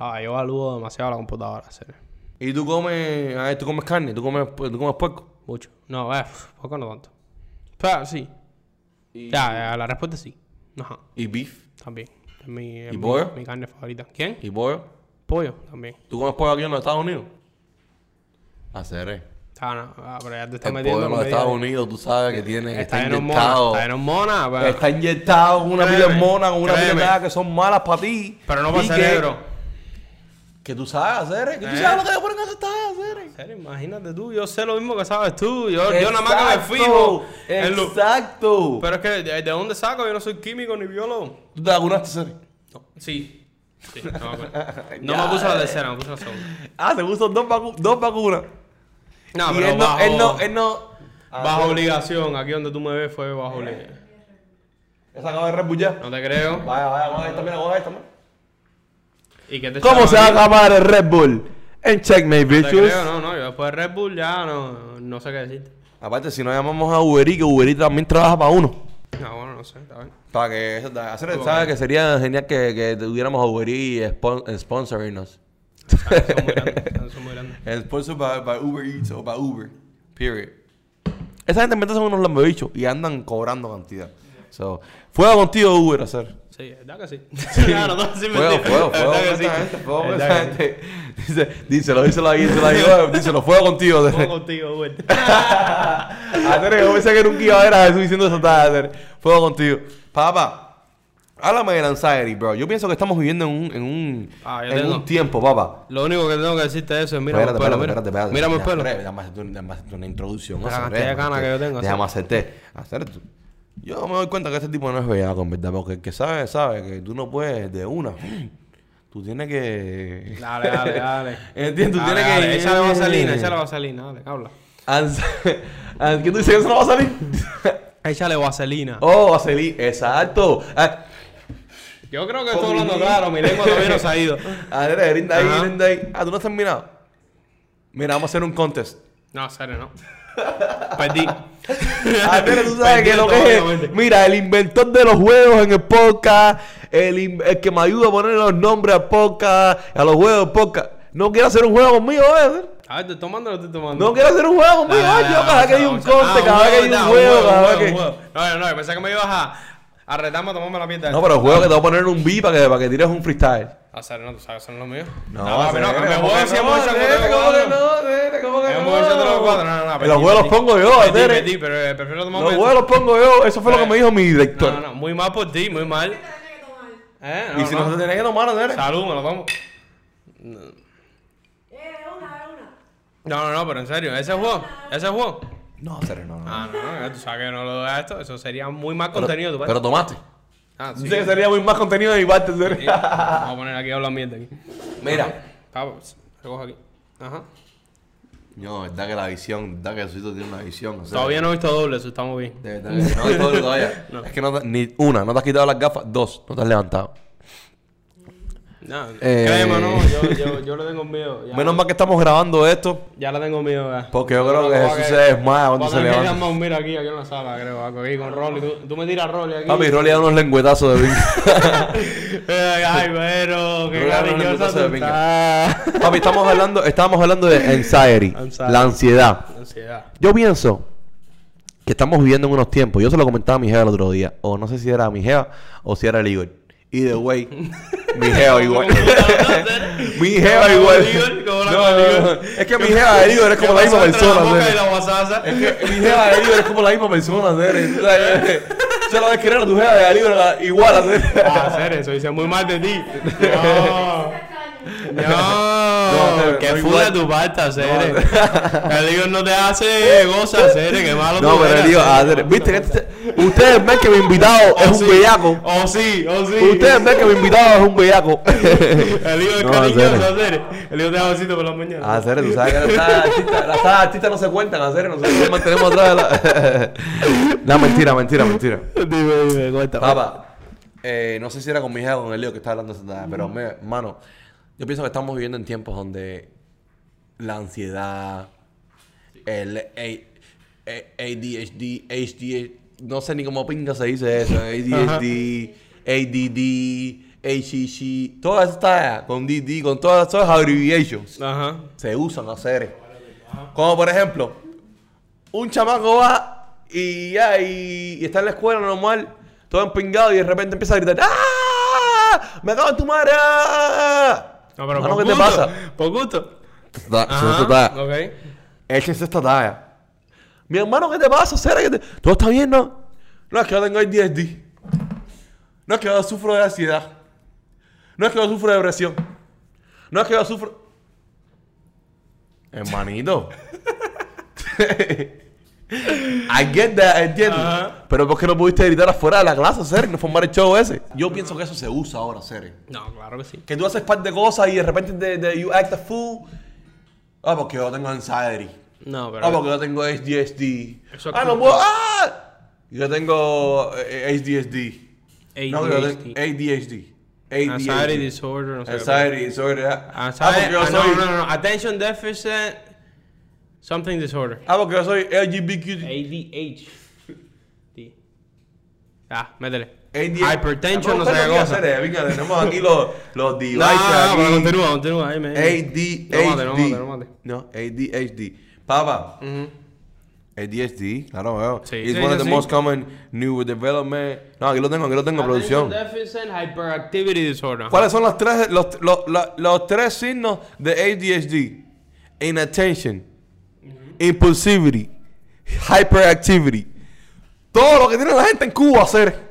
B: Ah, yo aludo demasiado a la computadora, serio.
A: Y tú comes, a ver, tú comes carne, tú comes, tú comes puerco.
B: Mucho. No, eh, poco no tanto. Pero sí.
A: Y,
B: Ya, la respuesta es sí. Ajá,
A: y beef.
B: también. Es mi, es
A: ¿Y
B: mi-
A: pollo?
B: mi carne favorita. ¿Quién?
A: ¿Y pollo?
B: Pollo, también.
A: ¿Tú comes pollo aquí en los Estados Unidos? Hacer
B: Ah, no, ah, pero ya te estás
A: El
B: metiendo
A: pollo en los. Estados Unidos, tú sabes que tiene,
B: Está
A: está inyectado.
B: está en hormona, pero,
A: Está inyectado con una pila de mona, con una pila de que son malas para ti.
B: pero no para el cerebro.
A: Que tú sabes hacer, que tú
B: Eh.
A: sabes lo que le ponen a hacer hacer.
B: En serio, imagínate tú, yo sé lo mismo que sabes tú. Yo, yo nada más que me fijo en lo-
A: Exacto.
B: Pero es que, ¿de, de dónde saco? Yo no soy químico ni biólogo.
A: ¿Tú te vacunaste, Seri?
B: No, sí. Sí, no me. *laughs* No me puse la tercera, me puse la segunda.
A: Ah, te puso dos, vacu- dos vacunas.
B: No,
A: y
B: pero
A: él no,
B: bajo,
A: él no, él no.
B: bajo obligación. Aquí donde tú me ves fue bajo obligación.
A: Esa acaba de Red Bull ya.
B: No te creo.
A: Vaya, vaya, coge esta, mira, coge esta, mira.
B: ¿Y qué te
A: ¿Cómo se va a acabar el Red Bull? En Checkmate,
B: No
A: bitches.
B: creo, no, no. Yo después de Red Bull ya no, no sé qué decirte.
A: Aparte, si no llamamos a Uber Eats, que Uber Eats también trabaja para uno.
B: No, bueno, no sé, está bien.
A: Para que eso, hacer. ¿sabes? Que sería genial que, que tuviéramos a Uber Eats spon sponsoringnos.
B: Ah, Son muy grandes, son muy grandes.
A: El sponsor by, by Uber Eats o by Uber. Period. Esa gente en son unos lambebichos y andan cobrando cantidad. So, fuego contigo, Uber, hacer.
B: Sí, ¿verdad que *laughs* sí? Claro, no, sí,
A: Fuego,
B: mentira.
A: fuego, fuego
B: ¿Verdad
A: con
B: que
A: esa
B: sí?
A: gente, fuego con
B: ¿Verdad
A: esa
B: que sí?
A: gente. Dice, díselo, díselo ahí, díselo ahí. *laughs* Díselo, fuego contigo.
B: Fuego contigo, güey. *laughs*
A: Hacer, yo pensé que nunca iba a ver a Jesús diciendo eso. Hacer, fuego contigo. Papá, háblame del anxiety, bro. Yo pienso que estamos viviendo en un, en un,
B: Ah,
A: en
B: tengo.
A: un tiempo, papá.
B: Lo único que tengo que decirte de eso es mira
A: espérate, espérate,
B: mira.
A: espérate, espérate.
B: El
A: Déjame-
B: pelo.
A: Déjame hacerte, un- déjame hacerte una introducción.
B: Mira la cantidad de que yo tengo,
A: Déjame
B: hacer.
A: hacerte. hacerte. Yo me doy cuenta que este tipo no es bellaco, en verdad. Porque el que sabe, sabe que tú no puedes de una. Tú tienes que.
B: Dale, dale, dale. *laughs*
A: Entiendo, tú
B: Dale,
A: tienes
B: dale,
A: que.
B: Échale vaselina, *laughs* échale vaselina, dale, habla.
A: ¿Qué tú dices que eso no va a salir? *laughs*
B: Échale vaselina.
A: oh, vaselina. Exacto. Ah,
B: Yo creo que estoy hablando claro, mi lengua todavía no se ha ido.
A: A ver, brinda ahí, brinda ahí. Ah, ¿tú no has terminado? Mira, vamos a hacer un contest.
B: No, serio, no. Perdí.
A: Ah, mira, tú sabes que lo que es. Mira, el inventor de los juegos en el podcast, el, el que me ayuda a poner los nombres al podcast, a los juegos del podcast, no quiere hacer un juego conmigo, ¿eh?
B: A ver, ¿te estoy tomando o no estoy tomando?
A: No quiere hacer un juego conmigo,
B: dale,
A: yo cada vez que hay un
B: ah,
A: cada vez que hay un juego, cada que.
B: No, no, no, pensé que me ibas a, a retarme a tomarme la mierda.
A: No, pero el juego que te voy a poner un beat para que, para que tires un freestyle.
B: A ser, no, tú sabes, son los míos.
A: No,
B: no, que me
A: ¿cómo
B: voy a decir
A: no?
B: mucho
A: ¿Cómo que no? ¿Cómo que
B: Me
A: no?
B: voy a los cuatro, no, no, no.
A: Los juegos los pongo yo, Tere.
B: pero eh, prefiero tomar
A: Los juegos los pongo yo, eso fue lo que me dijo mi
B: No,
A: director.
B: no, no, muy mal por ti, muy mal. ¿Eh?
A: Y si no se tenía que tomar, Tere.
B: Salud, me lo tomo.
C: Eh, una, una.
B: No, no, no, pero en serio, ese juego, ese juego.
A: No, Tere, no, no.
B: Ah, no, no, tú sabes que no lo hagas esto, eso sería muy
A: Pero-
B: contenido, tu parte.
A: Pero tomaste.
B: Ah, sí.
A: Que sería muy más contenido de mi parte.
B: Sí. Vamos a poner aquí a hablar mierda aquí.
A: Mira.
B: Vamos, recojo aquí. Ajá.
A: No, verdad que la visión, verdad que Suito tiene una visión. o sea,
B: Todavía no he visto doble, eso estamos bien.
A: De verdad que no hay todo todavía. *laughs*
B: No.
A: Es que no te- ni una, no te has quitado las gafas. Dos, no te has levantado.
B: No,
A: Eh.
B: créeme, no, yo, yo, yo le tengo miedo. Ya,
A: Menos mal que estamos grabando esto.
B: ya le tengo miedo, ya.
A: Porque yo creo que
B: a
A: Jesús se desmaya cuando
B: a
A: se levanta.
B: mira aquí, aquí en la sala, creo. Aquí con Rolly. Tú, tú me tiras Rolly aquí.
A: Papi, Rolly da unos lengüetazos de vinca. *laughs* *laughs*
B: Ay, pero, qué tú
A: de
B: estás.
A: Papi, estamos hablando, estábamos hablando de anxiety,
B: Anxiety.
A: la ansiedad.
B: Ansiedad.
A: Yo pienso que estamos viviendo en unos tiempos. Yo se lo comentaba a mi jefa el otro día. O no sé si era mi jefa o si era el Igor. Y de way, *laughs* mi jefa igual. *laughs* Mi
B: ¿Cómo
A: igual. No, no, no. Es que mi jefa de Igor es como la misma persona. Es que mi jefa de Igor es como la misma persona. Se lo vas a querer a tu jefa de Igor igual a.
B: Ah, serio, eso dice muy mal de ti. *laughs* *laughs* No. Que de tu parte, Cere. El *laughs* Igor no te hace goza, Cere, que malo
A: No, pero digo, viste que este- ustedes ven que mi invitado *laughs* es
B: Oh,
A: un bellaco.
B: Oh, sí, oh, sí.
A: Ustedes ven que mi invitado es un bellaco.
B: El Igor es cariñoso, Cere. El Igor te da besito por la mañana.
A: Ah, tú sabes que las artistas, no se cuentan, a nosotros nos mantenemos atrás de la... no, mentira, mentira, mentira.
B: Dime, dime, cuéntame.
A: Papá, eh, no sé si era con mi hija o con el lío que está hablando esa tarde, pero, me, mano, yo pienso que estamos viviendo en tiempos donde la ansiedad, el ADHD, HD, no sé ni cómo pinga se dice eso, ADHD, ADD, HCC, todo eso está con DD, con todas esas abbreviations
B: Ajá.
A: se usan a hacer. Como por ejemplo, un chamaco va y ya, y, y está en la escuela normal, todo empingado, y de repente empieza a gritar, ¡Ah! ¡Me cago en tu madre! ¡Ah!".
B: No, pero
A: Mano,
B: por
A: ¿qué te
B: gusto,
A: pasa?
B: Por gusto.
A: Da-
B: Ajá,
A: se esta talla.
B: ok.
A: Échese esta talla. Mi hermano, ¿qué te pasa? ¿Será que te- ¿Todo está bien, no? No, es que yo tengo ADHD. No es que yo sufro de ansiedad. No es que yo sufro de depresión. No es que yo sufro... Hermanito. *laughs* I get that, entiendo.
B: Ajá.
A: Pero ¿por qué no pudiste gritar afuera de la clase, Seren? No formar el show ese. Yo pienso que eso se usa ahora, Seren.
B: No, claro que sí.
A: Que tú haces par de cosas y de repente te, te- you act a fool. Ah, porque yo tengo anxiety.
B: No, pero.
A: Ah, porque yo tengo ADHD.
B: Eso es
A: ah, no puedo. ¡Ah! Yo tengo eh, ADHD. No, yo tengo
B: ADHD.
A: ADHD.
B: Anxiety disorder, no sé.
A: Anxiety disorder. Ah,
B: Anxiety,
A: porque yo
B: ah, no,
A: soy.
B: no, no, no. Attention deficit something disorder.
A: Ah, porque yo soy LGBTQ.
B: ADHD. Ah, métele.
A: ADHD.
B: Hypertension, no sé
A: Ah,
B: qué
A: ¿qué
B: cosa.
A: Venga, tenemos aquí los, los
B: No, *laughs*
A: devices.
B: no, no, pero
A: aquí.
B: continúa, continúa. Ahí, me.
A: ADHD.
B: No mate, no mate, no mate.
A: No, ADHD.
B: Ujú.
A: ADHD, claro, veo.
B: Sí,
A: It's
B: sí,
A: one of the
B: sí.
A: most common new development. No, aquí lo tengo, aquí lo tengo, producción.
B: Attention deficit hyperactivity disorder.
A: ¿Cuáles son los tres, los, los, los, los tres signos de ADHD? Inattention, impulsivity, hyperactivity. Todo lo que tiene la gente en Cuba hacer.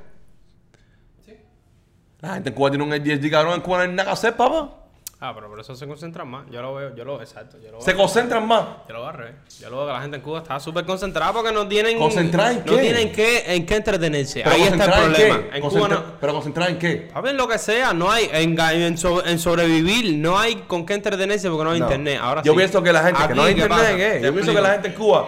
A: La gente en Cuba tiene un ADHD, cabrón. En Cuba no hay nada que hacer, papá.
B: Ah, pero por eso se concentran más. Yo lo veo, yo lo exacto. Yo lo
A: Se
B: veo,
A: concentran más.
B: yo lo veo al revés. Yo lo veo que la gente en Cuba está súper concentrada porque no tienen.
A: ¿Concentrada en
B: No
A: qué?
B: tienen qué, en qué entretenerse. Ahí está el
A: en
B: problema. En Cuba no.
A: Pero concentrada en qué?
B: A ver, lo que sea, no hay en, en, so- en sobrevivir, no hay con qué entretenerse porque no hay
A: No.
B: internet. Ahora
A: yo
B: sí.
A: pienso que la gente, que no hay
B: ¿qué
A: internet, Yo pienso que la gente en Cuba,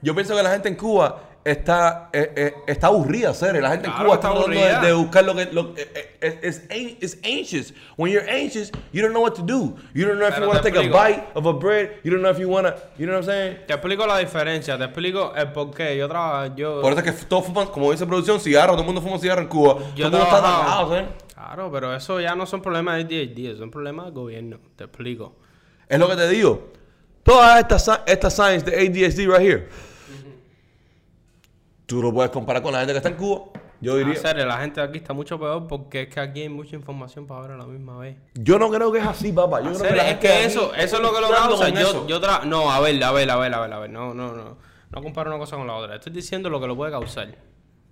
A: yo pienso que la gente en Cuba está, eh, eh, está aburrida, ser. La gente en Cuba
B: está aburrida.
A: de, de buscar lo que, lo, eh, eh, is anxious. When you're anxious, you don't know what to do. You don't know if
B: Pero
A: you want to take a bite of a bread. You don't know if you want to, you know what I'm saying?
B: Te explico la diferencia, te explico el por qué. Yo trabajo, yo...
A: Por eso es que todos fuman, como dice producción, cigarro, todo el mundo fuma cigarro en Cuba.
B: Yo
A: todo el mundo está atacado, ¿sabes?
B: Claro, pero eso ya no son problemas de ADHD, son problemas del gobierno. Te explico.
A: Es lo que te digo. Todas estas estas signs de ADHD right here. Tú lo puedes comparar con la gente que está en Cuba. Yo diría.
B: En serio, la gente aquí está mucho peor porque es que aquí hay mucha información para ver a la misma vez.
A: Yo no creo que es así, papá. Yo
B: En
A: creo
B: serio,
A: que
B: es que eso, eso es lo que lo causa. Yo, yo tra- no, a ver, a ver, a ver, a ver, a ver. No, no, no. No comparo una cosa con la otra. Estoy diciendo lo que lo puede causar.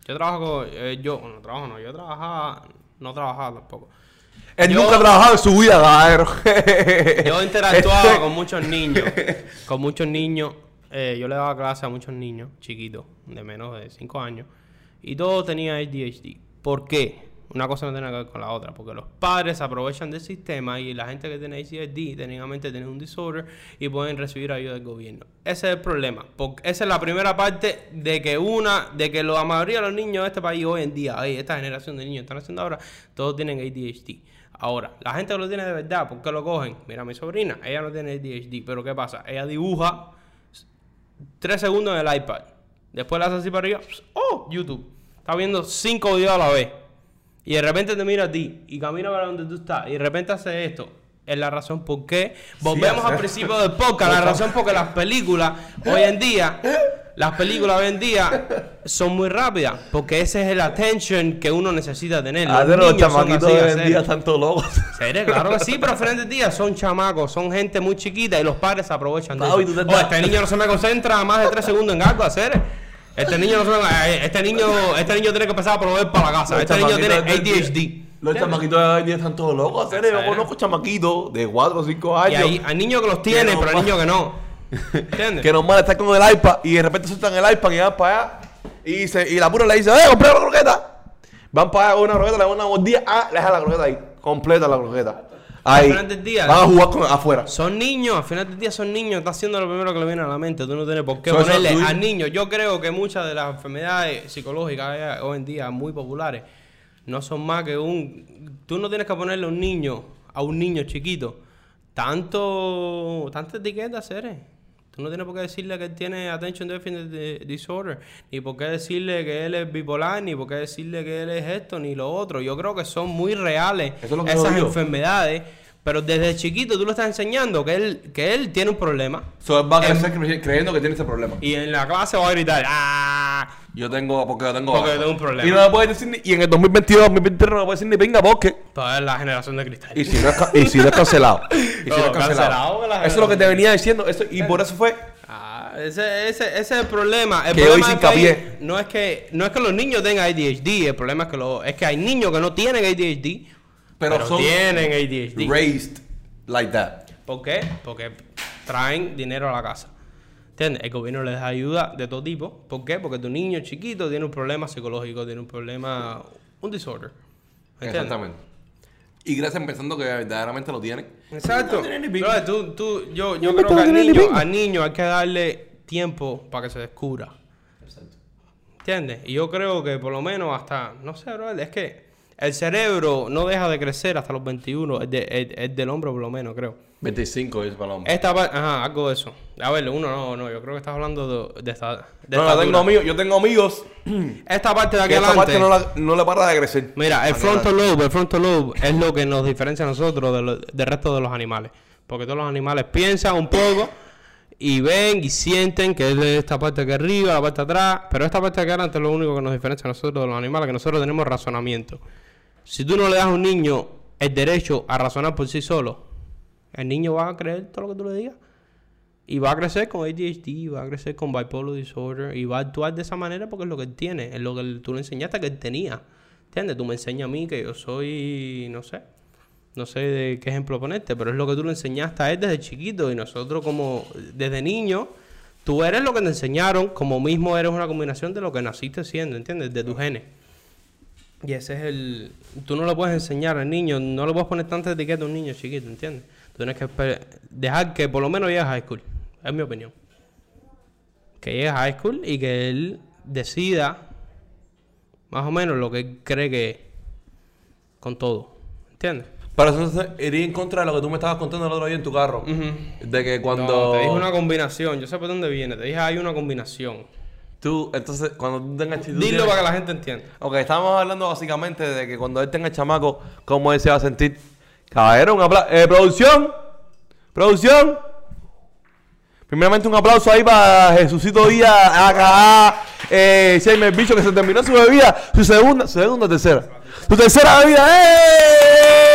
B: Yo trabajo con, eh, yo, no trabajo no, yo trabajaba, no trabajaba tampoco.
A: Él
B: yo-
A: nunca ha trabajado en su vida, Gaero. *laughs*
B: Yo interactuaba con muchos niños, con muchos niños. Eh, yo le daba clase a muchos niños chiquitos, de menos de 5 años, y todos tenían ADHD. ¿Por qué? Una cosa no tiene que ver con la otra, porque los padres aprovechan del sistema y la gente que tiene ADHD técnicamente tiene un disorder y pueden recibir ayuda del gobierno. Ese es el problema, porque esa es la primera parte de que una, de que la mayoría de los niños de este país hoy en día, hoy, esta generación de niños están haciendo ahora, todos tienen ADHD. Ahora, la gente que lo tiene de verdad, ¿por qué lo cogen? Mira, mi sobrina, ella no tiene ADHD, pero ¿qué pasa? Ella dibuja tres segundos en el iPad. Después la hace así para arriba. ¡Oh! YouTube. Está viendo cinco videos a la vez. Y de repente te mira a ti y camina para donde tú estás. Y de repente hace esto. Es la razón por qué. Volvemos al principio del podcast. La *laughs* razón por qué las películas hoy en día. *laughs* Las películas hoy en día son muy rápidas. Porque ese es el attention que uno necesita tener. Los
A: A ver, los
B: niños son
A: chamaquitos
B: así,
A: de hoy en día están todos locos.
B: ¿Serio? Claro que sí, pero frente al día son chamacos, son gente muy chiquita y los padres se aprovechan de eso. Oh, este niño no se me concentra más de tres segundos en algo hacer. Este niño no se me... eh, Este niño, este niño tiene que empezar a proveer para la casa.
A: Los
B: Este niño tiene ADHD.
A: Los chamaquitos de hoy en día están todos locos. hacer. Yo conozco chamaquitos de 4 o 5
B: Y
A: años.
B: hay, hay niños que los tienen,
A: no
B: pero hay niños que no. ¿Entiendes?
A: que normal está con el iPad y de repente sueltan el iPad y van para allá y, se, y la pura le dice, ¡eh, compré la croqueta! Van para allá con una croqueta, le dan una mordida, ah, le deja la croqueta ahí, completa la croqueta. Ahí.
B: Al final del día-
A: van a jugar con, afuera.
B: Son niños, al final del día son niños, está haciendo lo primero que le viene a la mente. Tú no tienes por qué
A: So,
B: ponerle
A: tú-
B: al niño. Yo creo que muchas de las enfermedades psicológicas hoy en día muy populares no son más que un. Tú no tienes que ponerle a un niño, a un niño chiquito, tanto. tanta etiqueta, seres. Tú no tienes por qué decirle que él tiene attention deficit di- disorder, ni por qué decirle que él es bipolar, ni por qué decirle que él es esto, ni lo otro. Yo creo que son muy reales
A: es
B: esas enfermedades Pero desde chiquito tú le estás enseñando que él, que él tiene un problema.
A: So, él va a
B: Em-
A: crecer cre- creyendo que tiene ese problema.
B: Y en la clase va a gritar, ¡ah!
A: Yo tengo, porque yo tengo.
B: Porque
A: asma.
B: tengo un problema.
A: Y no me puede decir ni, y en el 2022, 2023 no me puede decir ni pinga porque.
B: Toda la generación de cristal.
A: Y si no es, ca- y si no es cancelado. *laughs* Y si no, es cancelado. Eso es lo que te venía diciendo. Eso, y por eso fue.
B: Ah, ese, ese, ese es el problema. El
A: Que
B: problema
A: hoy
B: es
A: sin
B: que no es que no es que los niños tengan ADHD, el problema es que lo, es que hay niños que no tienen ADHD,
A: Pero
B: pero,
A: son
B: tienen ADHD.
A: Raised like that.
B: ¿Por qué? Porque traen dinero a la casa. ¿Entiendes? El gobierno les da ayuda de todo tipo. ¿Por qué? Porque tu niño chiquito tiene un problema psicológico, tiene un problema, un disorder. ¿Entiendes?
A: Exactamente. Y gracias pensando que verdaderamente lo tienen.
B: Exacto.
A: No ni
B: tú, tú, yo yo
A: No
B: creo que al
A: ni
B: niño, al niño hay que darle tiempo para que se descubra. ¿Entiendes? Y yo creo que por lo menos hasta, no sé, bro, es que el cerebro no deja de crecer hasta los 21, es, de- es- es del hombre por lo menos, creo.
A: 25 es para el hombre.
B: Esta parte, ajá, algo de eso. A ver, uno no, no, yo creo que estás hablando de, de esta... De
A: No, tengo amigos, yo tengo amigos
B: Esta parte de aquí
A: esta parte
B: adelante...
A: no, la- no le para de crecer.
B: Mira, el frontal lobe, el frontal lobe es lo que nos diferencia a nosotros de del resto de los animales. Porque todos los animales piensan un poco y ven y sienten que es de esta parte aquí arriba, la parte de atrás. Pero esta parte de aquí adelante es lo único que nos diferencia a nosotros de los animales, que nosotros tenemos razonamiento. Si tú no le das a un niño el derecho a razonar por sí solo, el niño va a creer todo lo que tú le digas. Y va a crecer con ADHD, va a crecer con bipolar disorder y va a actuar de esa manera porque es lo que él tiene, es lo que tú le enseñaste que él tenía. ¿Entiendes? Tú me enseñas a mí que yo soy, no sé, no sé de qué ejemplo ponerte, pero es lo que tú le enseñaste a él desde chiquito y nosotros como desde niño, tú eres lo que te enseñaron, como mismo eres una combinación de lo que naciste siendo, ¿entiendes? De tus genes. Y ese es el... Tú no le puedes enseñar al niño, no le puedes poner tanta etiqueta a un niño chiquito, ¿entiendes? Tú tienes que dejar que por lo menos llegue a high school. Es mi opinión. Que llegue a high school y que él decida más o menos lo que él cree que es. Con todo. ¿Entiendes?
A: Para eso iría en contra de lo que tú me estabas contando el otro día en tu carro. De que cuando.
B: No, te dije una combinación. Yo sé por dónde viene. Te dije hay una combinación.
A: Tú, entonces, cuando tú tengas. tú
B: Dilo
A: tienes-
B: para que la gente entienda.
A: Ok, estábamos hablando básicamente de que cuando él tenga chamaco, cómo él se va a sentir. Caballero, un aplauso. Eh, producción. Producción. Primeramente un aplauso ahí para Jesucito Díaz, acá, eh, Jaime el bicho que se terminó su bebida, su segunda, su segunda o tercera. Su tercera bebida, ¡eh!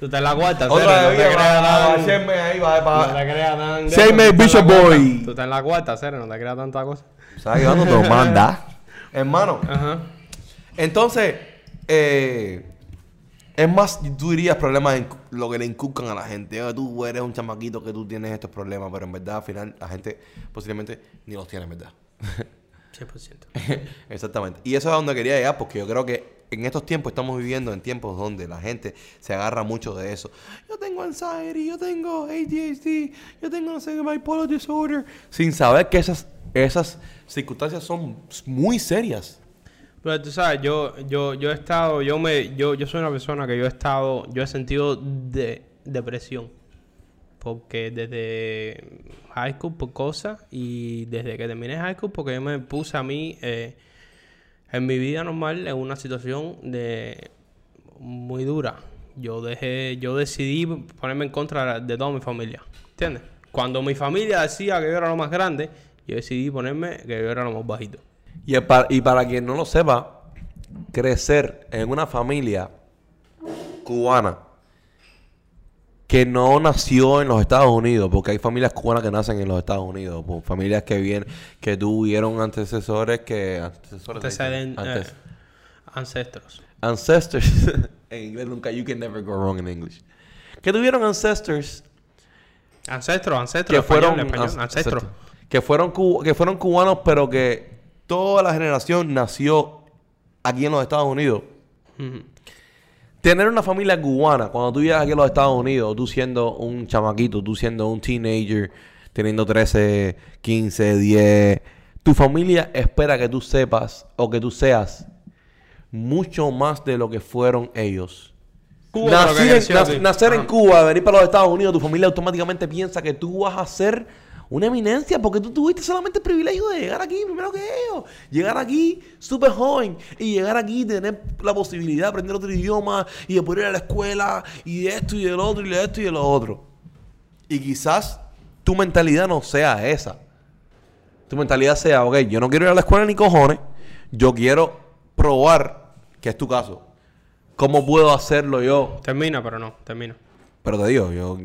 B: Tú estás en la cuarta,
A: Otra
B: Cere, no te creas
A: Jaime ahí, va,
B: No te creas en la
A: Bishop. Boy.
B: Tú estás en la cuarta, Cere, no te creas tanta cosa.
A: ¿Sabes qué onda? Te lo manda. *laughs* Hermano,
B: Ajá.
A: Entonces, eh, es más, tú dirías problemas en lo que le inculcan a la gente. "Ah, tú eres un chamaquito que tú tienes estos problemas, pero en verdad al final la gente posiblemente ni los tiene, en verdad. *laughs* *laughs*
B: 100%.
A: Exactamente. Y eso es a donde quería llegar, porque yo creo que en estos tiempos estamos viviendo en tiempos donde la gente se agarra mucho de eso. Yo tengo anxiety, yo tengo ADHD, yo tengo, no sé, bipolar disorder, sin saber que esas, esas circunstancias son muy serias.
B: Pero tú sabes, yo, yo, yo he estado, yo me, yo, yo soy una persona que yo he estado, yo he sentido de, depresión. Porque desde high school por cosas y desde que terminé high school porque yo me puse a mí eh, en mi vida normal en una situación de muy dura. Yo dejé, yo decidí ponerme en contra de toda mi familia. ¿Entiendes? Cuando mi familia decía que yo era lo más grande, yo decidí ponerme que yo era lo más bajito.
A: Y, el pa- y para quien no lo sepa, crecer en una familia cubana que no nació en los Estados Unidos, porque hay familias cubanas que nacen en los Estados Unidos, pues, familias que vienen, que tuvieron antecesores que antecesores
B: Anteceden-
A: antes-
B: eh, ancestros.
A: ancestors *laughs* en inglés nunca you can never go wrong in English. Que tuvieron ancestors
B: Ancestros, ancestros.
A: que
B: español,
A: fueron
B: español,
A: ans-
B: ancestros.
A: que fueron que fueron cubanos pero que toda la generación nació aquí en los Estados Unidos. Tener una familia cubana cuando tú llegas aquí a los Estados Unidos tú siendo un chamaquito tú siendo un teenager teniendo 13 15 10 tu familia espera que tú sepas o que tú seas mucho más de lo que fueron ellos
B: Cuba, que
A: Nacer, en,
B: creció
A: nac-
B: aquí.
A: nacer en. Cuba, venir para los Estados Unidos, tu familia automáticamente piensa que tú vas a ser una eminencia porque tú tuviste solamente el privilegio de llegar aquí primero que ellos. Llegar aquí súper joven y llegar aquí y tener la posibilidad de aprender otro idioma y de poder ir a la escuela y de esto y del otro y de esto y de lo otro. Y quizás tu mentalidad no sea esa. Tu mentalidad sea, ok, yo no quiero ir a la escuela ni cojones, yo quiero probar, que es tu caso, cómo puedo hacerlo yo.
B: Termina, pero no, termina.
A: Pero te digo, yo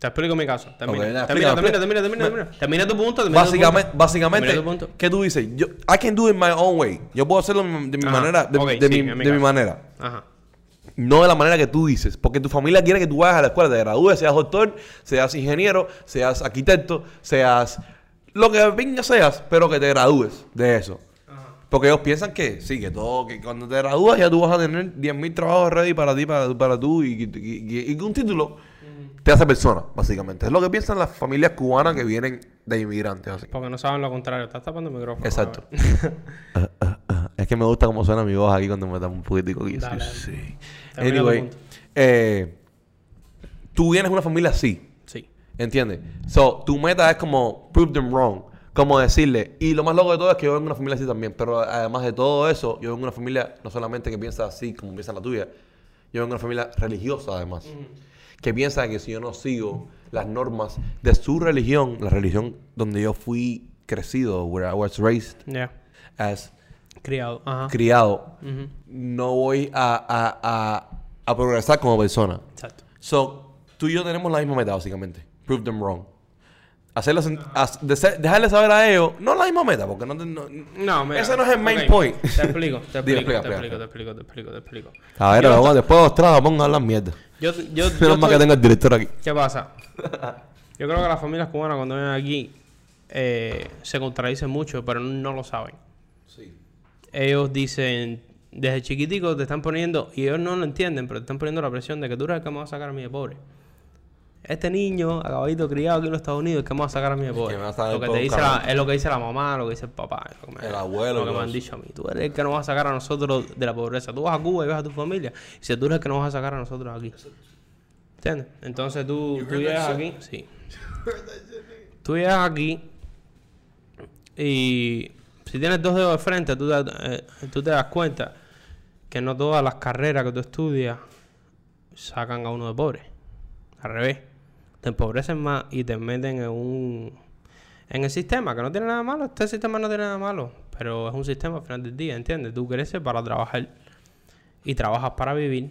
B: Te explico mi caso. Termina,
A: Ok, ya,
B: termina, termina, termina, termina, termina. Termina tu punto, termina tu
A: Básicamente,
B: punto.
A: básicamente
B: tu punto.
A: ¿qué tú dices? Yo, I can do it my own way. Yo puedo hacerlo de mi,
B: Ajá,
A: manera, de,
B: ok,
A: de
B: sí,
A: mi, de mi manera.
B: Ajá.
A: No de la manera que tú dices. Porque tu familia quiere que tú vayas a la escuela, te gradúes, seas doctor, seas ingeniero, seas arquitecto, seas lo que venga seas, pero que te gradúes de eso. Porque ellos piensan que sí, que todo, que cuando te gradúas ya tú vas a tener 10.000 trabajos ready para ti, para, para tú, y, y- y- y que un título te hace persona, básicamente. Es lo que piensan las familias cubanas que vienen de inmigrantes. Así.
B: Porque no saben lo contrario. Estás tapando el micrófono.
A: Exacto. *laughs* Es que me gusta cómo suena mi voz aquí cuando me da un poquitico aquí.
B: Dale,
A: sí, Anyway, eh, tú vienes de una familia así,
B: Sí.
A: ¿entiendes? So, tu meta es como prove them wrong. Como decirle, y lo más loco de todo es que yo vengo de una familia así también, pero además de todo eso, yo vengo de una familia no solamente que piensa así como piensa la tuya, yo vengo de una familia religiosa además, que piensa que si yo no sigo las normas de su religión, la religión donde yo fui crecido, where I was raised
B: Ya.
A: as
B: Criado. Ajá.
A: criado,
B: Ujú.
A: no voy a, a, a, a progresar como persona.
B: Exacto.
A: So, tú y yo tenemos la misma meta, básicamente. Prove them wrong. Ser- dejarles saber a ellos, no la misma meta, porque no, no-
B: No, mira,
A: ese no es el main point.
B: Te explico, te
A: Dime, *laughs*
B: explico,
A: explica,
B: te explico, te explico, te explico, te explico.
A: A ver, después de los tragos, pongo a hablar mierda.
B: Yo, yo, *laughs* yo
A: Menos mal que tengo el director aquí.
B: ¿Qué pasa? *laughs* Yo creo que las familias cubanas cuando vienen aquí eh, se contradicen mucho, pero no lo saben.
A: Sí.
B: Ellos dicen, desde chiquitico te están poniendo, y ellos no lo entienden, pero te están poniendo la presión de que tú eres el que me va a sacar a mí de pobre. Este niño, acabadito criado aquí en los Estados Unidos, es que me va a sacar a mí de pobre.
A: va sacar
B: Lo que te dice la- es lo que dice la mamá, lo que dice el papá, es lo que me-
A: El abuelo,
B: lo que me
A: todo
B: han dicho a mí. Tú eres el que nos va a sacar a nosotros de la pobreza. Tú vas a Cuba y ves a tu familia, y si tú eres el que nos vas a sacar a nosotros aquí. ¿Entiendes? Entonces tú, tú llegas aquí, *laughs* sí. Tú llegas aquí y si tienes dos dedos de frente, tú te, eh, tú te das cuenta que no todas las carreras que tú estudias sacan a uno de pobre. Al revés. Te empobrecen más y te meten en un... En el sistema, que no tiene nada malo. Este sistema no tiene nada malo. Pero es un sistema al final del día, ¿entiendes? Tú creces para trabajar y trabajas para vivir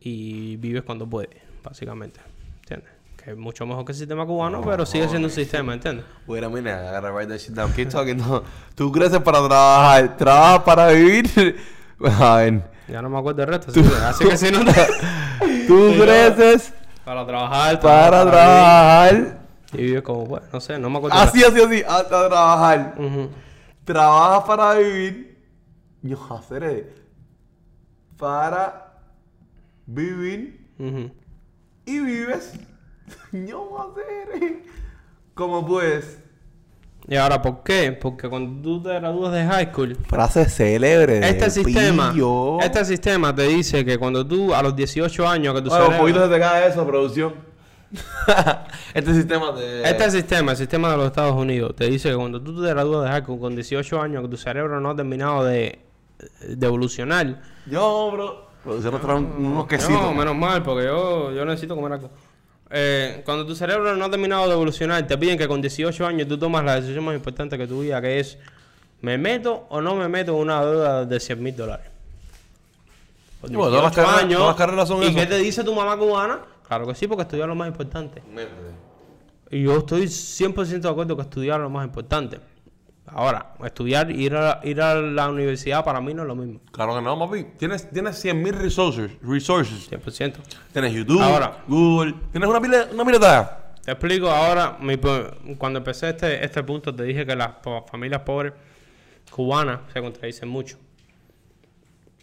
B: y vives cuando puedes, básicamente. ¿Entiendes? Que es mucho mejor que el sistema cubano, pero sigue siendo un sistema, ¿entiendes?
A: Wait a minute, I gotta write that shit down. Keep talking. No. Tú creces para trabajar, trabajas para vivir. *laughs* A ver.
B: Ya no me acuerdo del resto, así que, así que si no te... *laughs*
A: Tú *laughs* creces
B: Para trabajar,
A: para trabajar.
B: Y vives como, bueno, no sé, no me acuerdo.
A: Así, así, así. Hasta trabajar.
B: Ujú.
A: Trabajas para vivir. Yo haceré. Para vivir.
B: Ujú.
A: Y vives. *laughs* Yo haceré. Como pues.
B: Y ahora, ¿por qué? Porque cuando tú te gradúas de high school,
A: Frase célebre. de
B: este sistema,
A: pillo.
B: este sistema te dice que cuando tú a los 18 años que tu
A: Oye, un
B: cerebro-
A: poquito se te cae eso, producción. *laughs* este sistema de.
B: Este sistema, el sistema de los Estados Unidos, te dice que cuando tú te gradúas de high school con 18 años, que tu cerebro no ha terminado de, de evolucionar.
A: Yo, bro. Producción nos trae un- unos quesitos.
B: No, menos mal, porque yo, yo necesito comer algo. Eh, cuando tu cerebro no ha terminado de evolucionar, te piden que con 18 años tú tomas la decisión más importante que tu vida, que es, ¿me meto o no me meto en una deuda de 100 mil dólares?
A: Y bueno, todas las
B: 18
A: carreras- todas las carreras son
B: ¿Y
A: eso.
B: qué te dice tu mamá cubana? Claro que sí, porque estudiar lo más importante. Y yo estoy 100% de acuerdo que estudiar es lo más importante. Ahora, estudiar, ir a, ir a la universidad para mí no es lo mismo.
A: Claro que no, papi. Tienes, tienes 100.000 resources. resources.
B: 100%.
A: Tienes YouTube,
B: Ahora.
A: Google. Tienes una pila, una pila de.
B: Te explico ahora, mi cuando empecé este, este punto te dije que las familias pobres cubanas se contradicen mucho.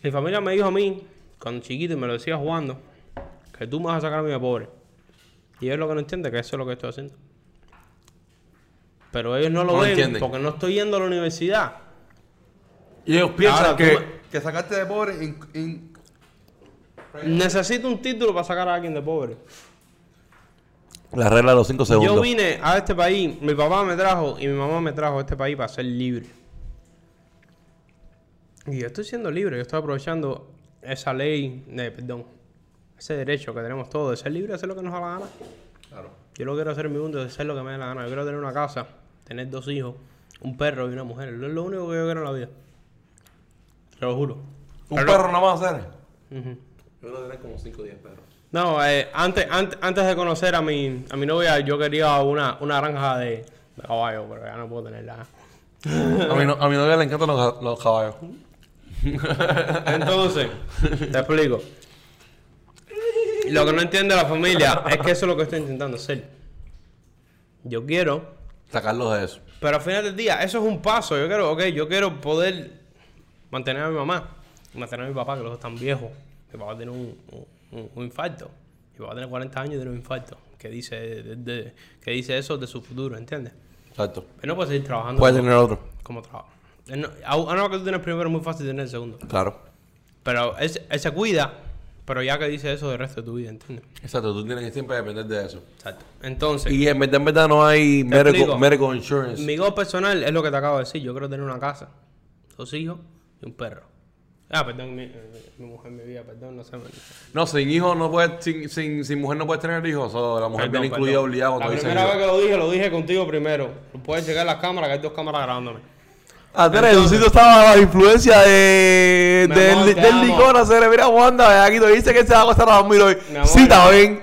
B: Mi familia me dijo a mí, cuando chiquito, y me lo decía jugando, que tú me vas a sacar a mí de pobre. Y ellos lo que no entienden que eso es lo que estoy haciendo. Pero ellos no lo
A: No
B: ven
A: entienden.
B: porque no estoy yendo a la universidad.
A: Y ellos piensan
B: Ahora,
A: que, que sacarte de pobre. in- in-
B: Necesito un título para sacar a alguien de pobre.
A: La regla de los cinco segundos.
B: Yo vine a este país, mi papá me trajo y mi mamá me trajo a este país para ser libre. Y yo estoy siendo libre, yo estoy aprovechando esa ley, eh, perdón, ese derecho que tenemos todos de ser libre, de hacer lo que nos da la gana.
A: Claro.
B: Yo lo quiero hacer en mi mundo, de hacer lo que me dé la gana. Yo quiero tener una casa, tener dos hijos, un perro y una mujer. Es lo único que yo quiero en la vida. Te lo juro.
A: ¿Un
B: Pero-
A: perro nada más hacer?
B: Ujú.
A: Yo creo que tener como 5 o 10 perros.
B: No, eh, antes, antes, antes de conocer a mi, a mi novia, yo quería una, una granja de, de caballos, pero ya no puedo tenerla.
A: A mi, no- a mi novia le encantan los, los caballos. *laughs*
B: Entonces, te explico. Lo que no entiende la familia es que eso es lo que estoy intentando hacer. Yo quiero,
A: Sacarlos de eso.
B: pero al final del día, eso es un paso. Yo quiero, ok, yo quiero poder mantener a mi mamá, mantener a mi papá, que los dos están viejos. Mi papá tiene un, un- un infarto. Mi papá tiene 40 años y tiene un infarto. Que dice, de- de- que dice eso de su futuro, ¿entiendes?
A: Exacto.
B: Él no puede seguir trabajando
A: Puede
B: como,
A: tener otro.
B: como no- a a una que tú tienes primero es muy fácil tener el segundo.
A: Claro.
B: Pero él, él se cuida, pero ya que dice eso del resto de tu vida, ¿entiendes?
A: Exacto, tú tienes que siempre depender de eso.
B: Exacto. Entonces,
A: Y en verdad, en verdad no hay medical, medical insurance.
B: mi goal personal es lo que te acabo de decir. Yo quiero tener una casa, dos hijos y un perro. Ah, perdón, mi, eh, mi mujer, mi vida, perdón, no sé.
A: No, sin hijo no puedes, sin, sin, sin mujer no puedes tener hijos. O la mujer viene incluida obligada
B: La primera vez que lo dije, lo dije contigo primero. Puedes checar las cámaras, que hay dos cámaras grabándome.
A: Ah, Tere, Jesucito estaba a la influencia de,
B: Mi
A: del,
B: amor, te
A: del
B: amo.
A: licor. Hacer, mira, Wanda, aquí te dice que se va a acostar a dormir hoy.
B: Mi amor.
A: Sí, está bien.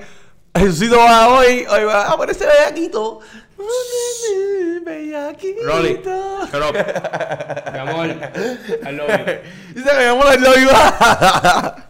A: Jesucito va hoy, hoy va a aparecer bellaquito. Bellaquito.
B: Rolly, shut up. *laughs* Mi amor, I love you.
A: Dice que mi amor lo iba. *laughs*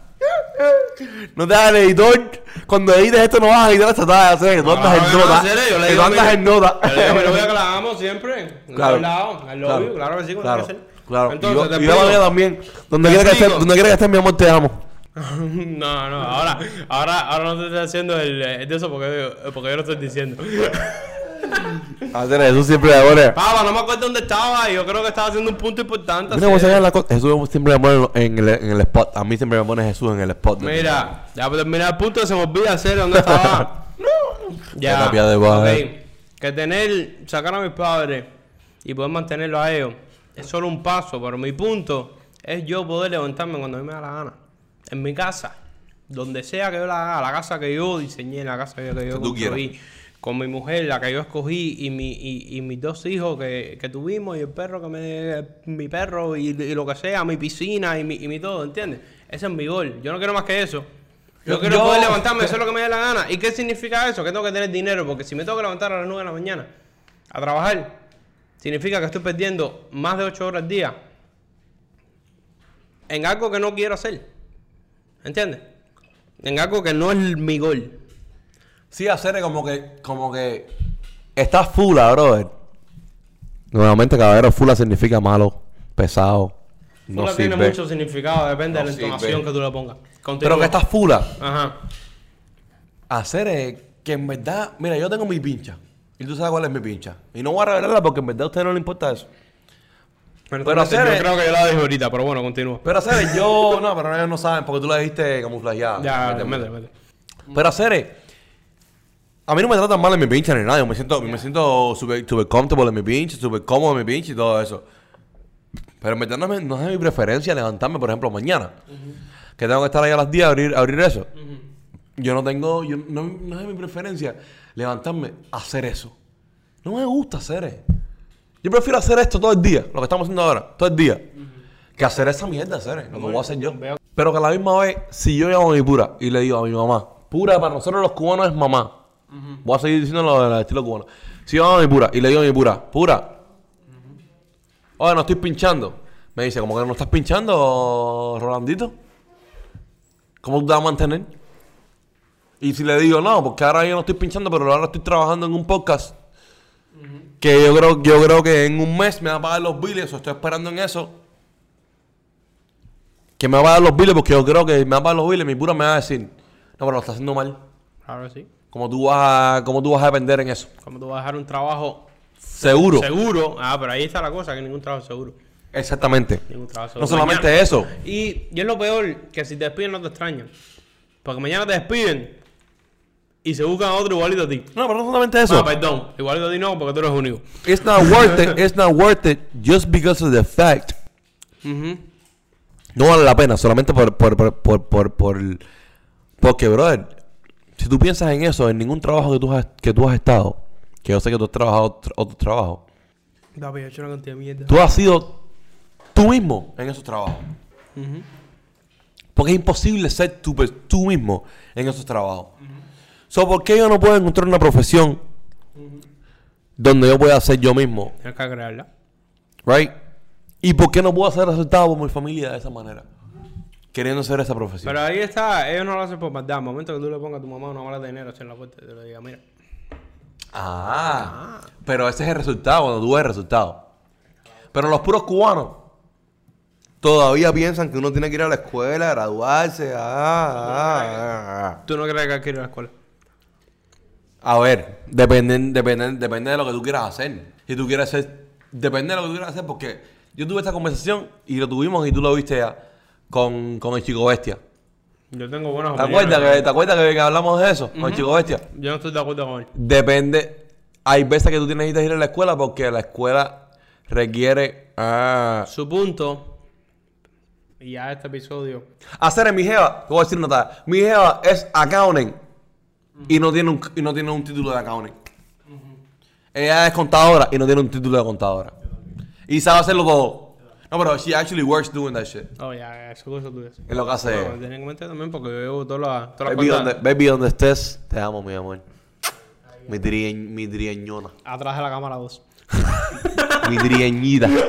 A: No te hagas el editor. Cuando edites esto no vas a editar esta tarde. Que tú andas en nota. Que tú andas en nota.
B: Yo que la amo siempre. *laughs*
A: Claro.
B: Love
A: Claro.
B: Claro que sí,
A: Claro, claro.
B: Entonces,
A: y yo, la también. Donde quiera que esté,
B: explico.
A: donde quiera que esté mi amor, te amo. *laughs*
B: No, no, ahora, ahora, ahora no te estoy haciendo el, el de eso porque, porque yo lo estoy diciendo. *laughs* *laughs*
A: Hacer eso siempre de ahora.
B: Papa, no me acuerdo dónde estaba y yo creo que estaba haciendo un punto importante.
A: Mira la cosa. Jesús siempre me pone en el, en el spot. A mí siempre me pone Jesús en el spot.
B: Mira, ya para terminar el punto se me olvida hacer dónde *laughs* estaba. ya.
A: Terapia de baja.
B: ok. Que tener, sacar a mis padres y poder mantenerlos a ellos es solo un paso, pero mi punto es yo poder levantarme cuando a mí me da la gana. En mi casa, donde sea que yo la haga, la casa que yo diseñé, la casa que yo, que yo
A: Que tú
B: construí, con mi mujer, la que yo escogí, y, mi, y, y mis dos hijos que, que tuvimos, y el perro que me. mi perro, y, y lo que sea, mi piscina, y mi, y mi todo, ¿entiendes? Ese es mi gol. Yo no quiero más que eso. Yo,
A: Yo-
B: quiero
A: yo-
B: poder levantarme, hacer lo que me dé la gana. ¿Y qué significa eso? Que tengo que tener dinero, porque si me tengo que levantar a las 9 de la mañana a trabajar, significa que estoy perdiendo más de 8 horas al día en algo que no quiero hacer. ¿Entiendes? En algo que no es mi gol.
A: Sí, hacer como que, como que estás fula, brother. Nuevamente, caballero, fula significa malo, pesado, no
B: Fula tiene
A: sirve.
B: mucho significado, depende
A: No
B: de la
A: sirve.
B: entonación que tú le pongas.
A: Pero que estás fula.
B: Ajá.
A: Hacer es que en verdad, mira, yo tengo mi pincha. Y tú sabes cuál es mi pincha. Y no voy a revelarla porque en verdad a usted no le importa eso.
B: Pero,
A: Pero hacer
B: yo creo que yo la dije ahorita, pero bueno, continúa.
A: Pero hacer es, yo, no, pero ellos no saben porque tú la dijiste camuflajeada.
B: Ya, mete, mete.
A: Pero hacer es, a mí no me tratan mal en mi pincha ni nada. Yo me siento, me siento súper super comfortable en mi pincha, súper cómodo en mi pincha y todo eso. Pero en no, es- no es mi preferencia levantarme, por ejemplo, mañana. Que tengo que estar ahí a las 10 a abrir, a abrir eso. Yo no tengo, yo, no, no es mi preferencia levantarme a hacer eso. No me gusta hacer eso. Yo prefiero hacer esto todo el día, lo que estamos haciendo ahora, todo el día, que hacer esa mierda, hacer lo que voy a hacer yo. Pero que a la misma vez, si yo llamo a mi pura y le digo a mi mamá, pura para nosotros los cubanos es mamá. Voy a seguir diciendo lo del estilo cubano. Si yo a mi pura y le digo a mi pura, pura, oye, no estoy pinchando. Me dice, ¿cómo que no estás pinchando, Rolandito? ¿Cómo tú te vas a mantener? Y si le digo, no, porque ahora yo no estoy pinchando, pero ahora estoy trabajando en un podcast. Que yo creo, yo creo que en un mes me va a pagar los biles, o estoy esperando en eso. Que me va a pagar los biles, porque yo creo que me va a pagar los biles, mi pura me va a decir, no, pero lo está haciendo mal.
B: Claro que sí.
A: ¿Cómo tú vas a, cómo tú vas a depender en eso?
B: Como tú vas a dejar un trabajo
A: Seguro.
B: seguro. Ah, pero ahí está la cosa, que ningún trabajo es seguro.
A: Exactamente.
B: Ningún trabajo
A: No
B: seguro.
A: solamente
B: Mañana-
A: eso.
B: Y, y es lo peor, que si te despiden no te extrañan. Porque mañana te despiden y se buscan otro igualito a ti.
A: No, pero no solamente eso.
B: Ah, perdón, igualito a ti no, porque tú eres único.
A: It's not worth it. It's not worth it just because of the fact.
B: Ujú.
A: No vale la pena solamente por, por, por, por, por, por- porque, brother, si tú piensas en eso, en ningún trabajo que tú has, que tú has estado, que yo sé que tú has trabajado otro, otro trabajo,
B: Papi, he hecho una cantidad de mierda.
A: tú has sido tú mismo en esos trabajos. Porque es imposible ser tú, pues, tú mismo en esos trabajos. So, ¿por qué yo no puedo encontrar una profesión donde yo pueda ser yo mismo?
B: Tienes que crearla.
A: Right? ¿Y por qué no puedo hacer resultados por mi familia de esa manera? Queriendo ser esa profesión.
B: Pero ahí está, ellos no lo hacen por maldad. Al momento que tú le pongas a tu mamá una mala de dinero en la puerta y te lo diga, mira.
A: Ah, pero ese es el resultado, cuando tú ves el resultado. Pero los puros cubanos todavía piensan que uno tiene que ir a la escuela, graduarse. ah, ah, ah, ah.
B: Tú no crees que hay que ir a la escuela.
A: A ver, depende, depende, depende de lo que tú quieras hacer. Si tú quieres hacer, depende de lo que tú quieras hacer, porque yo tuve esta conversación y lo tuvimos y tú lo viste ya con, con el chico bestia.
B: Yo tengo buenas
A: ¿Te
B: opiniones.
A: acuerdas, que, ¿te acuerdas que, que hablamos de eso con el chico bestia?
B: Yo no estoy de acuerdo con él.
A: Depende. Hay veces que tú tienes que ir a la escuela porque la escuela requiere. Ah,
B: Su punto, y ya este episodio,
A: hacer en mi jeva, te voy a decir nota. Mi jeva es accounting y no tiene un, y no tiene un título de accounting. Ella es contadora y no tiene un título de contadora. Y sabe hacerlo todo. No, pero she actually works doing that shit.
B: oh, ya, eso es tuyo.
A: Es lo que hace.
B: No, tienes que meter también porque yo llevo todas las
A: baby, donde, baby, donde estés, te amo, mi amor. Mi, drieñ, mi drieñona.
B: atrás de la cámara 2. *laughs*
A: Mi drieñida. *laughs*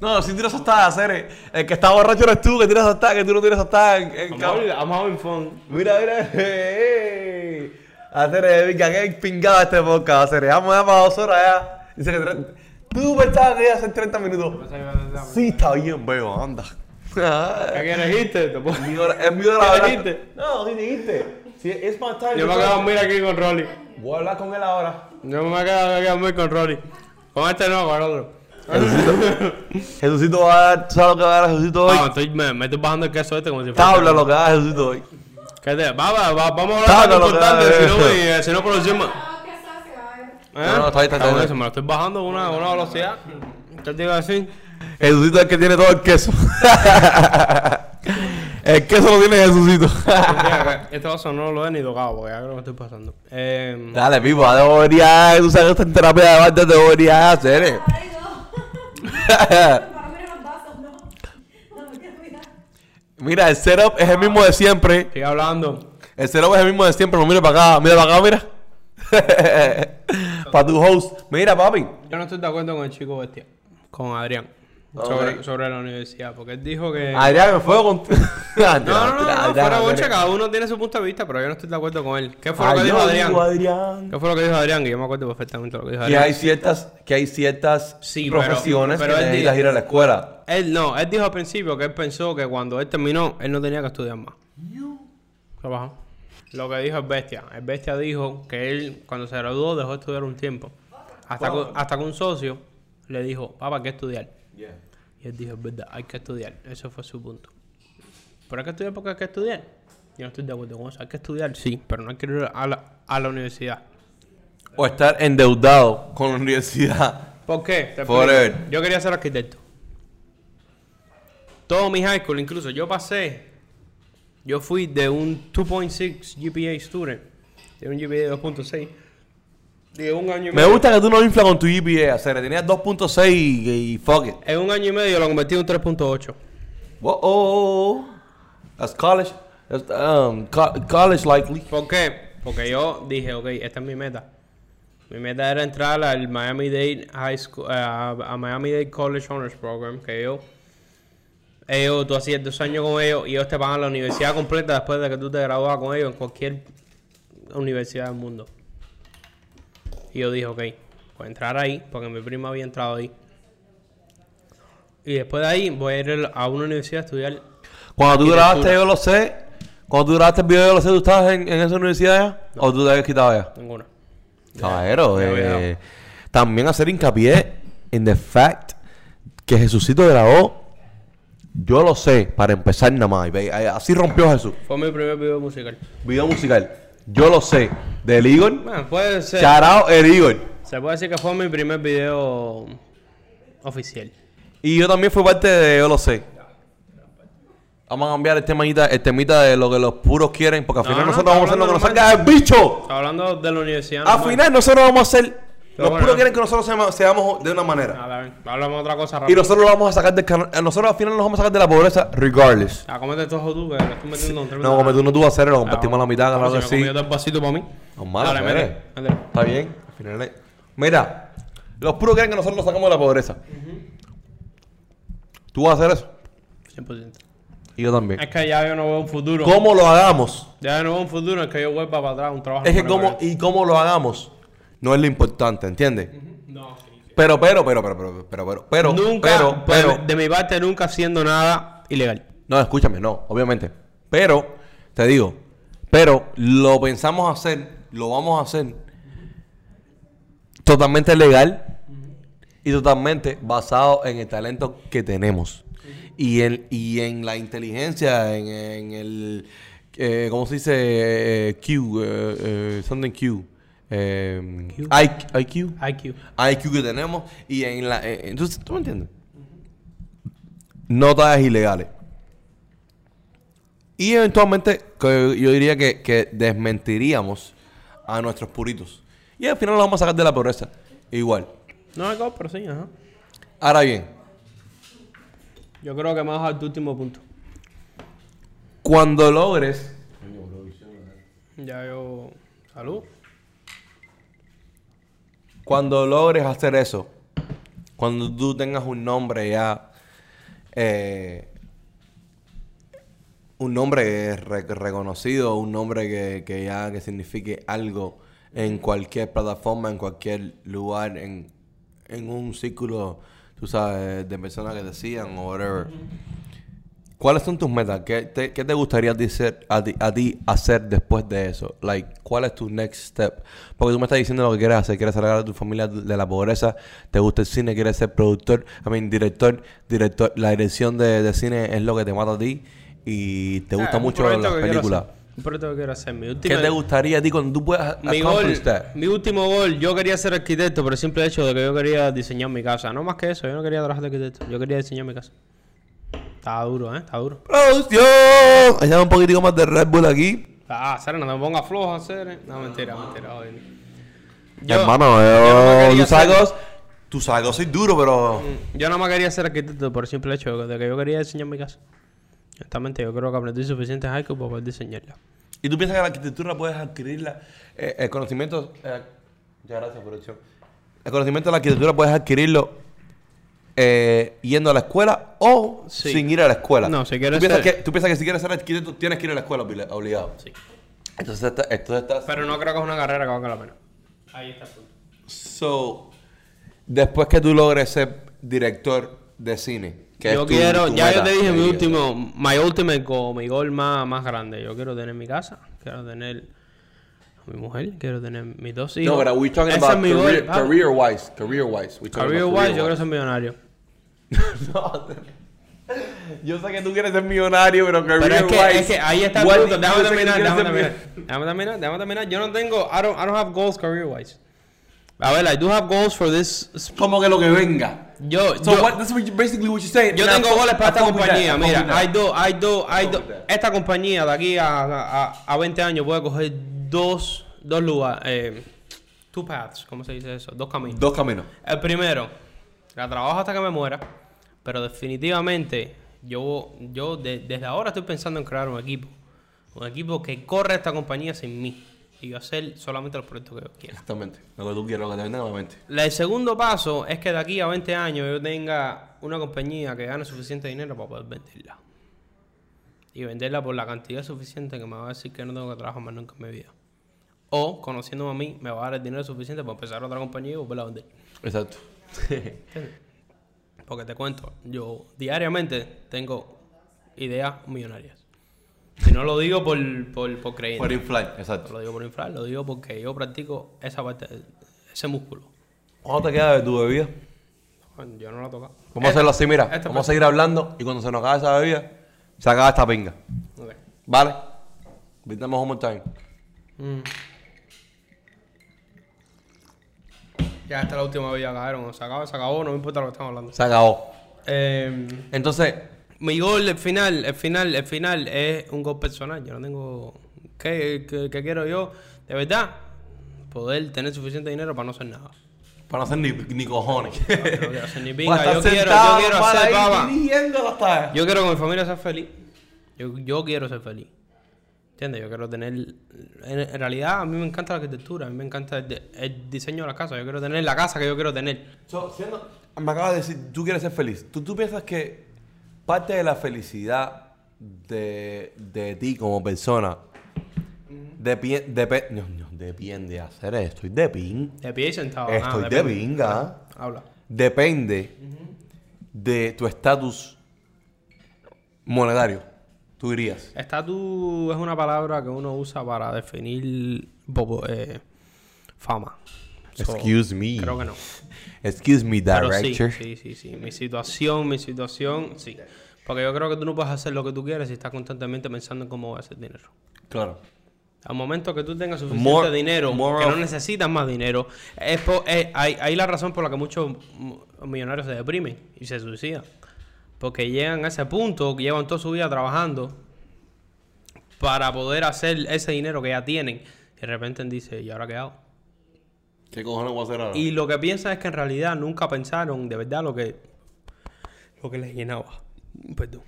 A: No, si tiras hasta hacer el que está borracho eres tú, que tiras hasta, que tú no tiras hasta en, en.
B: I'm having fun.
A: Mira, mira, *laughs* hey. Hacer el que es pingada este podcast, hacer vamos ya para dos horas ya. Dice que tú pensabas que iba a hacer 30 minutos. Sí, está bien, veo, anda.
B: ¿Qué quieres irte? Te puedo-
A: Es es mío de. No, sí dijiste. Sí, es más tarde.
B: Yo me quedo a dormir aquí con Rolly.
A: Voy a hablar con él ahora.
B: Yo me quedo aquí a dormir con Rolly. Con este no, con el otro.
A: Jesucito, Jesucito va a dar, ¿tú ¿sabes lo que va a dar Jesucito hoy?
B: No, estoy, me, me estoy bajando el queso este como si fuera.
A: Tabla lo que va a dar Jesucito hoy.
B: ¿Qué te? Va, va, va, vamos a hablar de
A: lo
B: importante, si no, eh, si no producimos.
C: No,
A: está ahí, está
B: Está
A: ahí.
B: bueno eso, me lo estoy bajando a una, una velocidad. ¿Qué te iba a decir?
A: Jesucito es el que tiene todo el queso. *laughs* el queso lo tiene Jesucito.
B: Mira, este vaso no lo he ni tocado porque ya creo que me estoy pasando. Eh,
A: Dale, pipo, debería, tú sabes que esta en terapia de arte debería hacer, eh. Mira, el setup es el mismo de siempre.
B: sigue hablando.
A: El setup es el mismo de siempre. No mire para acá, mira para acá, mira. *laughs* para tu host. Mira, papi.
B: Yo no estoy de acuerdo con el chico bestia, con Adrián, sobre, sobre la universidad, porque él dijo que...
A: Adrián, me fue con. *laughs*
B: no, no, no, no, fuera cada uno tiene su punto de vista, pero yo no estoy de acuerdo con él. ¿Qué fue lo que dijo Adrián?
A: Adrián.
B: ¿Qué fue lo que dijo Adrián? Que yo me acuerdo perfectamente lo que dijo
A: Que
B: Adrián.
A: hay ciertas, que hay ciertas
B: Sí, pero-
A: profesiones
B: pero
A: que
B: él
A: necesitas ir a la escuela.
B: Él no, él dijo al principio que él pensó que cuando él terminó, él no tenía que estudiar más. ¿Qué pasó? Lo que dijo el bestia. El bestia dijo que él, cuando se graduó, dejó de estudiar un tiempo. Hasta, que, hasta que un socio le dijo, papá, hay que estudiar. Y él dijo, es verdad, hay que estudiar. Ese fue su punto. ¿Pero hay que estudiar porque hay que estudiar? Yo no estoy de acuerdo con eso. Hay que estudiar, sí, pero no hay que ir a la, a la universidad.
A: O estar endeudado con la universidad.
B: ¿Por qué?
A: Forever.
B: Yo quería ser arquitecto. Todo mi high school, incluso yo pasé. Yo fui de un 2.6 GPA student, de un GPA de 2.6, de un año y
A: Me
B: medio.
A: gusta que tú no inflas con tu GPA, hacer. Tenías 2.6 y, y fuck it.
B: En un año y medio lo convertí en un 3.8.
A: Oh, oh, oh. That's college. That's, um, co- college likely.
B: ¿Por qué? Porque yo dije, ok, esta es mi meta. Mi meta era entrar al Miami-Dade High School, eh, a, a Miami-Dade College Honors Program, que yo, ellos, tú hacías dos años con ellos y ellos te pagan la universidad completa después de que tú te gradúas con ellos en cualquier universidad del mundo. Y yo dije, ok, voy a entrar ahí, porque mi prima había entrado ahí. Y después de ahí voy a ir a una universidad a estudiar.
A: Cuando tú grabaste Yo Lo Sé, cuando tú grabaste el video Yo Lo Sé, ¿tú estabas en, en esa universidad ya? ¿O tú te habías quitado ya?
B: Ninguna.
A: Caballero, eh, también hacer hincapié en the fact que Jesucito grabó Yo lo sé, para empezar nada más. eh, Así rompió Jesús.
B: Fue mi primer video musical.
A: Video musical. Yo lo sé. Del Igor.
B: Bueno, puede ser.
A: Charao el Igor.
B: Se puede decir que fue mi primer video oficial.
A: Y yo también fui parte de Yo lo sé. Vamos a cambiar el temita, el temita de lo que los puros quieren, porque al final
B: no,
A: nosotros vamos a hacer lo que nos salga del bicho.
B: Estaba hablando de la universidad.
A: Al
B: normal.
A: final nosotros vamos a hacer. Los
B: bueno.
A: puros quieren que nosotros seamos, seamos de una manera.
B: Nada. Hablamos de otra cosa
A: Y
B: rápido.
A: nosotros lo vamos a sacar del canal. Nosotros al final nos vamos a sacar de la pobreza, regardless.
B: Ah, cómete todo tú, que le estoy metiendo un tremendo-
A: No, como tú no tú vas a hacer, lo compartimos a la mitad,
B: Claro,
A: que sí.
B: otro vasito para mí.
A: No malo,
B: Dale,
A: espere.
B: métele, métele.
A: Está bien. Al final es- Mira, los puros quieren que nosotros nos sacamos de la pobreza. ¿Tú vas a hacer eso?
B: 100%.
A: Y yo también.
B: Es que ya yo no veo un futuro.
A: ¿Cómo lo hagamos?
B: Ya yo no veo un futuro, es que yo vuelva para atrás un trabajo.
A: Es que cómo y cómo lo hagamos no es lo importante, ¿entiendes?
B: No, sí.
A: Pero, pero, pero, pero, pero, pero, pero, pero,
B: nunca,
A: pero, pero,
B: de mi parte, nunca haciendo nada ilegal.
A: no, escúchame, no, obviamente. Pero, te digo, pero lo pensamos hacer, lo vamos a hacer totalmente legal y totalmente basado en el talento que tenemos y en, y en la inteligencia, en, en el, eh, ¿cómo se dice? Eh, Q, eh, eh, something Q. Eh,
B: Q.
A: IQ, IQ.
B: IQ.
A: IQ que tenemos y en la... eh, entonces, ¿tú me entiendes? Notas ilegales. Y eventualmente que yo diría que, que desmentiríamos a nuestros puritos. Y al final los vamos a sacar de la pobreza. Igual.
B: No hay pero sí, ajá.
A: Ahora bien,
B: Yo creo que más al tu último punto.
A: cuando logres...
B: Ya yo. Salud.
A: Cuando logres hacer eso, cuando tú tengas un nombre ya, eh, un nombre re- reconocido, un nombre que, que ya que signifique algo en cualquier plataforma, en cualquier lugar, en, en un círculo, tú sabes, de personas que sigan o whatever. ¿Cuáles son tus metas? ¿Qué te, qué te gustaría ser- a, ti, a ti hacer después de eso? Like, ¿Cuál es tu next step? Porque tú me estás diciendo lo que quieres hacer. Quieres sacar a tu familia de la pobreza. Te gusta el cine. Quieres ser productor. I mean, director. director la dirección de, de cine es lo que te mata a ti. Y te gusta
B: Ah,
A: mucho las películas.
B: hacer. Un proyecto que quiero hacer. Mi
A: ¿Qué te gustaría a ti cuando tú puedas
B: Mi gol,
A: that?
B: mi último gol, yo quería ser arquitecto por el simple hecho de que yo quería diseñar mi casa. No más que eso, yo no quería trabajar de arquitecto, yo quería diseñar mi casa. Estaba duro, ¿eh? Está duro.
A: ¡Producción! Añade un poquitico más de Red Bull aquí.
B: Ah, Sara, no me pongas flojo, hacer. No, mentira, mentira, joder.
A: Hermano,
B: yo no
A: yo,
B: quería
A: tú sabes tú sabes que yo soy duro, pero...
B: Yo nada más quería ser arquitecto por el simple hecho de que yo quería diseñar mi casa. Honestamente, yo creo que aprendí suficiente haiku para poder diseñarla.
A: ¿Y tú piensas que la arquitectura puedes adquirirla? eh, el conocimiento... eh, ya, gracias, producción. El conocimiento de la arquitectura puedes adquirirlo eh, yendo a la escuela o
B: Sí.
A: sin ir a la escuela.
B: No, si quieres
A: ¿Tú piensas,
B: ser-
A: que, tú piensas que si quieres ser arquitecto tienes que ir a la escuela obli- obligado.
B: Sí.
A: Entonces, está, entonces estás...
B: Pero no creo que es una carrera que valga la pena. Ahí está el punto.
A: So, después que tú logres ser director de cine, que
B: yo
A: es tu-
B: quiero,
A: tu
B: ya
A: meta
B: yo te dije mi último, my ultimate goal, mi gol más, más grande. Yo quiero tener mi casa, quiero tener a mi mujer, quiero tener mis dos hijos.
A: No, pero we're talking
B: Ese
A: about career, career wise. Career wise. We're talking
B: Career wise, yo quiero ser millonario. *laughs*
A: No, yo sé que tú quieres ser millonario, pero career
B: Pero es que,
A: wise.
B: es que ahí está el punto. Déjame
A: que
B: terminar, déjame terminar.
A: mi-
B: Déjame terminar, déjame terminar. Yo no tengo, I don't, I don't have goals career wise. A ver, I do have goals for this.
A: Como que lo que venga.
B: Yo,
A: So
B: yo,
A: what, that's basically what you're saying.
B: yo tengo goles para esta compañía. Mira. I do, I do, I do. Esta compañía de aquí a, a, a 20 años puede coger dos, dos lugares, eh, two paths, ¿cómo se dice eso? Dos caminos.
A: Dos caminos.
B: El primero, la trabajo hasta que me muera, pero definitivamente yo, yo de- desde ahora estoy pensando en crear un equipo. Un equipo que corre esta compañía sin mí. Y yo hacer solamente los proyectos que yo quiera.
A: Exactamente. Lo que tú quieres, lo que te venga la mente.
B: El segundo paso es que de aquí a 20 años yo tenga una compañía que gane suficiente dinero para poder venderla. Y venderla por la cantidad suficiente que me va a decir que no tengo que trabajar más nunca en mi vida. O, conociéndome a mí, me va a dar el dinero suficiente para empezar otra compañía y volverla a vender.
A: Exacto. *laughs*
B: Porque te cuento, yo diariamente tengo ideas millonarias. Y no lo digo por, por, por creencia.
A: Por inflar, exacto.
B: lo digo por inflar, lo digo porque yo practico esa parte, ese músculo.
A: ¿Cuánto te queda de tu bebida?
B: Yo no la toco.
A: Vamos a hacerlo así, mira. Vamos a seguir hablando y cuando se nos acabe esa bebida, se acaba esta pinga.
B: Ok.
A: ¿Vale? Brindamos un more time.
B: Mm. Ya esta es la última vez, ya cabrón. Se acabó, se acabó, no me importa lo que estamos hablando.
A: Se acabó.
B: Eh,
A: Entonces,
B: mi gol, el final, el final, el final es un gol personal. Yo no tengo. ¿Qué, qué- qué quiero yo? De verdad, poder tener suficiente dinero para no hacer nada.
A: para no hacer ni, ni cojones.
B: No quiero hacer ni *laughs* pinga. Yo quiero, yo hacer
A: hasta-
B: Yo quiero que mi familia sea feliz. Yo, yo quiero ser feliz. ¿Entiendes? Yo quiero tener... En, realidad, a mí me encanta la arquitectura. A mí me encanta el, diseño de la casa. Yo quiero tener la casa que yo quiero tener.
A: So, siendo- me acabas de decir, tú quieres ser feliz. ¿Tú, tú piensas que parte de la felicidad de, de ti como persona depi- depe- no, no, depende de hacer esto? Estoy de pin.
B: De pie y sentado.
A: Estoy
B: Ah,
A: de
B: depende.
A: pinga.
B: Habla.
A: Depende de tu estatus monetario. Tú dirías.
B: Estatus es una palabra que uno usa para definir eh, fama. So,
A: Excuse me.
B: Creo que no.
A: Excuse me,
B: Pero sí,
A: director.
B: sí, sí, sí. Mi situación, mi situación, sí. Porque yo creo que tú no puedes hacer lo que tú quieres si estás constantemente pensando en cómo vas a hacer dinero.
A: Claro.
B: Al momento que tú tengas suficiente
A: More-
B: dinero,
A: more
B: que no necesitas más dinero, es po- es- hay, hay la razón por la que muchos millonarios se deprimen y se suicidan. Porque llegan a ese punto, llevan toda su vida trabajando para poder hacer ese dinero que ya tienen. Y de repente dicen, ¿y ahora qué hago?
A: ¿Qué cojones voy a hacer ahora?
B: Y lo que piensan es que en realidad nunca pensaron de verdad lo que, lo que les llenaba. Perdón.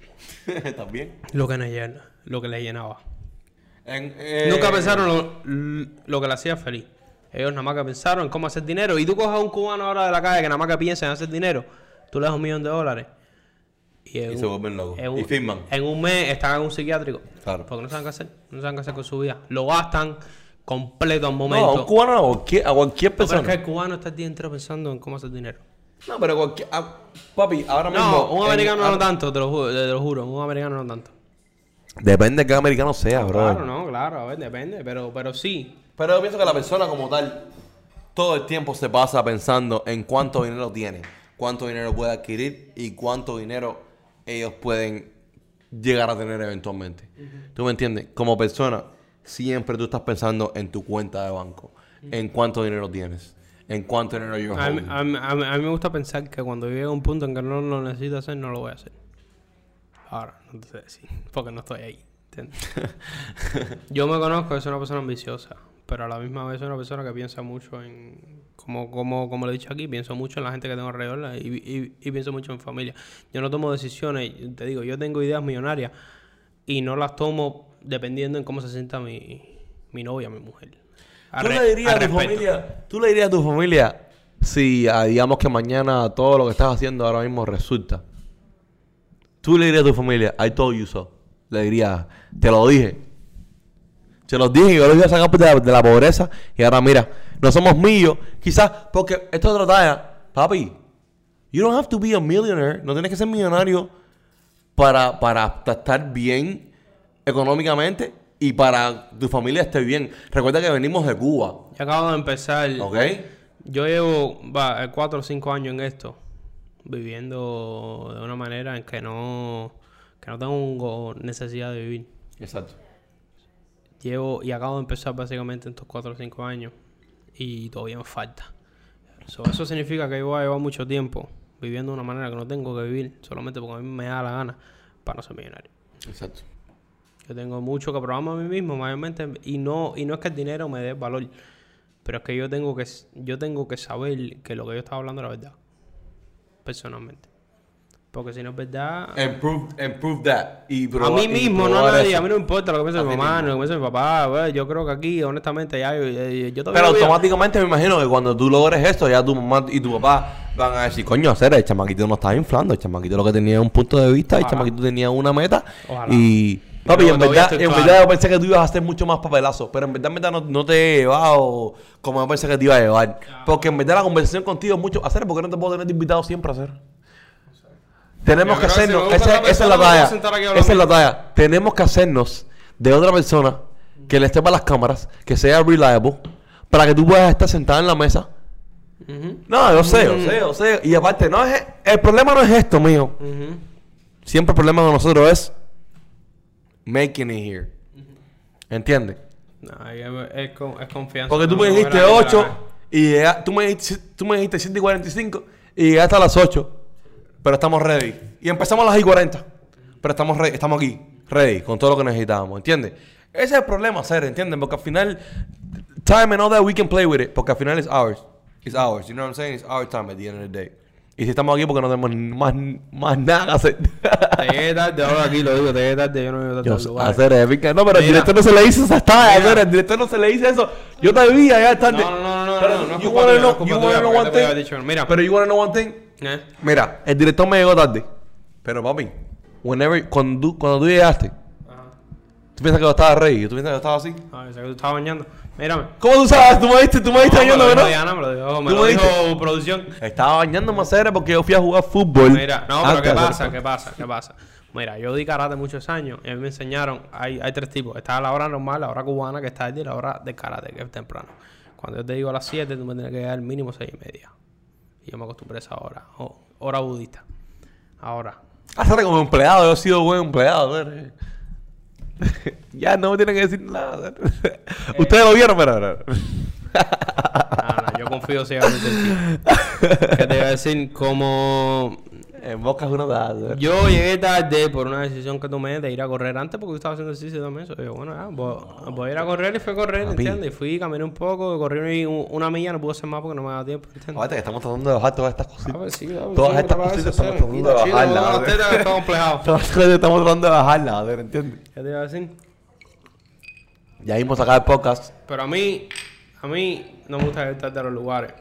B: *laughs*
A: También.
B: Lo que les llena, lo que les llenaba.
A: En- eh,
B: Nunca pensaron lo, lo que le hacía feliz. Ellos nada más que pensaron en cómo hacer dinero. Y tú coges a un cubano ahora de la calle que nada más que piensa en hacer dinero. Tú le das un millón de dólares. Y, en
A: Y
B: un-
A: se vuelven locos.
B: un-
A: Y firman.
B: En un mes están en un psiquiátrico.
A: Claro.
B: Porque no saben qué hacer. No saben qué hacer con su vida. Lo gastan completo al
A: No,
B: momento.
A: a un cubano no, a cualquier, a cualquier
B: No, pero
A: persona.
B: es que el cubano está el día entero pensando en cómo hacer dinero.
A: No, pero cualquier. ah, papi, ahora mismo.
B: No, un americano no tanto, te lo, juro, te lo juro. Un americano no tanto.
A: Depende de qué americano sea, bro.
B: Claro, no, claro, a ver, depende. Pero, pero sí.
A: Pero yo pienso que la persona como tal, todo el tiempo se pasa pensando en cuánto dinero tiene, cuánto dinero puede adquirir y cuánto dinero ellos pueden llegar a tener eventualmente. ¿Tú me entiendes? Como persona, siempre tú estás pensando en tu cuenta de banco, en cuánto dinero tienes, en cuánto dinero you're
B: A mí, a mí- a mí- a mí me gusta pensar que cuando llegue a un punto en que no lo necesito hacer, no lo voy a hacer. Ahora, no te sé decir, porque no estoy ahí. *laughs* Yo me conozco, soy una persona ambiciosa, pero a la misma vez soy una persona que piensa mucho en, como, como, como lo he dicho aquí, pienso mucho en la gente que tengo alrededor y, y- y pienso mucho en familia. Yo no tomo decisiones, te digo, yo tengo ideas millonarias y no las tomo dependiendo en cómo se sienta mi, mi novia, mi mujer.
A: ¿Tú le dirías a tu familia, tú le dirías a tu familia si ah, digamos que mañana todo lo que estás haciendo ahora mismo resulta? Tú le dirías a tu familia, I told you so. Le dirías, te lo dije. Se los dije y yo los iba a sacar de la, de la pobreza. Y ahora mira, no somos millos. Quizás porque esto es otra talla. Papi, you don't have to be a millionaire. No tienes que ser millonario para, para estar bien económicamente y para tu familia esté bien. Recuerda que venimos de Cuba.
B: Yo acabo de empezar.
A: ¿Ok?
B: Yo llevo va, eh, cuatro o cinco años en esto, viviendo de una manera en que no, que no tengo necesidad de vivir.
A: Exacto.
B: Llevo y acabo de empezar básicamente en estos cuatro o cinco años y todavía me falta. So, eso significa que yo voy a llevar mucho tiempo viviendo de una manera que no tengo que vivir solamente porque a mí me da la gana para no ser millonario.
A: Exacto.
B: Yo tengo mucho que probarme a mí mismo, mayormente, y no, y no es que el dinero me dé valor, pero es que yo tengo que, yo tengo que saber que lo que yo estaba hablando era verdad, personalmente. Porque si no es verdad,
A: Improve, improve that. Y
B: a
A: probar-
B: mí
A: y
B: mismo, no a nadie,
A: eso.
B: a mí no me importa lo que piense
A: A
B: mi mamá,
A: mismo.
B: lo que piense mi papá, güey, yo creo que aquí, honestamente, ya, yo, yo, yo
A: Pero
B: a-
A: automáticamente me imagino que cuando tú logres esto, ya tu mamá y tu papá van a decir, coño, hacer el chamaquito no estaba inflando, el chamaquito lo que tenía un punto de vista, el
B: Ojalá.
A: chamaquito tenía una meta.
B: Ojalá.
A: Y papi,
B: Pero
A: en verdad, en
B: claro.
A: verdad yo pensé que tú ibas a hacer mucho más papelazo, pero en verdad, en verdad no, no te he llevado como yo pensé que te iba a llevar. Porque en verdad la conversación contigo es mucho hacer, porque no te puedo tener invitado siempre a hacer. Tenemos que
B: si
A: hacernos, esa, es la talla. Esa es la talla. Tenemos que hacernos de otra persona que le esté para las cámaras, que sea reliable, para que tú puedas estar sentada en la mesa No, yo sé, yo sé, yo sé. Y aparte, no es, el problema no es esto, mío.
B: ujú.
A: Siempre el problema de nosotros es making it here. ¿Entiendes?
B: No, es, es con- es confianza.
A: Porque tú me dijiste
B: era que
A: 8
B: la-
A: y tú, me dijiste, tú me dijiste 7 y 45 y llegaste a las 8. Pero estamos ready. Y empezamos a las y 40. Pero estamos, re- estamos aquí, ready, con todo lo que necesitábamos. ¿Entiendes? Ese es el problema, hacer, ¿entienden? Porque al final, time and all that we can play with it. Porque al final es ours. It's ours. You know what I'm saying? It's our time at the end of the day. Y si estamos aquí porque no tenemos más, más nada que hacer.
B: Te llegué tarde, ahora aquí lo digo, te llegué tarde, yo no
A: Yo
B: al
A: sé,
B: lugar.
A: hacer épica. No, pero al director no se le dice esa estaba, hacer, al director no se le dice eso. Yo te vi allá tarde.
B: No, no, no, no,
A: Pero
B: no, no es
A: you
B: culpa
A: wanna
B: tuya, no
A: know-
B: es culpa
A: you
B: tuya,
A: wanna know
B: porque
A: one
B: te podía
A: thing?
B: haber dicho, mira.
A: Pero you wanna know one thing?
B: ¿Eh?
A: Mira, el director me llegó tarde. Pero papi, whenever, cuando, tú- cuando tú llegaste,
B: Ajá.
A: tú piensas que yo estaba rey, tú piensas que yo estaba así.
B: A ver, sé que tú estabas bañando. Mírame.
A: ¿Cómo tú sabes? Tú me diste, tú me diste
B: No, me
A: bañando,
B: lo dijo
A: ¿verdad?
B: Diana, me lo dijo, me
A: ¿Tú
B: lo
A: me
B: dijo
A: diste?
B: producción.
A: Estaba bañando más serio porque yo fui a jugar fútbol.
B: Mira, no, pero ¿qué pasa? ¿Qué pasa? ¿Qué pasa? Mira, yo di karate muchos años y a mí me enseñaron, hay, hay tres tipos. Está la hora normal, la hora cubana, que es tarde, y la hora de karate, que es temprano. Cuando yo te digo a las 7, tú me tienes que llegar mínimo 6 y media. Y yo me acostumbré a esa hora. o- hora budista. Ahora.
A: Hacer como empleado, yo he sido buen empleado. *laughs* ya no me tienen que decir nada. *laughs* Ustedes lo vieron, pero. pero-
B: Ah, no, yo confío ciegamente en ti. ¿Qué te iba a decir? Como
A: En boca es una edad.
B: yo llegué tarde por una decisión que tomé de ir a correr antes porque yo estaba haciendo ejercicio también. Yo, bueno, ya, voy, voy a ir a correr y fui a correr,
A: Papi.
B: ¿entiendes? Y fui, caminé un poco, corrí un- una milla, no pude hacer más porque no me daba tiempo, ¿entiendes?
A: Aparte que estamos tratando de bajar todas estas
B: Ah,
A: cositas.
B: pues sí, claro,
A: Todas
B: sí,
A: estas cositas estamos tratando de bajarlas,
B: no. *laughs*
A: Todas estas cosas estamos tratando de bajarlas, a ver, ¿entiendes?
B: ¿Qué te iba a decir?
A: Ya vimos sacar el podcast.
B: Pero a mí, a mí no me gusta ir tarde a los lugares.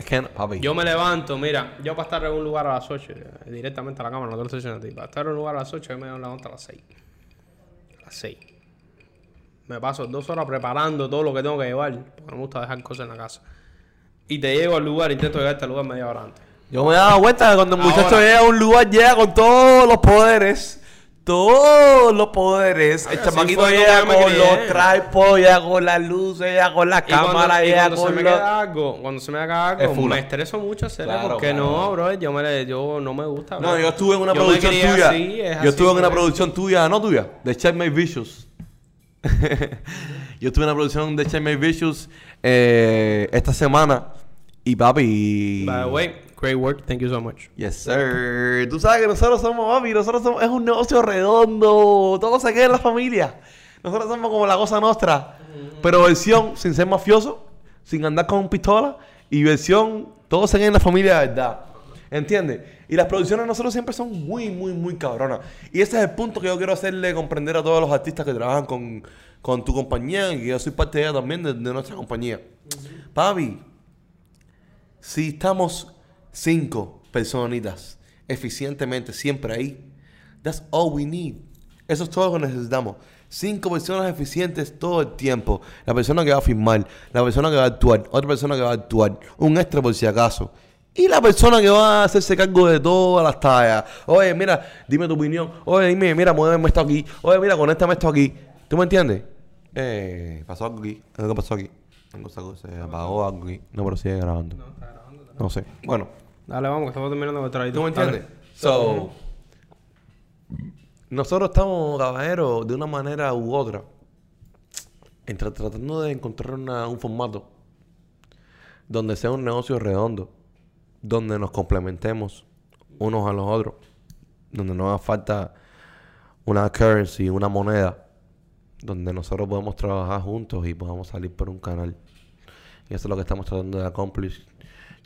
A: Es que, no, papi.
B: Yo me levanto, mira, yo para estar en un lugar a las 8, eh, directamente a la cámara, no te lo estoy diciendo a ti. Para estar en un lugar a las 8, yo me levanto a las 6. A las 6. Me paso dos horas preparando todo lo que tengo que llevar, porque no me gusta dejar cosas en la casa. Y te llego al lugar, intento llegar a este lugar media hora antes.
A: Yo me he dado cuenta que cuando el muchacho llega a un lugar, llega con todos los poderes. Todos los poderes. El chamaquito llega con los tripods, llega con las luces, llega con cámaras,
B: y
A: llega
B: cuando se me queda algo, cuando se me haga algo, me estreso mucho hacerlo porque no, bro, yo, me, yo no me gusta.
A: No, yo estuve en una producción tuya. yo estuve en una producción tuya, no tuya, de Checkmate Vicious. *laughs* yo estuve en una producción de Checkmate Vicious eh, esta semana. Y papi.
B: By the way, great work, thank you so much.
A: Yes, sir. Tú sabes que nosotros somos, papi, nosotros somos, es un negocio redondo. Todo se queda en la familia. Nosotros somos como la cosa nuestra. Pero versión sin ser mafioso, sin andar con pistola. Y versión, todo se queda en la familia de verdad. ¿Entiendes? Y las producciones de nosotros siempre son muy, muy, muy cabronas. Y ese es el punto que yo quiero hacerle comprender a todos los artistas que trabajan con, con tu compañía. Y que yo soy parte de ella también, de, de nuestra compañía. Papi, si estamos cinco personitas eficientemente siempre ahí, that's all we need. Eso es todo lo que necesitamos. Cinco personas eficientes todo el tiempo. La persona que va a filmar, la persona que va a actuar, otra persona que va a actuar, un extra por si acaso. Y la persona que va a hacerse cargo de todas las tallas. Oye, mira, dime tu opinión. Oye, dime, mira, muéveme esto aquí. Oye, mira, conéctame esto aquí. ¿Tú me entiendes? Eh, pasó algo aquí. ¿Qué pasó aquí? Algo se apagó algo aquí. No, pero sigue grabando. No sé. Bueno,
B: Dale, vamos, que estamos terminando traído.
A: ¿tú me entiendes? So, nosotros estamos, caballeros, de una manera u otra, entre- tratando de encontrar una- un formato donde sea un negocio redondo, donde nos complementemos unos a los otros, donde no haga falta una currency, una moneda, donde nosotros podemos trabajar juntos y podamos salir por un canal. Y eso es lo que estamos tratando de accomplir.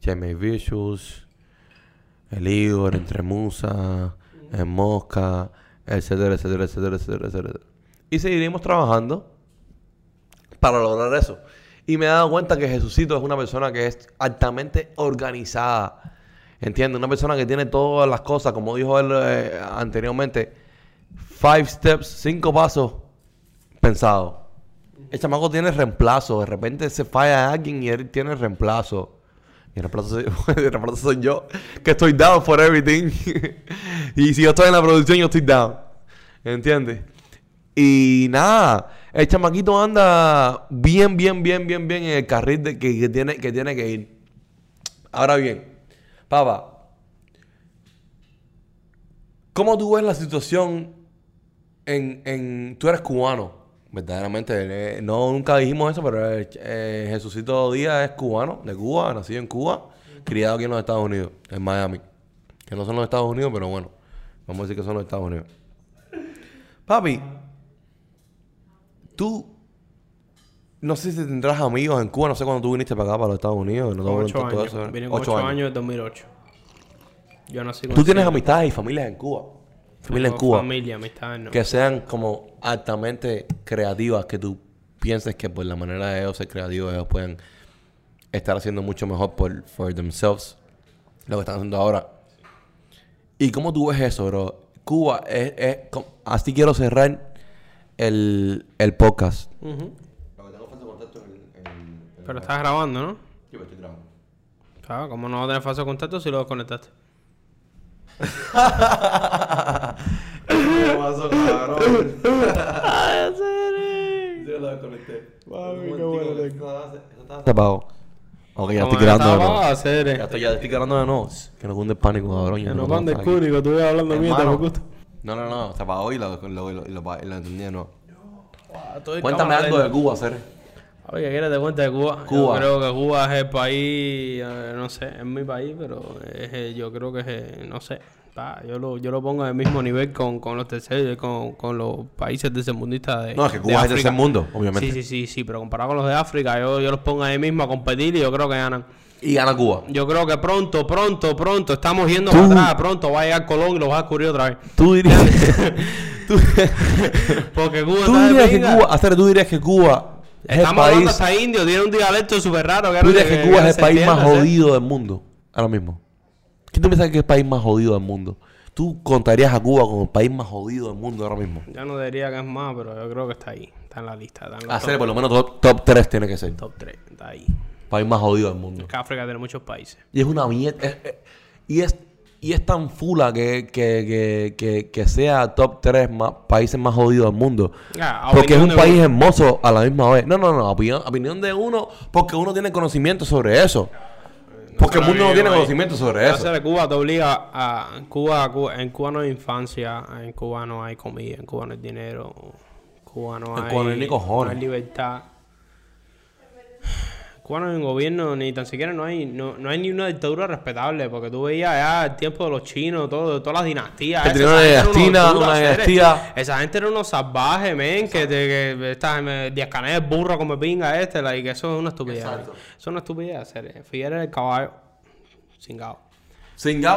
A: Jamie Vicious, el Igor, Entre Musa, el Mosca, etcétera, etcétera, etcétera, etcétera. Y seguiremos trabajando para lograr eso. Y me he dado cuenta que Jesucito es una persona que es altamente organizada. ¿Entiendes? Una persona que tiene todas las cosas, como dijo él eh, anteriormente, five steps, cinco pasos pensados. El chamaco tiene reemplazo. De repente se falla alguien y él tiene reemplazo. Y el reemplazo *laughs* el reemplazo soy yo, que estoy down for everything. *laughs* y si yo estoy en la producción, yo estoy down. ¿Entiendes? Y nada, el chamaquito anda bien, bien, bien, bien, bien en el carril de que, que tiene, que tiene que ir. Ahora bien, papá, ¿cómo tú ves la situación en, en... Tú eres cubano, verdaderamente. eh, no, nunca dijimos eso, pero eh, Jesucito Díaz es cubano, de Cuba, nacido en Cuba, criado aquí en los Estados Unidos, en Miami. Que no son los Estados Unidos, pero bueno, vamos a decir que son los Estados Unidos. Papi, tú... No sé si tendrás amigos en Cuba, no sé cuándo tú viniste para acá, para los Estados Unidos. No te
B: ocho
A: preguntar todo
B: años.
A: eso.
B: Vine con
A: Ocho
B: 8
A: años.
B: años en 2008. Yo nací con
A: Tú tienes amistades y familias en Cuba. Familia en Cuba.
B: Familia, amistades, no.
A: Que sean como altamente creativas, que tú pienses que por la manera de ellos ser creativos, ellos pueden estar haciendo mucho mejor por for themselves lo que están haciendo ahora. ¿Y cómo tú ves eso, bro? Cuba es... es así quiero cerrar el, el podcast.
B: Ujú.
A: Lo que tengo falta de contacto en, en,
B: Pero estás grabando, ¿no?
A: Yo me estoy grabando.
B: Claro, ¿cómo no vas a tener falso contacto si lo desconectaste?
A: ¿Qué pasó, cabrón?
B: ¡Ay, serio!
A: Yo lo desconecté.
B: Mami, qué bueno
A: Se apagó. Ok, ya estoy grabando de nuevo.
B: hacer,
A: Ya estoy, ya estoy grabando de nuevo. Que no cunde el pánico, cabrón.
B: Que no
A: estamos aquí.
B: cúnico, tú ibas hablando mierda, me gusta.
A: No, no, no. Se apagó y lo, lo, lo, lo, lo- lo entendí de nuevo. Cuéntame algo de. Cuba, Cere.
B: Oye, ¿quieres te cuenta de Cuba?
A: Cuba.
B: Yo creo que Cuba es el país, eh, no sé, es mi país, pero es, el- yo creo que es, el- no sé, pa, yo lo, yo lo pongo al mismo nivel con, con los terceros, con, con los países tercermundistas de
A: No, es que
B: de
A: Cuba es
B: África.
A: tercer mundo, obviamente.
B: Sí, sí, sí, sí, pero comparado con los de África, yo, yo los pongo ahí mismo a competir y yo creo que ganan.
A: Y gana Cuba.
B: Yo creo que pronto, pronto, pronto, estamos yendo para atrás, pronto va a llegar Colón y lo va a descubrir otra vez.
A: Tú dirías... *laughs* tú, *laughs*
B: Porque Cuba
A: tú
B: de
A: dirías que. Cuba... Tú dirías que Cuba es el
B: Estamos hablando
A: país...
B: hasta indio, tiene un dialecto súper raro.
A: Tú dirías que Cuba es el país más jodido del mundo. Ahora mismo. ¿Quién tú piensas que es el país más jodido del mundo? Tú contarías a Cuba como el país más jodido del mundo ahora mismo.
B: Ya no diría que es más, pero yo creo que está ahí. Está en la lista. Está en los
A: Hacer
B: top,
A: por lo menos top, top 3 tiene que ser.
B: top 3. Está ahí.
A: País más jodido del mundo.
B: Que África tiene muchos países.
A: Y es una mierda. es- es- y, es, y es tan fula que, que, que, que, sea top 3 más, países más jodidos del mundo.
B: Ah,
A: Porque es un país
B: uno.
A: hermoso a la misma vez. No, no, no. Opinión, opinión de uno porque uno tiene conocimiento sobre eso. Porque el mundo no tiene
B: ahí.
A: conocimiento sobre eso.
B: De Cuba te obliga a. Cuba, Cuba- en Cuba no hay infancia, en Cuba no hay comida, en Cuba no hay dinero, en Cuba no
A: En
B: hay.
A: Cuba no hay ni cojones.
B: no hay libertad. En Cuba no hay un gobierno, ni tan siquiera no hay, no, no hay ni una dictadura respetable, porque tú veías ya el tiempo de los chinos, todo, todas las dinastías.
A: Que
B: esas,
A: tenía una
B: esa era
A: dinastía, una dinastía.
B: Esa gente era unos salvajes, men, que, te, que esta, me, Díaz Canel, burro como pinga este, like, que eso es una estupidez.
A: Exacto.
B: Eso es una estupidez hacer. Figueres el caballo, cingado.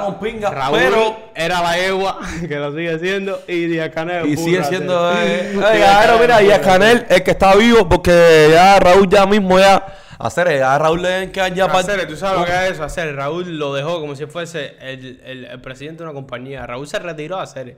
A: Con pinga.
B: Raúl
A: pero.
B: era la egua, *laughs* que lo sigue siendo, y Díaz Canel
A: Y
B: burro,
A: sigue siendo. Eh,
B: Díaz
A: eh, mira,
B: burro,
A: Canel, el que está vivo, porque ya Raúl ya mismo ya. Hacer, a Raúl le deben quedar ya pa-
B: Hacer, tú sabes lo que es eso, hacer. Raúl lo dejó como si fuese el, el, el presidente de una compañía. Raúl se retiró a hacer.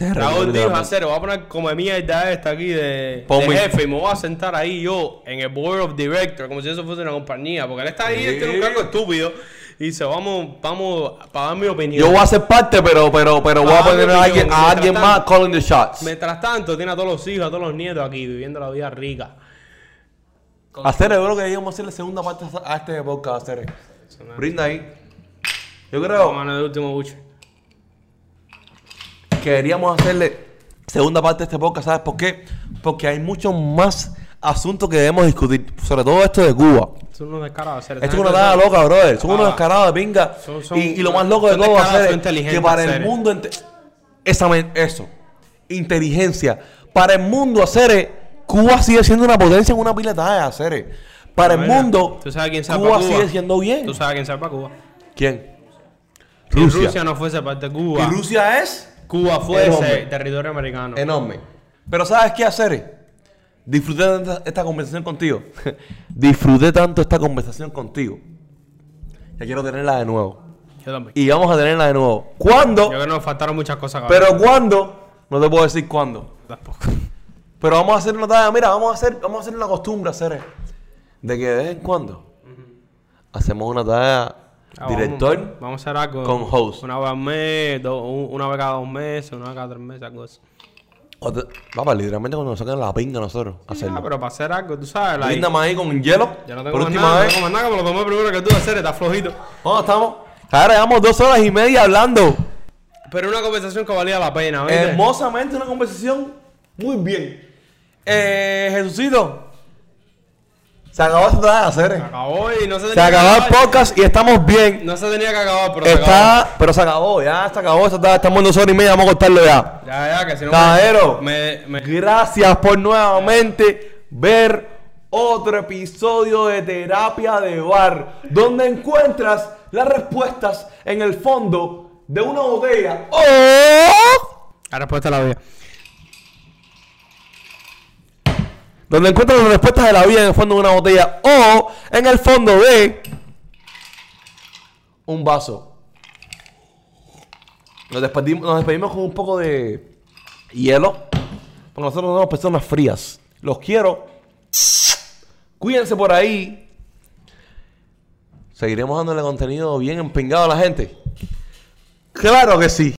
B: Raúl dijo hacer, voy a poner como mierda esta aquí de, de jefe y me voy a sentar ahí yo en el board of director, como si eso fuese una compañía, porque él está ahí, él tiene un cargo estúpido. Y dice, vamos, vamos para dar mi opinión.
A: Yo voy a ser parte, pero, pero, pero voy a poner a alguien, a alguien
B: mientras
A: más calling the shots.
B: Mientras tanto, tiene a todos los hijos, a todos los nietos aquí, viviendo la vida rica.
A: Hacer, yo creo que íbamos a hacer la segunda parte a este podcast, hacer. Brinda ahí. Yo creo
B: Mano del último buche.
A: que queríamos hacerle segunda parte de este podcast, ¿sabes por qué? Porque hay muchos más asuntos que debemos discutir, sobre todo esto de Cuba.
B: Son unos descarados. hacer.
A: Esto es una nada loca, brother. Son
B: Ah.
A: unos descarados de pinga.
B: Son- son-
A: y, y lo más loco de todo va a ser que para el mundo esa eso. Inteligencia. Para el mundo, hacer Cuba sigue siendo una potencia en una pila de hacer Para el mundo,
B: ¿Tú sabes quién
A: Cuba,
B: Cuba?
A: sigue siendo bien.
B: ¿Tú sabes quién salva Cuba?
A: ¿Quién?
B: Si
A: Rusia.
B: Rusia no fuese parte de Cuba,
A: Y Rusia es
B: Cuba fuese territorio americano.
A: enorme. Pero ¿sabes qué hacer? Disfruté tanto esta, esta conversación contigo. *laughs* Disfruté tanto esta conversación contigo. Ya quiero tenerla de nuevo.
B: Yo también.
A: Y vamos a tenerla de nuevo. ¿Cuándo?
B: Yo creo que nos faltaron muchas cosas. cabrón.
A: Pero ¿cuándo? No te puedo decir cuándo.
B: Tampoco.
A: Pero vamos a hacer una tarea. Mira, vamos a hacer, vamos a hacer una costumbre hacer de que de vez en cuando hacemos una tarea
B: Ah,
A: director.
B: Vamos, vamos a hacer algo.
A: con host.
B: Una vez al mes, do- una vez cada dos meses, una vez cada tres meses, algo así.
A: Te- Papá, literalmente cuando nos sacan la pinga nosotros.
B: Ah,
A: Hacerlo.
B: pero para hacer algo, tú sabes. like,
A: Linda más ahí con hielo.
B: yo no
A: por
B: tengo más
A: última
B: nada, no
A: vez.
B: tengo más nada, me lo tomé primero que tú hacer, está flojito.
A: ¿Cómo estamos? Ahora llevamos dos horas y media hablando.
B: Pero una conversación que valía la pena, ¿viste?
A: Hermosamente una conversación muy bien. Eh, Jesucito. Se acabó esta de hacer.
B: Se acabó y no se tenía
A: Se
B: que
A: acabó el podcast y estamos bien.
B: No se tenía que acabar, pero se acabó.
A: Está, pero se acabó, ya se acabó. Esta- Estamos en dos horas y media, vamos a cortarlo ya.
B: Ya, ya, que si no.
A: Caballero.
B: Me, me,
A: Gracias por nuevamente ver otro episodio de Terapia de Bar, donde encuentras las respuestas en el fondo de una botella. ¡Oh!
B: La respuesta la vida.
A: Donde encuentras las respuestas de la vida en el fondo de una botella o en el fondo de un vaso. Nos despedimos, nos despedimos con un poco de hielo. Porque nosotros no somos personas frías. Los quiero. Cuídense por ahí. Seguiremos dándole contenido bien empingado a la gente. Claro que sí.